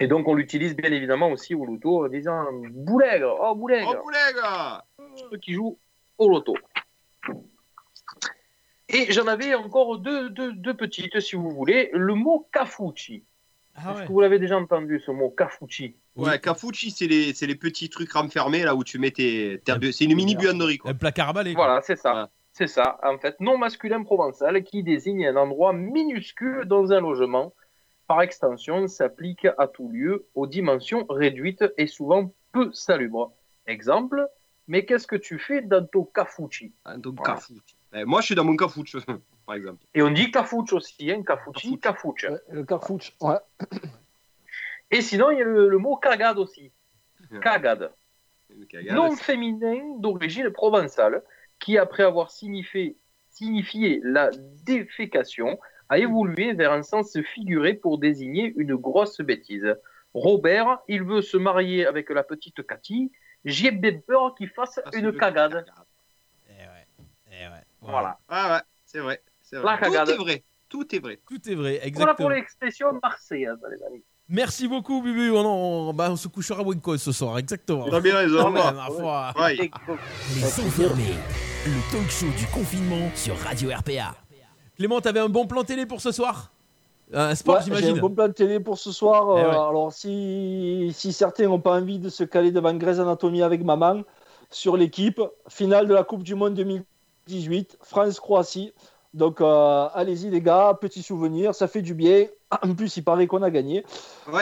Speaker 5: Et donc, on l'utilise bien évidemment aussi au loto en disant boulègre, oh boulègre
Speaker 6: Oh, poulet, gars
Speaker 5: ceux qui jouent au loto. Et j'en avais encore deux, deux, deux petites, si vous voulez. Le mot cafucci.
Speaker 2: Ah
Speaker 5: Est-ce
Speaker 2: ouais.
Speaker 5: que vous l'avez déjà entendu, ce mot cafucci?
Speaker 6: Ouais, Cafucci, c'est les, c'est les petits trucs renfermés là où tu mets tes. C'est une mini buanderie, quoi.
Speaker 2: Un placard à balai. quoi.
Speaker 5: Voilà, c'est ça. C'est ça, en fait, nom masculin provençal qui désigne un endroit minuscule dans un logement. Par extension, s'applique à tout lieu, aux dimensions réduites et souvent peu salubres. Exemple, mais qu'est-ce que tu fais dans ton cafucci
Speaker 6: Ah, Donc,
Speaker 5: Voilà.
Speaker 6: Cafucci. Eh, moi, je suis dans mon Cafucci, par exemple.
Speaker 5: Et on dit cafucci aussi, hein, cafucci, cafucci.
Speaker 7: Ouais, le Carfouch. Ouais.
Speaker 5: Et sinon, il y a le, le mot cagade aussi. Cagade.
Speaker 6: Cagade,
Speaker 5: Nom
Speaker 6: c'est-
Speaker 5: féminin d'origine provençale qui, après avoir signifié, signifié la défécation, a évolué vers un sens figuré pour désigner une grosse bêtise. Robert, il veut se marier avec la petite Cathy. J'ai bien peur qu'il fasse
Speaker 6: Ah,
Speaker 5: une cagade.
Speaker 2: Eh ouais. Eh ouais.
Speaker 5: Voilà.
Speaker 6: Ah ouais, c'est vrai. C'est
Speaker 5: La
Speaker 6: vrai. Tout
Speaker 5: cagade.
Speaker 6: est vrai. Tout est vrai.
Speaker 2: Tout est vrai,
Speaker 5: Voilà
Speaker 2: exactement.
Speaker 5: pour l'expression marseillaise, les amis.
Speaker 2: Merci beaucoup, Bubu. On, on- bah, on se couchera Winco ce soir, exactement.
Speaker 6: T'as bien raison.
Speaker 2: Quand même, ma foi.
Speaker 6: Ouais.
Speaker 3: Les enfermés, le talk show du confinement sur Radio RPA.
Speaker 2: Clément, t'avais un bon plan télé pour ce soir? Un sport,
Speaker 7: Ouais, J'ai
Speaker 2: j'imagine.
Speaker 7: un bon plan de télé pour ce soir.
Speaker 2: Eh
Speaker 7: Euh,
Speaker 2: ouais.
Speaker 7: Alors, si, si certains n'ont pas envie de se caler devant Grey's Anatomy avec maman, sur l'équipe, finale de la Coupe du Monde 2018, France-Croatie. Donc, euh, allez-y, les gars, petit souvenir, ça fait du bien. En plus, il paraît qu'on a gagné.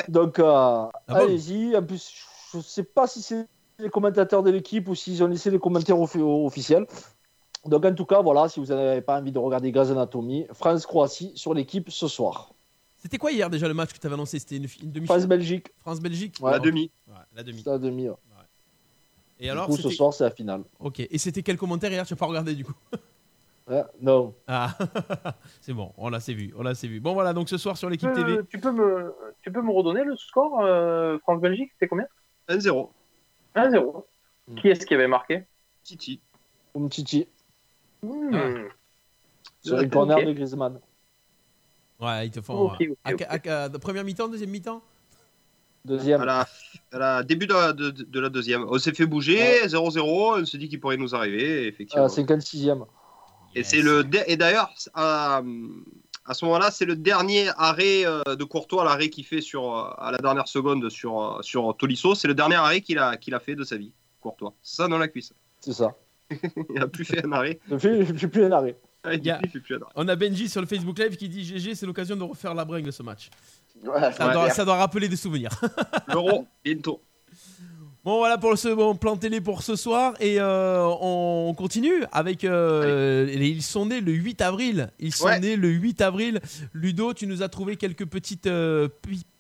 Speaker 7: Donc, euh,
Speaker 2: Ah bon
Speaker 7: allez-y. En plus, je ne sais pas si c'est les commentateurs de l'équipe ou s'ils ont laissé les commentaires offi- officiels. Donc, en tout cas, voilà, si vous n'avez pas envie de regarder Grey's Anatomy, France-Croatie sur l'équipe ce soir.
Speaker 2: C'était quoi hier déjà le match que tu avais annoncé? C'était une, une demi-finale?
Speaker 7: France-Belgique.
Speaker 2: France-belgique?
Speaker 7: Ouais. La demi.
Speaker 2: Ouais, la demi.
Speaker 7: La demi. ouais.
Speaker 2: Et alors
Speaker 7: coup, ce soir, c'est la finale.
Speaker 2: Ok. Et c'était quel commentaire hier? Tu n'as pas regardé du coup
Speaker 7: Ouais, non.
Speaker 2: Ah, c'est bon, on l'a c'est vu, on l'a c'est vu. Bon voilà, donc ce soir sur l'équipe TV.
Speaker 5: tu peux me, tu peux me redonner le score euh, France-Belgique C'était combien?
Speaker 6: 1-0.
Speaker 5: 1-0. Qui est-ce qui avait marqué?
Speaker 6: Titi.
Speaker 7: Umtiti.
Speaker 5: Hmm.
Speaker 7: Sur le corner de Griezmann.
Speaker 2: Ouais, ils te font.
Speaker 5: Ok,
Speaker 2: ouais.
Speaker 5: ok,
Speaker 2: À-
Speaker 5: ok.
Speaker 2: à- à- de première mi-temps, deuxième mi-temps?
Speaker 7: Deuxième.
Speaker 6: À la, à la début de la, de, de la deuxième. On s'est fait bouger, 0-0. On se dit qu'il pourrait nous arriver, effectivement.
Speaker 7: Euh, 56e.
Speaker 6: Et c'est le et d'ailleurs à, à ce moment-là, c'est le dernier arrêt euh, de Courtois, l'arrêt qu'il fait sur euh, à la dernière seconde sur euh, sur Tolisso, c'est le dernier arrêt qu'il a qu'il a fait de sa vie, Courtois. C'est ça dans la cuisse.
Speaker 7: C'est ça.
Speaker 6: Il a plus fait un arrêt.
Speaker 7: Ne fais plus un arrêt.
Speaker 6: Ah,
Speaker 2: a-
Speaker 6: plus un arrêt.
Speaker 2: On a Benji sur le Facebook Live qui dit GG, c'est l'occasion de refaire la bringue ce match.
Speaker 4: Ouais,
Speaker 2: Ça, doit, ça doit rappeler des souvenirs.
Speaker 6: L'euro bientôt.
Speaker 2: Bon voilà pour ce bon plan télé pour ce soir et euh, on continue avec euh, ils sont nés le 8 avril ils sont
Speaker 6: Ouais.
Speaker 2: nés le 8 avril Ludo tu nous as trouvé quelques petites euh,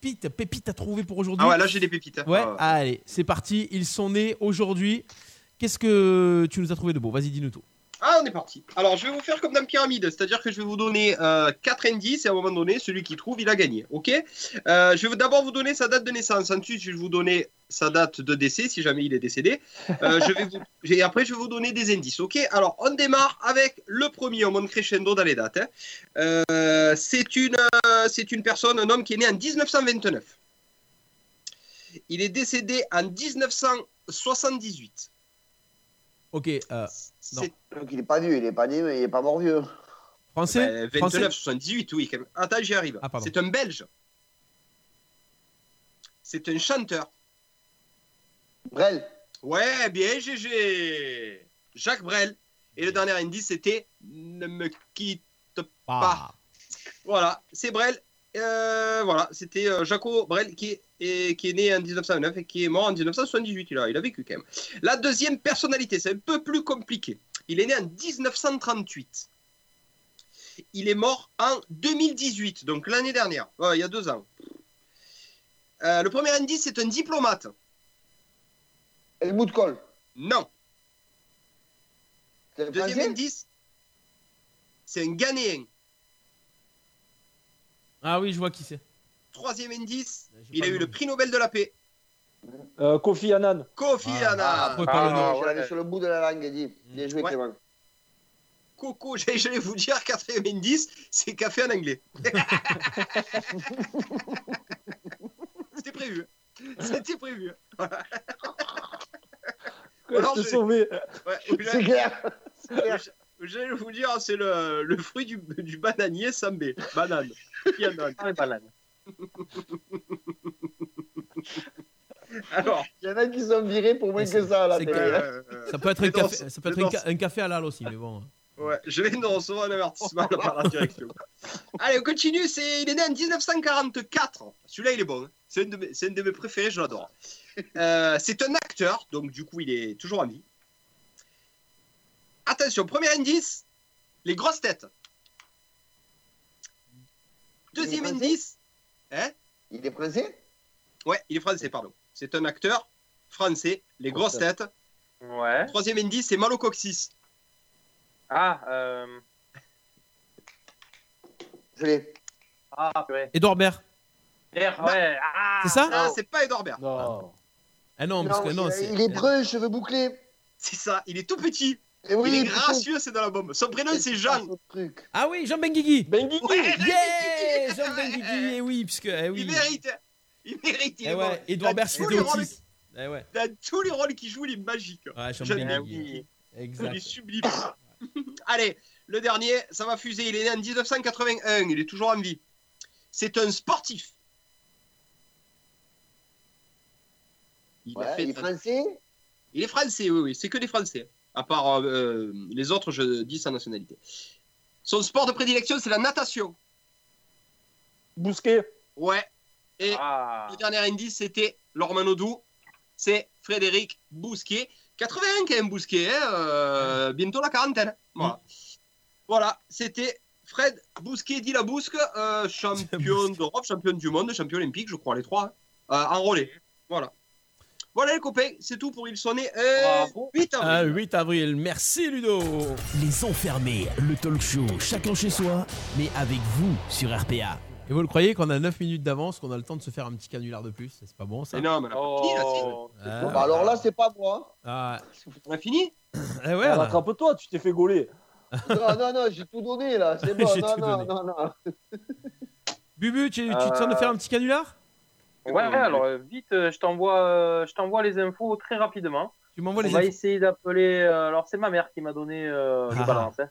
Speaker 2: pépites pépites à trouver pour aujourd'hui
Speaker 6: Ah ouais, là j'ai des pépites. hein.
Speaker 2: ouais
Speaker 6: Ah ouais.
Speaker 2: allez c'est parti ils sont nés aujourd'hui qu'est-ce que tu nous as trouvé de beau? Vas-y dis-nous tout
Speaker 6: Ah, on est parti. Alors, je vais vous faire comme dans pyramide, c'est-à-dire que je vais vous donner 4 indices et à un moment donné, celui qui trouve, il a gagné. Ok? Euh, Je vais d'abord vous donner sa date de naissance. Ensuite, je vais vous donner sa date de décès, si jamais il est décédé. Euh. Et après, je vais vous donner des indices. Ok? Alors, on démarre avec le premier. On monte crescendo dans les dates. hein. Euh, c'est une, euh, une personne, un homme qui est né en 1929. Il est décédé en 1978.
Speaker 2: ok euh, non.
Speaker 4: Donc il est pas vieux, il est pas né, mais il est pas mort vieux.
Speaker 2: français
Speaker 6: Ben, 29,
Speaker 2: Français
Speaker 6: 78, oui. quand même. Attends, j'y arrive.
Speaker 2: Ah,
Speaker 6: c'est un Belge. C'est un chanteur.
Speaker 4: Brel.
Speaker 6: Ouais, bien, GG. Jacques Brel. Et le dernier indice, c'était Ne me quitte
Speaker 2: Ah.
Speaker 6: pas. Voilà, c'est Brel. Euh, voilà, c'était euh, Jaco Brel qui est, et- qui est né en 1909 et qui est mort en 1978. Il a, il a vécu quand même. La deuxième personnalité, c'est un peu plus compliqué. Il est né en 1938. Il est mort en 2018, donc l'année dernière, Ouais, il y a deux ans. Euh, le premier indice, c'est un diplomate.
Speaker 4: Helmut Kohl.
Speaker 6: Non. Deuxième indice, c'est un Ghanéen.
Speaker 2: Ah oui je vois qui c'est
Speaker 6: Troisième indice,
Speaker 2: J'ai
Speaker 6: il
Speaker 2: pas
Speaker 6: a
Speaker 2: le
Speaker 6: eu
Speaker 2: nom.
Speaker 6: le prix Nobel de la paix.
Speaker 7: Euh, Kofi Annan.
Speaker 6: Kofi
Speaker 2: Ah,
Speaker 6: Annan.
Speaker 2: après, pas le nom.
Speaker 4: Ah, je l'avais sur le bout de la langue, dit. Bien joué,
Speaker 6: Ouais.
Speaker 4: Clément.
Speaker 6: Coco, j'allais j'allais vous dire, quatrième indice, c'est café en anglais. C'était prévu. C'était prévu. Alors,
Speaker 7: je t'ai
Speaker 6: je-
Speaker 7: sauvé.
Speaker 6: Ouais,
Speaker 4: C'est clair. C'est clair.
Speaker 6: J'allais vous dire, c'est le, le fruit du, du bananier sambé. Banane. Pianon.
Speaker 5: Ah, les bananes.
Speaker 6: Alors,
Speaker 4: Il y en a qui sont virés pour moins que ça à la
Speaker 2: C'est
Speaker 4: télé.
Speaker 2: clair.
Speaker 6: euh, euh,
Speaker 2: ça peut être un
Speaker 6: mais dans
Speaker 2: café
Speaker 6: ce-
Speaker 2: ça peut être
Speaker 6: mais
Speaker 2: un,
Speaker 6: dans
Speaker 2: ca- un café halal aussi mais bon
Speaker 6: Ouais, je viens de recevoir un avertissement par la direction. Allez, on continue. C'est... Il est né en 1944. Celui-là, il est bon. hein. C'est un, de mes... c'est un de mes préférés, je l'adore. Euh, c'est un acteur, donc du coup, il est toujours en vie. Attention, premier indice les grosses têtes. Deuxième indice. Hein
Speaker 4: Il est français?
Speaker 6: Ouais, il est français, pardon. C'est un acteur français, les grosses têtes.
Speaker 5: Ouais.
Speaker 6: Troisième indice, c'est Malo Coccyx.
Speaker 5: Ah, euh...
Speaker 4: Je l'ai.
Speaker 5: Ah, purée.
Speaker 2: Edouard Baird
Speaker 5: R, ouais. Ah,
Speaker 2: c'est ça?
Speaker 6: Ah, c'est pas Edouard Baird.
Speaker 7: Non.
Speaker 2: ah non parce que
Speaker 4: il,
Speaker 2: non c'est
Speaker 4: il est brun, cheveux bouclés.
Speaker 6: C'est ça, il est tout petit.
Speaker 4: Et oui,
Speaker 6: il est gracieux, c'est dans la bombe. Son prénom, c'est Jean.
Speaker 2: Ah oui, Jean Benguigui.
Speaker 7: Benguigui.
Speaker 2: Yeah, Jean Benguigui. Et oui, puisque eh oui.
Speaker 6: Il mérite. Il mérite. il
Speaker 2: Eh ouais,
Speaker 6: bon.
Speaker 2: Edouard
Speaker 6: Dans
Speaker 2: Baird,
Speaker 6: tous
Speaker 2: c'était
Speaker 6: les rôles-
Speaker 2: autiste. Eh ouais.
Speaker 6: Dans tous les rôles qu'il joue, il est magique.
Speaker 2: Ouais, Jean
Speaker 6: Jean
Speaker 2: Benguigui.
Speaker 6: Benguigui. Il
Speaker 2: Exact.
Speaker 6: est sublime. Allez, le dernier, ça va fuser. Il est né en 1981. Il est toujours en vie. C'est un sportif. Il, a
Speaker 4: Ouais,
Speaker 6: fait-
Speaker 4: il est français?
Speaker 6: Il est français, oui, oui. C'est que des Français. À part euh, les autres, je dis sa nationalité. Son sport de prédilection, c'est la natation.
Speaker 7: Bousquet.
Speaker 6: Ouais. Et
Speaker 5: Ah.
Speaker 6: le dernier indice, c'était Lormanodou. C'est Frédéric Bousquet. 81 quand même, Bousquet. hein, euh, bientôt la quarantaine. Voilà. Voilà, c'était Fred Bousquet, dit la Bousque, euh, champion d'Europe, champion du monde, champion olympique, je crois, les trois. hein, euh, en relais. Voilà. Voilà les copains, c'est tout pour Il Sonner. Euh, 8 avril.
Speaker 2: Ah, 8 avril. Merci Ludo.
Speaker 3: Les enfermés, le talk show, chacun chez soi, mais avec vous sur RPA.
Speaker 2: Et vous le croyez qu'on a 9 minutes d'avance, qu'on a le temps de se faire un petit canular de plus? C'est pas bon ça
Speaker 6: Mais non, mais c'est-
Speaker 2: Ah,
Speaker 4: Bon, bah, alors là, c'est pas moi.
Speaker 2: ah,
Speaker 6: On a fini
Speaker 2: eh ouais,
Speaker 7: Ah,
Speaker 2: là.
Speaker 7: Rattrape-toi, tu t'es fait gauler.
Speaker 4: Non, non, non, j'ai tout donné là. C'est bon. Non,
Speaker 2: tout
Speaker 4: non,
Speaker 2: donné.
Speaker 4: non, non.
Speaker 2: Bubu, tu, tu te sens de faire un petit canular?
Speaker 5: Ouais, alors euh, vite, euh, je t'envoie, euh, je t'envoie les infos très rapidement.
Speaker 2: Tu m'envoies
Speaker 5: On
Speaker 2: les
Speaker 5: va
Speaker 2: infos.
Speaker 5: essayer d'appeler. euh, alors c'est ma mère qui m'a donné. euh, je
Speaker 2: Ah.
Speaker 5: balance. Hein.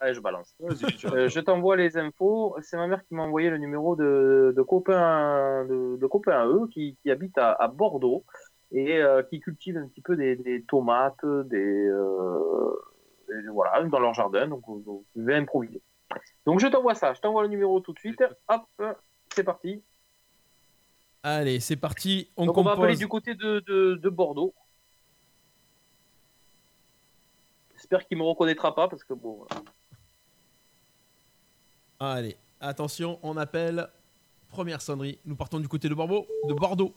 Speaker 5: Allez, je balance. Euh, je t'envoie les infos. C'est ma mère qui m'a envoyé le numéro de, de copains, de, de copains à eux qui, qui habitent à, à Bordeaux et euh, qui cultivent un petit peu des, des tomates, des euh, et voilà dans leur jardin. Donc je vais improviser. Donc je t'envoie ça. Je t'envoie le numéro tout de suite. Hop, c'est parti.
Speaker 2: Allez, c'est parti. On
Speaker 5: Donc on va
Speaker 2: compose.
Speaker 5: du côté de, de, de Bordeaux. J'espère qu'il me reconnaîtra pas parce que bon.
Speaker 2: Allez, attention, on appelle. Première sonnerie. Nous partons du côté de Bordeaux. De Bordeaux.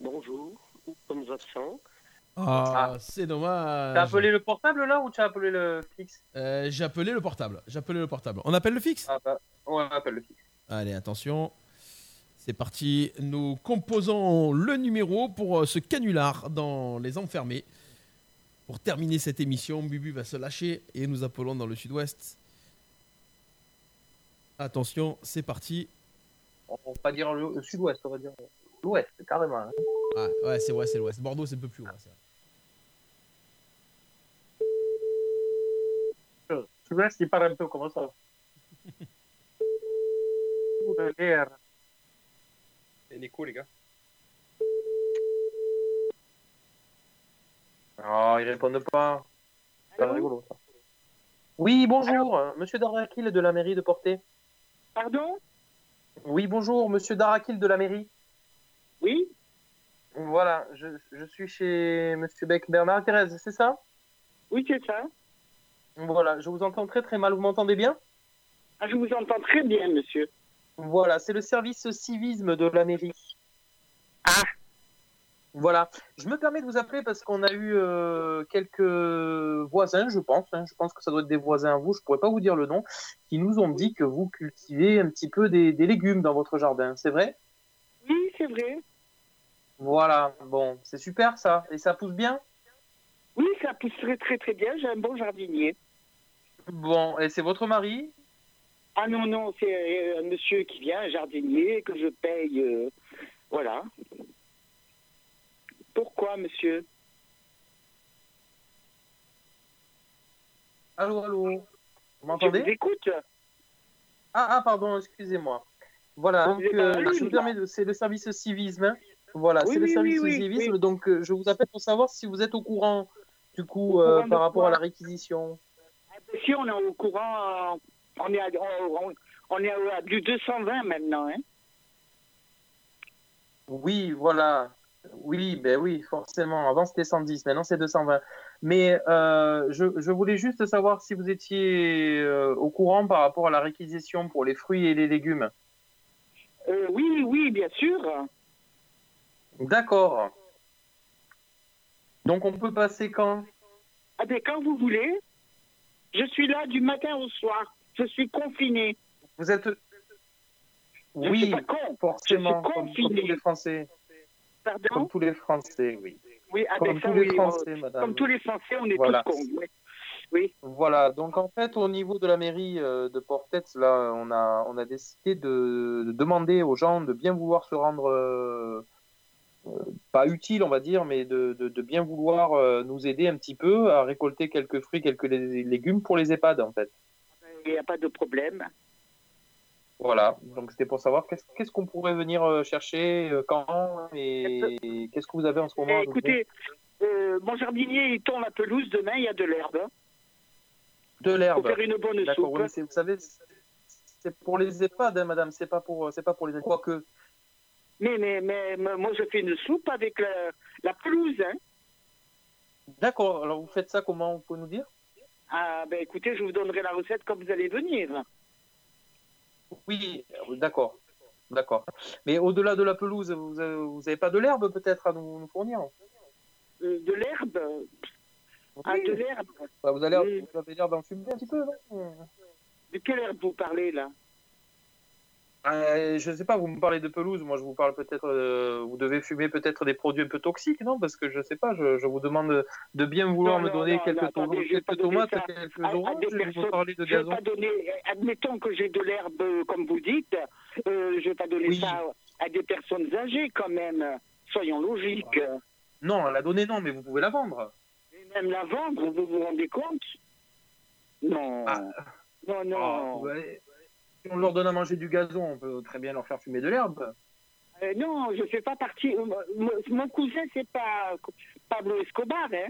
Speaker 13: Bonjour, nous sommes absents.
Speaker 2: Ah, c'est dommage.
Speaker 5: T'as appelé le portable là ou t'as appelé le fixe?
Speaker 2: Euh, J'ai appelé le portable. J'ai appelé le portable. On appelle le fixe?
Speaker 5: Ah, bah, Ouais, appelle le fixe.
Speaker 2: Allez, attention. C'est parti. Nous composons le numéro pour euh, ce canular dans Les Enfermés. Pour terminer cette émission, Bubu va se lâcher et nous appelons dans le sud-ouest. Attention, c'est parti.
Speaker 5: On va pas dire le, le sud-ouest, on va dire l'ouest, carrément. hein.
Speaker 2: Ah, ouais, c'est c'est l'ouest. Bordeaux, c'est un peu plus haut. ouais, c'est vrai.
Speaker 5: Sud-ouest, il parle un peu comme ça.
Speaker 6: C'est Nico, les gars.
Speaker 5: Oh, ils répondent pas. C'est pas rigolo ça. Oui, bonjour, monsieur Darakil de la mairie de Portet.
Speaker 14: Pardon?
Speaker 5: Oui, bonjour, monsieur Darakil de la mairie.
Speaker 14: Oui
Speaker 5: Voilà, je, je suis chez monsieur Beck Bernard Thérèse, c'est ça?
Speaker 14: Oui, c'est ça.
Speaker 5: Voilà, je vous entends très très mal, vous m'entendez bien?
Speaker 14: Ah, je vous entends très bien, monsieur.
Speaker 5: Voilà, c'est le service civisme de la mairie. Ah Voilà, je me permets de vous appeler parce qu'on a eu euh, quelques voisins, je pense, hein, je pense que ça doit être des voisins à vous, je pourrais pas vous dire le nom, qui nous ont dit que vous cultivez un petit peu des, des légumes dans votre jardin, c'est vrai?
Speaker 14: Oui, c'est vrai.
Speaker 5: Voilà, bon, c'est super ça, et ça pousse bien?
Speaker 14: Oui, ça pousserait très très bien. J'ai un bon jardinier.
Speaker 5: Bon, et c'est votre mari?
Speaker 14: Ah non, non, c'est euh, un monsieur qui vient, un jardinier, que je paye. euh, voilà. Pourquoi, monsieur?
Speaker 5: Allô, allô? Vous
Speaker 14: Je
Speaker 5: m'entendez
Speaker 14: vous écoute.
Speaker 5: Ah, ah, pardon, excusez-moi. Voilà, donc euh, je me permets de, c'est le service civisme. Voilà,
Speaker 14: Oui,
Speaker 5: c'est le service
Speaker 14: oui,
Speaker 5: civisme. Donc, euh, je vous appelle pour savoir si vous êtes au courant, du coup, euh,
Speaker 14: courant
Speaker 5: par rapport à la réquisition.
Speaker 14: Si on est au courant, euh, on est à, on, on est à du 220 maintenant. Hein.
Speaker 5: Oui, voilà. Oui, ben oui, forcément. Avant, c'était 110, maintenant, c'est 220. Mais euh, je, je voulais juste savoir si vous étiez euh, au courant par rapport à la réquisition pour les fruits et les légumes.
Speaker 14: Euh, oui, oui, bien sûr.
Speaker 5: D'accord. Donc on peut passer quand?
Speaker 14: Ah ben, quand vous voulez. Je suis là du matin au soir. Je suis confiné.
Speaker 5: Vous êtes.
Speaker 14: Je
Speaker 5: Oui,
Speaker 14: suis pas con.
Speaker 5: forcément,
Speaker 14: Je suis
Speaker 5: comme,
Speaker 14: confiné.
Speaker 5: comme tous les Français.
Speaker 14: Pardon?
Speaker 5: Comme tous les Français, oui.
Speaker 14: Oui, ah
Speaker 5: comme
Speaker 14: ben, ça,
Speaker 5: tous les Français,
Speaker 14: on-
Speaker 5: madame.
Speaker 14: Comme tous les Français, on est
Speaker 5: Voilà.
Speaker 14: tous cons. Oui. oui.
Speaker 5: Voilà, donc en fait, au niveau de la mairie euh, de Portet, là, on a, on a décidé de, de demander aux gens de bien vouloir se rendre, euh, pas utile, on va dire, mais de, de, de bien vouloir euh, nous aider un petit peu à récolter quelques fruits, quelques lé- légumes pour les EHPAD, en fait.
Speaker 14: Il n'y a pas de problème.
Speaker 5: Voilà, donc c'était pour savoir qu'est-ce qu'on pourrait venir euh, chercher, euh, quand, et qu'est-ce que vous avez en ce moment.
Speaker 14: Écoutez, euh, mon jardinier, il tond la pelouse. Demain, il y a de l'herbe.
Speaker 5: De l'herbe.
Speaker 14: Pour faire une bonne soupe.
Speaker 5: oui, vous savez, c'est- pour les EHPAD, hein, madame, c'est pas pour, pas pour les quoique.
Speaker 14: Mais, mais, mais, mais moi, je fais une soupe avec la, la pelouse. Hein.
Speaker 5: D'accord, alors vous faites ça comment, vous pouvez nous dire?
Speaker 14: Ah, ben écoutez, je vous donnerai la recette quand vous allez venir.
Speaker 5: Oui, euh, d'accord, d'accord. Mais au-delà de la pelouse, vous avez, vous avez pas de l'herbe peut-être à nous, nous fournir?
Speaker 14: Euh, de l'herbe? Ah, de l'herbe.
Speaker 5: Bah, vous, avez l'air d'en fumer un petit peu, non?
Speaker 14: De quelle herbe vous parlez, là?
Speaker 5: Euh, Je sais pas, vous me parlez de pelouse, moi je vous parle peut-être, euh, vous devez fumer peut-être des produits un peu toxiques, non? Parce que je sais pas, je, je vous demande de bien vouloir
Speaker 14: Non,
Speaker 5: me
Speaker 14: non,
Speaker 5: donner
Speaker 14: non,
Speaker 5: quelques,
Speaker 14: non,
Speaker 5: to-
Speaker 14: attendez, je
Speaker 5: quelques tomates, quelques
Speaker 14: à- à
Speaker 5: oranges,
Speaker 14: des
Speaker 5: et vous parlez de
Speaker 14: Je
Speaker 5: gazon.
Speaker 14: pas donner, admettons que j'ai de l'herbe, euh, comme vous dites, euh, je vais pas donner ça à des personnes âgées quand même. Soyons logiques.
Speaker 5: Non, à la donner non, mais vous pouvez la vendre.
Speaker 14: Et même la vendre, vous vous rendez compte? Non. Non, non.
Speaker 5: Ah, ouais. Si on leur donne à manger du gazon, on peut très bien leur faire fumer de l'herbe.
Speaker 14: Euh, non, je fais pas partie. euh, Mon, mon cousin, c'est pas Pablo Escobar, hein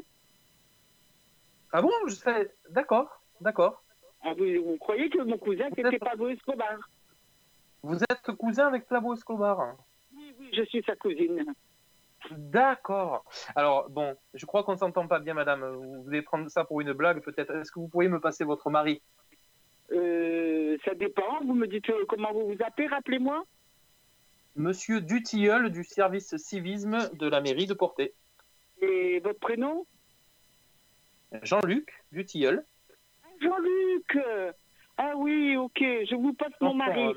Speaker 5: Ah bon je sais. D'accord, d'accord.
Speaker 14: Ah, vous, vous croyez que mon cousin, c'était Pablo Escobar?
Speaker 5: Vous êtes cousin avec Pablo Escobar?
Speaker 14: Oui, oui, je suis sa cousine.
Speaker 5: D'accord. Alors, bon, je crois qu'on s'entend pas bien, madame. Vous voulez prendre ça pour une blague, peut-être. Est-ce que vous pourriez me passer votre mari?
Speaker 14: Euh, ça dépend. Vous me dites euh, comment vous vous appelez, rappelez-moi
Speaker 5: Monsieur Dutilleul du service civisme de la mairie de Portet.
Speaker 14: Et votre prénom?
Speaker 5: Jean-Luc Dutilleul.
Speaker 14: Jean-Luc Ah oui, ok, je vous passe mon mari.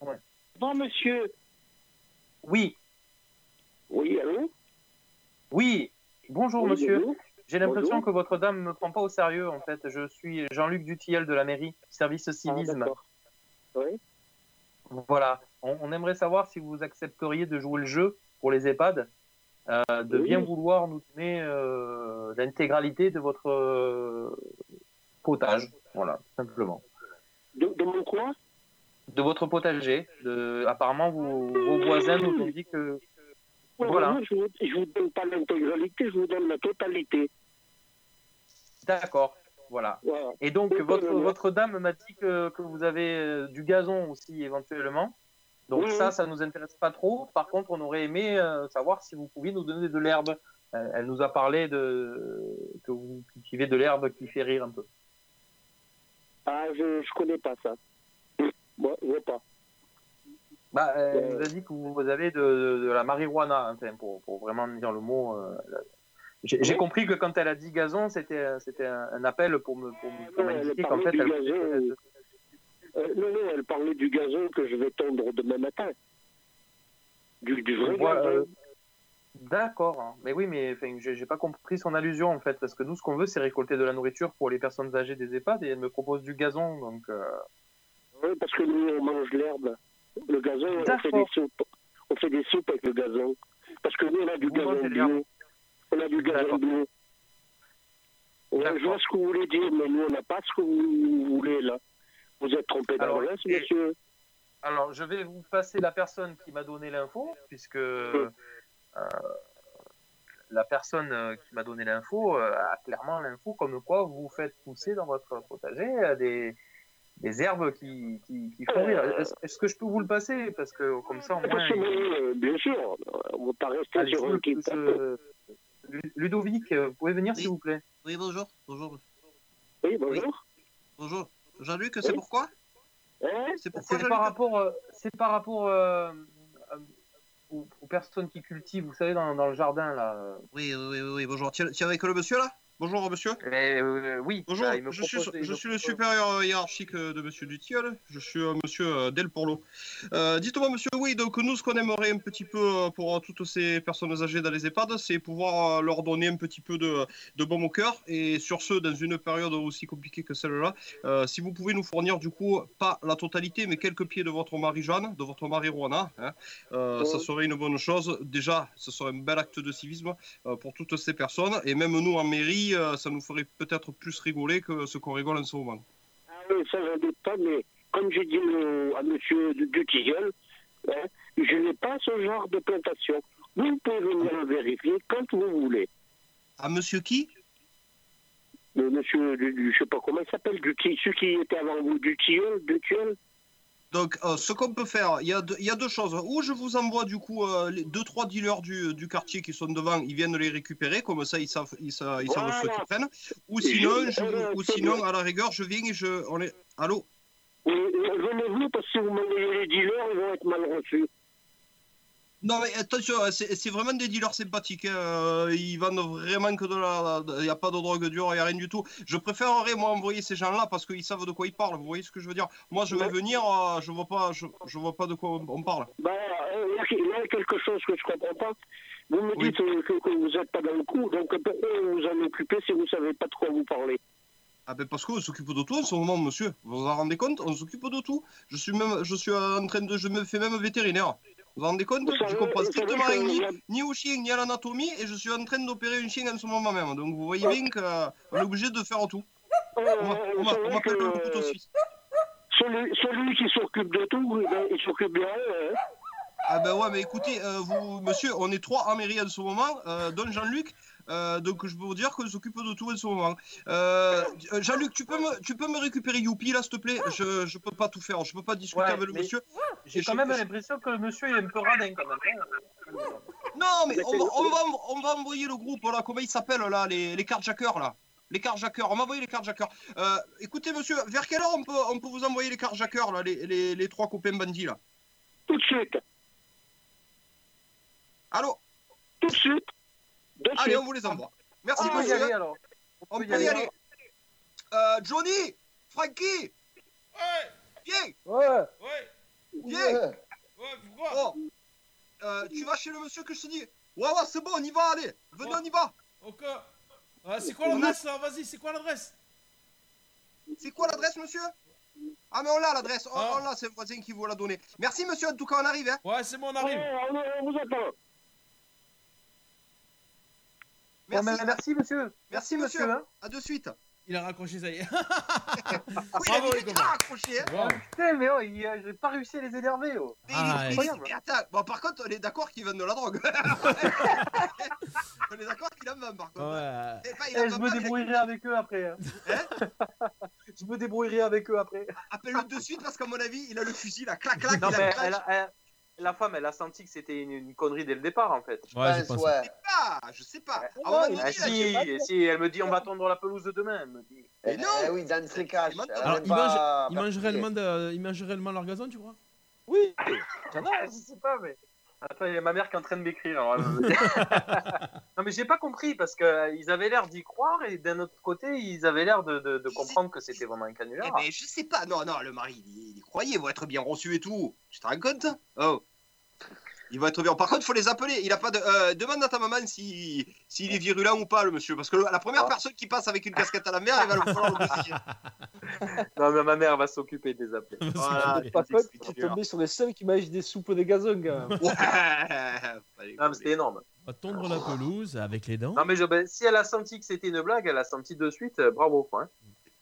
Speaker 5: Ouais.
Speaker 14: Bon, monsieur.
Speaker 5: Oui.
Speaker 14: Oui, allô?
Speaker 5: Oui. Bonjour,
Speaker 14: Oui,
Speaker 5: monsieur.
Speaker 14: bonjour.
Speaker 5: J'ai l'impression que votre dame ne me prend pas au sérieux, en fait. Je suis Jean-Luc Dutilleul de la mairie, service civisme.
Speaker 14: Ah, d'accord. Oui.
Speaker 5: Voilà. On, on aimerait savoir si vous accepteriez de jouer le jeu pour les EHPAD, euh, de
Speaker 14: Oui.
Speaker 5: bien vouloir nous donner euh, l'intégralité de votre euh, potage. Voilà, simplement.
Speaker 14: De, de mon quoi
Speaker 5: De votre potager. De... Apparemment, vous- vos voisins nous ont dit que. Voilà.
Speaker 14: moi, je ne vous, donne pas l'intégralité, je vous donne la totalité.
Speaker 5: D'accord. Voilà.
Speaker 14: Voilà.
Speaker 5: Et donc, votre,
Speaker 14: euh,
Speaker 5: votre dame m'a dit que, que vous avez euh, du gazon aussi, éventuellement. Donc,
Speaker 14: Oui,
Speaker 5: ça, ça nous intéresse pas trop. Par contre, on aurait aimé euh, savoir si vous pouviez nous donner de l'herbe. Elle nous a parlé de que vous cultivez de l'herbe qui fait rire un peu.
Speaker 14: Ah, je ne connais pas ça. Moi, je vois pas.
Speaker 5: Bah, elle
Speaker 14: Euh.
Speaker 5: nous a dit que vous avez de, de la marijuana, enfin, pour, pour vraiment dire le mot. euh. J'ai
Speaker 14: Oui.
Speaker 5: compris que quand elle a dit gazon, c'était c'était un, appel pour me pour, me-
Speaker 14: non, elle
Speaker 5: m'indiquer qu'en
Speaker 14: parlait
Speaker 5: fait,
Speaker 14: du
Speaker 5: elle
Speaker 14: gazon. Euh, non, non, elle parlait du gazon que je vais tondre demain matin. Du, du vrai gazon.
Speaker 5: euh, D'accord, hein. mais oui, mais j'ai pas compris son allusion en fait, parce que nous, ce qu'on veut, c'est récolter de la nourriture pour les personnes âgées des EHPAD et elle me propose du gazon, donc. euh,
Speaker 14: Oui, parce que nous, on mange l'herbe. Le gazon, on fait des soupes. On fait des soupes avec le gazon. Parce que nous, on a du
Speaker 5: Vous
Speaker 14: gazon bio. On a du gazon bio. Je vois ce que vous voulez dire, mais nous, on n'a pas ce que vous voulez, là. Vous êtes trompé d'adresse, monsieur.
Speaker 5: Alors, je vais vous passer la personne qui m'a donné l'info, puisque euh, la personne euh, qui m'a donné l'info euh, a clairement l'info comme quoi vous faites pousser dans votre potager des, des herbes qui, qui, qui font rire. Est-ce est-ce que je peux vous le passer? Parce que comme ça, au moins. Il-
Speaker 14: euh, bien sûr, on ne va pas rester sur
Speaker 5: ce- ce- Ludovic, euh, vous pouvez venir s'il vous plaît
Speaker 15: Oui, bonjour. Bonjour.
Speaker 14: Oui, bonjour.
Speaker 15: Bonjour. Jean-Luc, c'est
Speaker 14: Oui.
Speaker 15: pourquoi?
Speaker 14: Hein?
Speaker 15: C'est pourquoi
Speaker 5: C'est par rapport, euh, c'est par rapport euh, aux, aux personnes qui cultivent, vous savez, dans, dans le jardin, là. euh,
Speaker 6: Oui, oui, oui, oui, bonjour. Tu es tu es avec le monsieur là? Bonjour monsieur.
Speaker 5: euh, oui,
Speaker 6: Bonjour,
Speaker 5: bah,
Speaker 6: je, suis, je le supérieur hiérarchique euh, de monsieur Dutiol. Je suis euh, monsieur euh, Del Porlo. Euh, Dites-moi monsieur, oui, donc nous ce qu'on aimerait un petit peu pour toutes ces personnes âgées dans les EHPAD, c'est pouvoir leur donner un petit peu de, de baume au cœur. Et sur ce, dans une période aussi compliquée que celle-là, si vous pouvez nous fournir du coup, pas la totalité, mais quelques pieds de votre Marie-Jeanne, de votre Marie-Rwana, hein, euh, ça serait une bonne chose. Déjà, ce serait un bel acte de civisme pour toutes ces personnes. Et même nous en mairie, euh, ça nous ferait peut-être plus rigoler que ce qu'on rigole en ce moment.
Speaker 14: Ah oui, ça, j'en doute pas, mais comme j'ai dit à monsieur du du Tilleul, hein, je n'ai pas ce genre de plantation. Vous pouvez venir le vérifier quand vous voulez.
Speaker 6: À monsieur qui?
Speaker 14: Le monsieur, je sais pas comment il s'appelle, celui qui était avant vous, du Tilleul, du Tilleul?
Speaker 6: Donc, euh, ce qu'on peut faire, il y, a deux- il y a deux choses. Ou je vous envoie du coup euh, les deux trois dealers du, du quartier qui sont devant, ils viennent les récupérer, comme ça ils savent, ils savent, ils savent prennent. Ou sinon,
Speaker 14: je- euh,
Speaker 6: ou sinon, à la rigueur, je viens et je, on allô?
Speaker 14: Euh, Venez-vous parce que si vous m'envoyez les dealers, ils vont être mal reçus.
Speaker 6: Non mais attention, c'est c'est vraiment des dealers sympathiques. hein. Euh, Ils vendent vraiment que de la, il n'y a pas de drogue dure, il n'y a rien du tout. Je préférerais moi envoyer ces gens-là parce qu'ils savent de quoi ils parlent. Vous voyez ce que je veux dire Moi, je vais venir, euh, je vois pas, je, je vois pas de quoi on, parle.
Speaker 14: Ben, euh, il y a- quelque chose que je comprends pas. Vous me dites que, que vous n'êtes pas dans le coup, donc pourquoi vous vous en occupez si vous savez pas de quoi vous parlez?
Speaker 6: Ah ben parce qu'on s'occupe de tout en ce moment, monsieur. Vous vous en rendez compte? On s'occupe de tout. Je suis même, je suis en train de, je me fais même vétérinaire. Vous vous rendez compte Je comprends strictement rien ni, ni au chien ni à l'anatomie et je suis en train d'opérer un chien en ce moment même. Donc vous voyez bien qu'on est obligé de faire tout. On m'a- on m'a- on m'appelle le couteau suisse.
Speaker 14: celui, celui qui s'occupe de tout, eh ben, il s'occupe bien. Hein.
Speaker 6: Ah ben ouais, mais écoutez, euh, vous, monsieur, on est trois en mairie en ce moment, euh, dont Jean-Luc. Euh, donc je peux vous dire qu'on s'occupe de tout en ce moment. Euh, euh, Jean-Luc, tu peux me, tu peux me récupérer Youpi là, s'il te plaît? Je, je peux pas tout faire, je peux pas discuter
Speaker 5: Ouais,
Speaker 6: avec le monsieur.
Speaker 5: J'ai quand
Speaker 6: je-
Speaker 5: même l'impression que le monsieur est un peu radin quand même. hein.
Speaker 6: Non, mais on va, on va, on va envoyer le groupe, là, comment il s'appelle là, les, les carjackers là. Les carjackers, on va envoyer les carjackers. Euh, écoutez monsieur, vers quelle heure on peut, on peut vous envoyer les carjackers là, les, les, les trois copains bandits là
Speaker 14: Tout de suite.
Speaker 6: Allô?
Speaker 14: Tout de suite. De
Speaker 6: Allez,
Speaker 14: suite.
Speaker 6: on vous les envoie. Merci
Speaker 5: On peut y
Speaker 6: monsieur.
Speaker 5: aller alors.
Speaker 6: On
Speaker 5: peut
Speaker 6: peut
Speaker 5: y
Speaker 6: y
Speaker 5: aller.
Speaker 6: aller. Euh, Johnny, Frankie, viens,
Speaker 7: Ouais.
Speaker 6: viens. Oh, euh, tu vas chez le monsieur que je te dis. Ouais, ouais, c'est bon, on y va, allez. Venez, on y va.
Speaker 2: Ok. Ah, c'est quoi l'adresse là Vas-y, c'est quoi l'adresse
Speaker 6: C'est quoi l'adresse, monsieur Ah, mais on l'a l'adresse. On, on l'a, c'est le voisin qui vous l'a donné. Merci, monsieur. En tout cas, on arrive. Hein.
Speaker 2: Ouais, c'est bon, on arrive.
Speaker 14: Ouais, on, on vous attend.
Speaker 6: Merci.
Speaker 5: Mais merci monsieur.
Speaker 6: Merci,
Speaker 5: monsieur.
Speaker 6: monsieur.
Speaker 5: hein.
Speaker 6: À de suite.
Speaker 2: Il a raccroché, ça y est.
Speaker 6: Oui,
Speaker 2: Bravo,
Speaker 6: il a
Speaker 2: les
Speaker 6: dit
Speaker 2: copains.
Speaker 6: accroché, hein.
Speaker 2: Wow.
Speaker 5: Putain, mais oh, il a- j'ai pas réussi à les énerver. Oh.
Speaker 6: Mais,
Speaker 2: Ah,
Speaker 6: il-
Speaker 2: ouais.
Speaker 6: mais- mais attends, bon, par contre, on est d'accord qu'ils vendent de la drogue. on est d'accord qu'il en vend, par contre.
Speaker 2: Ouais.
Speaker 6: Pas-
Speaker 5: Eh, je me débrouillerai avec eux après. hein. je me débrouillerai avec eux après.
Speaker 6: Appelle-le de suite parce qu'à mon avis, il a le fusil là. Clac, clac,
Speaker 5: Non,
Speaker 6: il a
Speaker 5: mais
Speaker 6: le clac.
Speaker 5: elle a- elle- la femme, elle a senti que c'était une, une connerie dès le départ en fait.
Speaker 2: Ouais, je pense.
Speaker 4: ouais.
Speaker 6: Je sais pas, je sais pas.
Speaker 5: Ah,
Speaker 6: il
Speaker 5: si, si, elle me dit on va tondre la pelouse demain. Elle me dit.
Speaker 6: Mais non
Speaker 4: Eh oui, Dan Tricache.
Speaker 2: Alors, ils mangent, ils mangent réellement, de- ils mangent réellement leur gazon, tu crois?
Speaker 7: Oui.
Speaker 5: Je sais pas, mais. Attends, il y a ma mère qui est en train de m'écrire. va non, mais j'ai pas compris parce qu'ils avaient l'air d'y croire et d'un autre côté, ils avaient l'air de, de- de comprendre que c'était vraiment un canular.
Speaker 6: Eh ben, je sais pas. Non, non, le mari, il, il croyait, ils vont être bien reçus et tout. Tu te rends compte Oh. Il va être bien. Par contre, faut les appeler. Il a pas de. euh, demande à ta maman si s'il est virulent ou pas, le monsieur. Parce que le- la première
Speaker 5: Ah.
Speaker 6: personne qui passe avec une casquette à la mer, il va le falloir le.
Speaker 5: Non, mais ma mère va s'occuper de les appeler.
Speaker 6: Voilà.
Speaker 7: Par contre, tu es tombé sur les seuls qui mangent des soupes des gazons, quand même.
Speaker 5: Non, mais c'était énorme.
Speaker 2: On va tondre la pelouse avec les dents.
Speaker 5: Non, mais je- ben, si elle a senti que c'était une blague, elle a senti de suite, euh, bravo. Hein.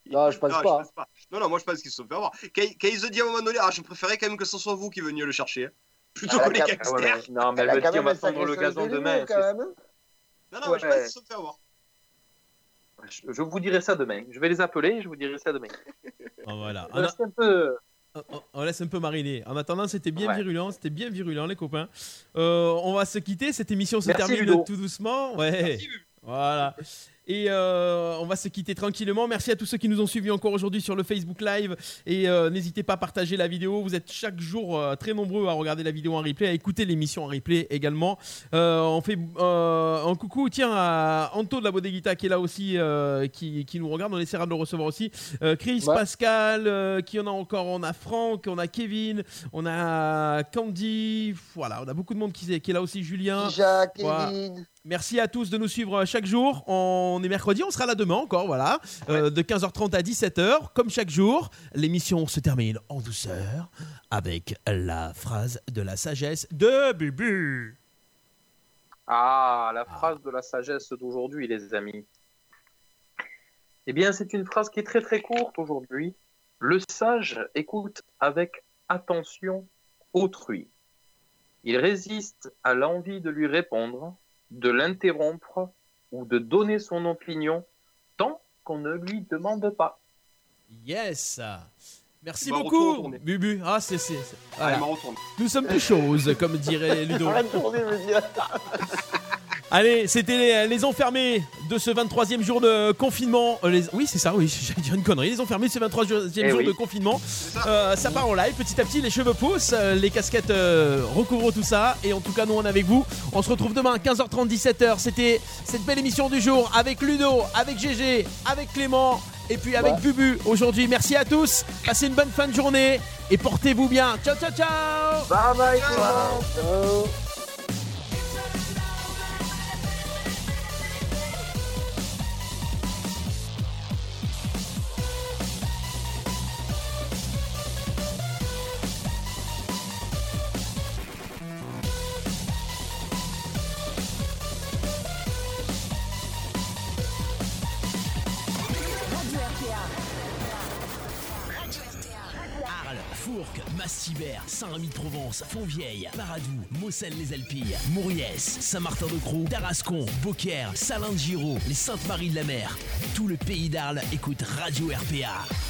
Speaker 7: Non, je pense
Speaker 6: Non,
Speaker 7: pas.
Speaker 6: pense pas. Non, non, moi je pense qu'ils se sont fait avoir. Quand, quand ils se disent à un moment donné, ah, je préférais quand même que ce soit vous qui veniez le chercher. hein. Plutôt
Speaker 4: Ah,
Speaker 6: que les gangsters.
Speaker 5: Ouais, mais- non, mais
Speaker 4: Elle
Speaker 5: elle
Speaker 4: a quand
Speaker 5: dit on va
Speaker 4: un
Speaker 5: tondre le gazon demain.
Speaker 4: quand même. hein.
Speaker 6: Non, non, mais je
Speaker 5: Ouais.
Speaker 6: qu'ils se sont fait avoir.
Speaker 5: Je, je vous dirai ça demain. Je vais les appeler et je vous dirai ça demain.
Speaker 2: Oh, voilà. On, a-
Speaker 5: c'est un peu.
Speaker 2: on- on laisse un peu mariner. En attendant, c'était bien
Speaker 5: Ouais.
Speaker 2: virulent, c'était bien virulent, les copains. Euh, on va se quitter. Cette émission se
Speaker 5: Merci,
Speaker 2: termine
Speaker 5: Ludo.
Speaker 2: tout doucement. Ouais. Voilà. Et euh, on va se quitter tranquillement. Merci à tous ceux qui nous ont suivis encore aujourd'hui sur le Facebook Live. Et euh, n'hésitez pas à partager la vidéo. Vous êtes chaque jour euh, très nombreux à regarder la vidéo en replay, à écouter l'émission en replay également. On fait un coucou tiens à Anto de la Bodeguita qui est là aussi, qui, qui nous regarde. On essaiera de le recevoir aussi. Chris,
Speaker 7: Ouais.
Speaker 2: Pascal, qui en a encore On a Franck, on a Kevin, on a Candy. Voilà, on a beaucoup de monde qui, est- qui est là aussi. Julien.
Speaker 4: Jacques,
Speaker 2: Voilà.
Speaker 4: Kevin.
Speaker 2: Merci à tous de nous suivre chaque jour. On est mercredi, on sera là demain encore, voilà, Euh, de 15h30 à 17h, comme chaque jour. L'émission se termine en douceur avec la phrase de la sagesse de Bubu.
Speaker 5: Ah, la phrase de la sagesse d'aujourd'hui, les amis. Eh bien, c'est une phrase qui est très très courte aujourd'hui. Le sage écoute avec attention autrui. Il résiste à l'envie de lui répondre, de l'interrompre ou de donner son opinion tant qu'on ne lui demande pas.
Speaker 2: Yes Merci
Speaker 6: Il m'a
Speaker 2: beaucoup. Bubu. Ah, c'est. c'est- c'est-
Speaker 6: Ah,
Speaker 2: voilà.
Speaker 6: il m'a retourné.
Speaker 2: Nous sommes tous choses, comme dirait Ludo. Allez, c'était les, les enfermés de ce 23e jour de confinement. Euh, les- oui, c'est ça, oui, j'allais dire une connerie. Les enfermés de ce 23e
Speaker 5: Eh
Speaker 2: jour
Speaker 5: oui.
Speaker 2: de confinement. Euh, ça part en live, petit à petit, les cheveux poussent, euh, les casquettes euh, recouvrent tout ça. Et en tout cas, nous, on est avec vous. On se retrouve demain, 15h30, 17h. C'était cette belle émission du jour avec Ludo, avec GG, avec Clément. Et puis avec
Speaker 7: Ouais.
Speaker 2: Bubu aujourd'hui. Merci à tous. Passez une bonne fin de journée et portez-vous bien. Ciao, ciao, ciao.
Speaker 5: Bye bye tout le monde.
Speaker 3: Saint-Rémy-de-Provence, Fontvieille, Paradou, Moselle-les-Alpilles, Mauriès, Saint-Martin-de-Croix, Tarascon, Beaucaire, Salin-de-Giraud, les Saintes-Maries de la Mer. Tout le pays d'Arles écoute Radio RPA.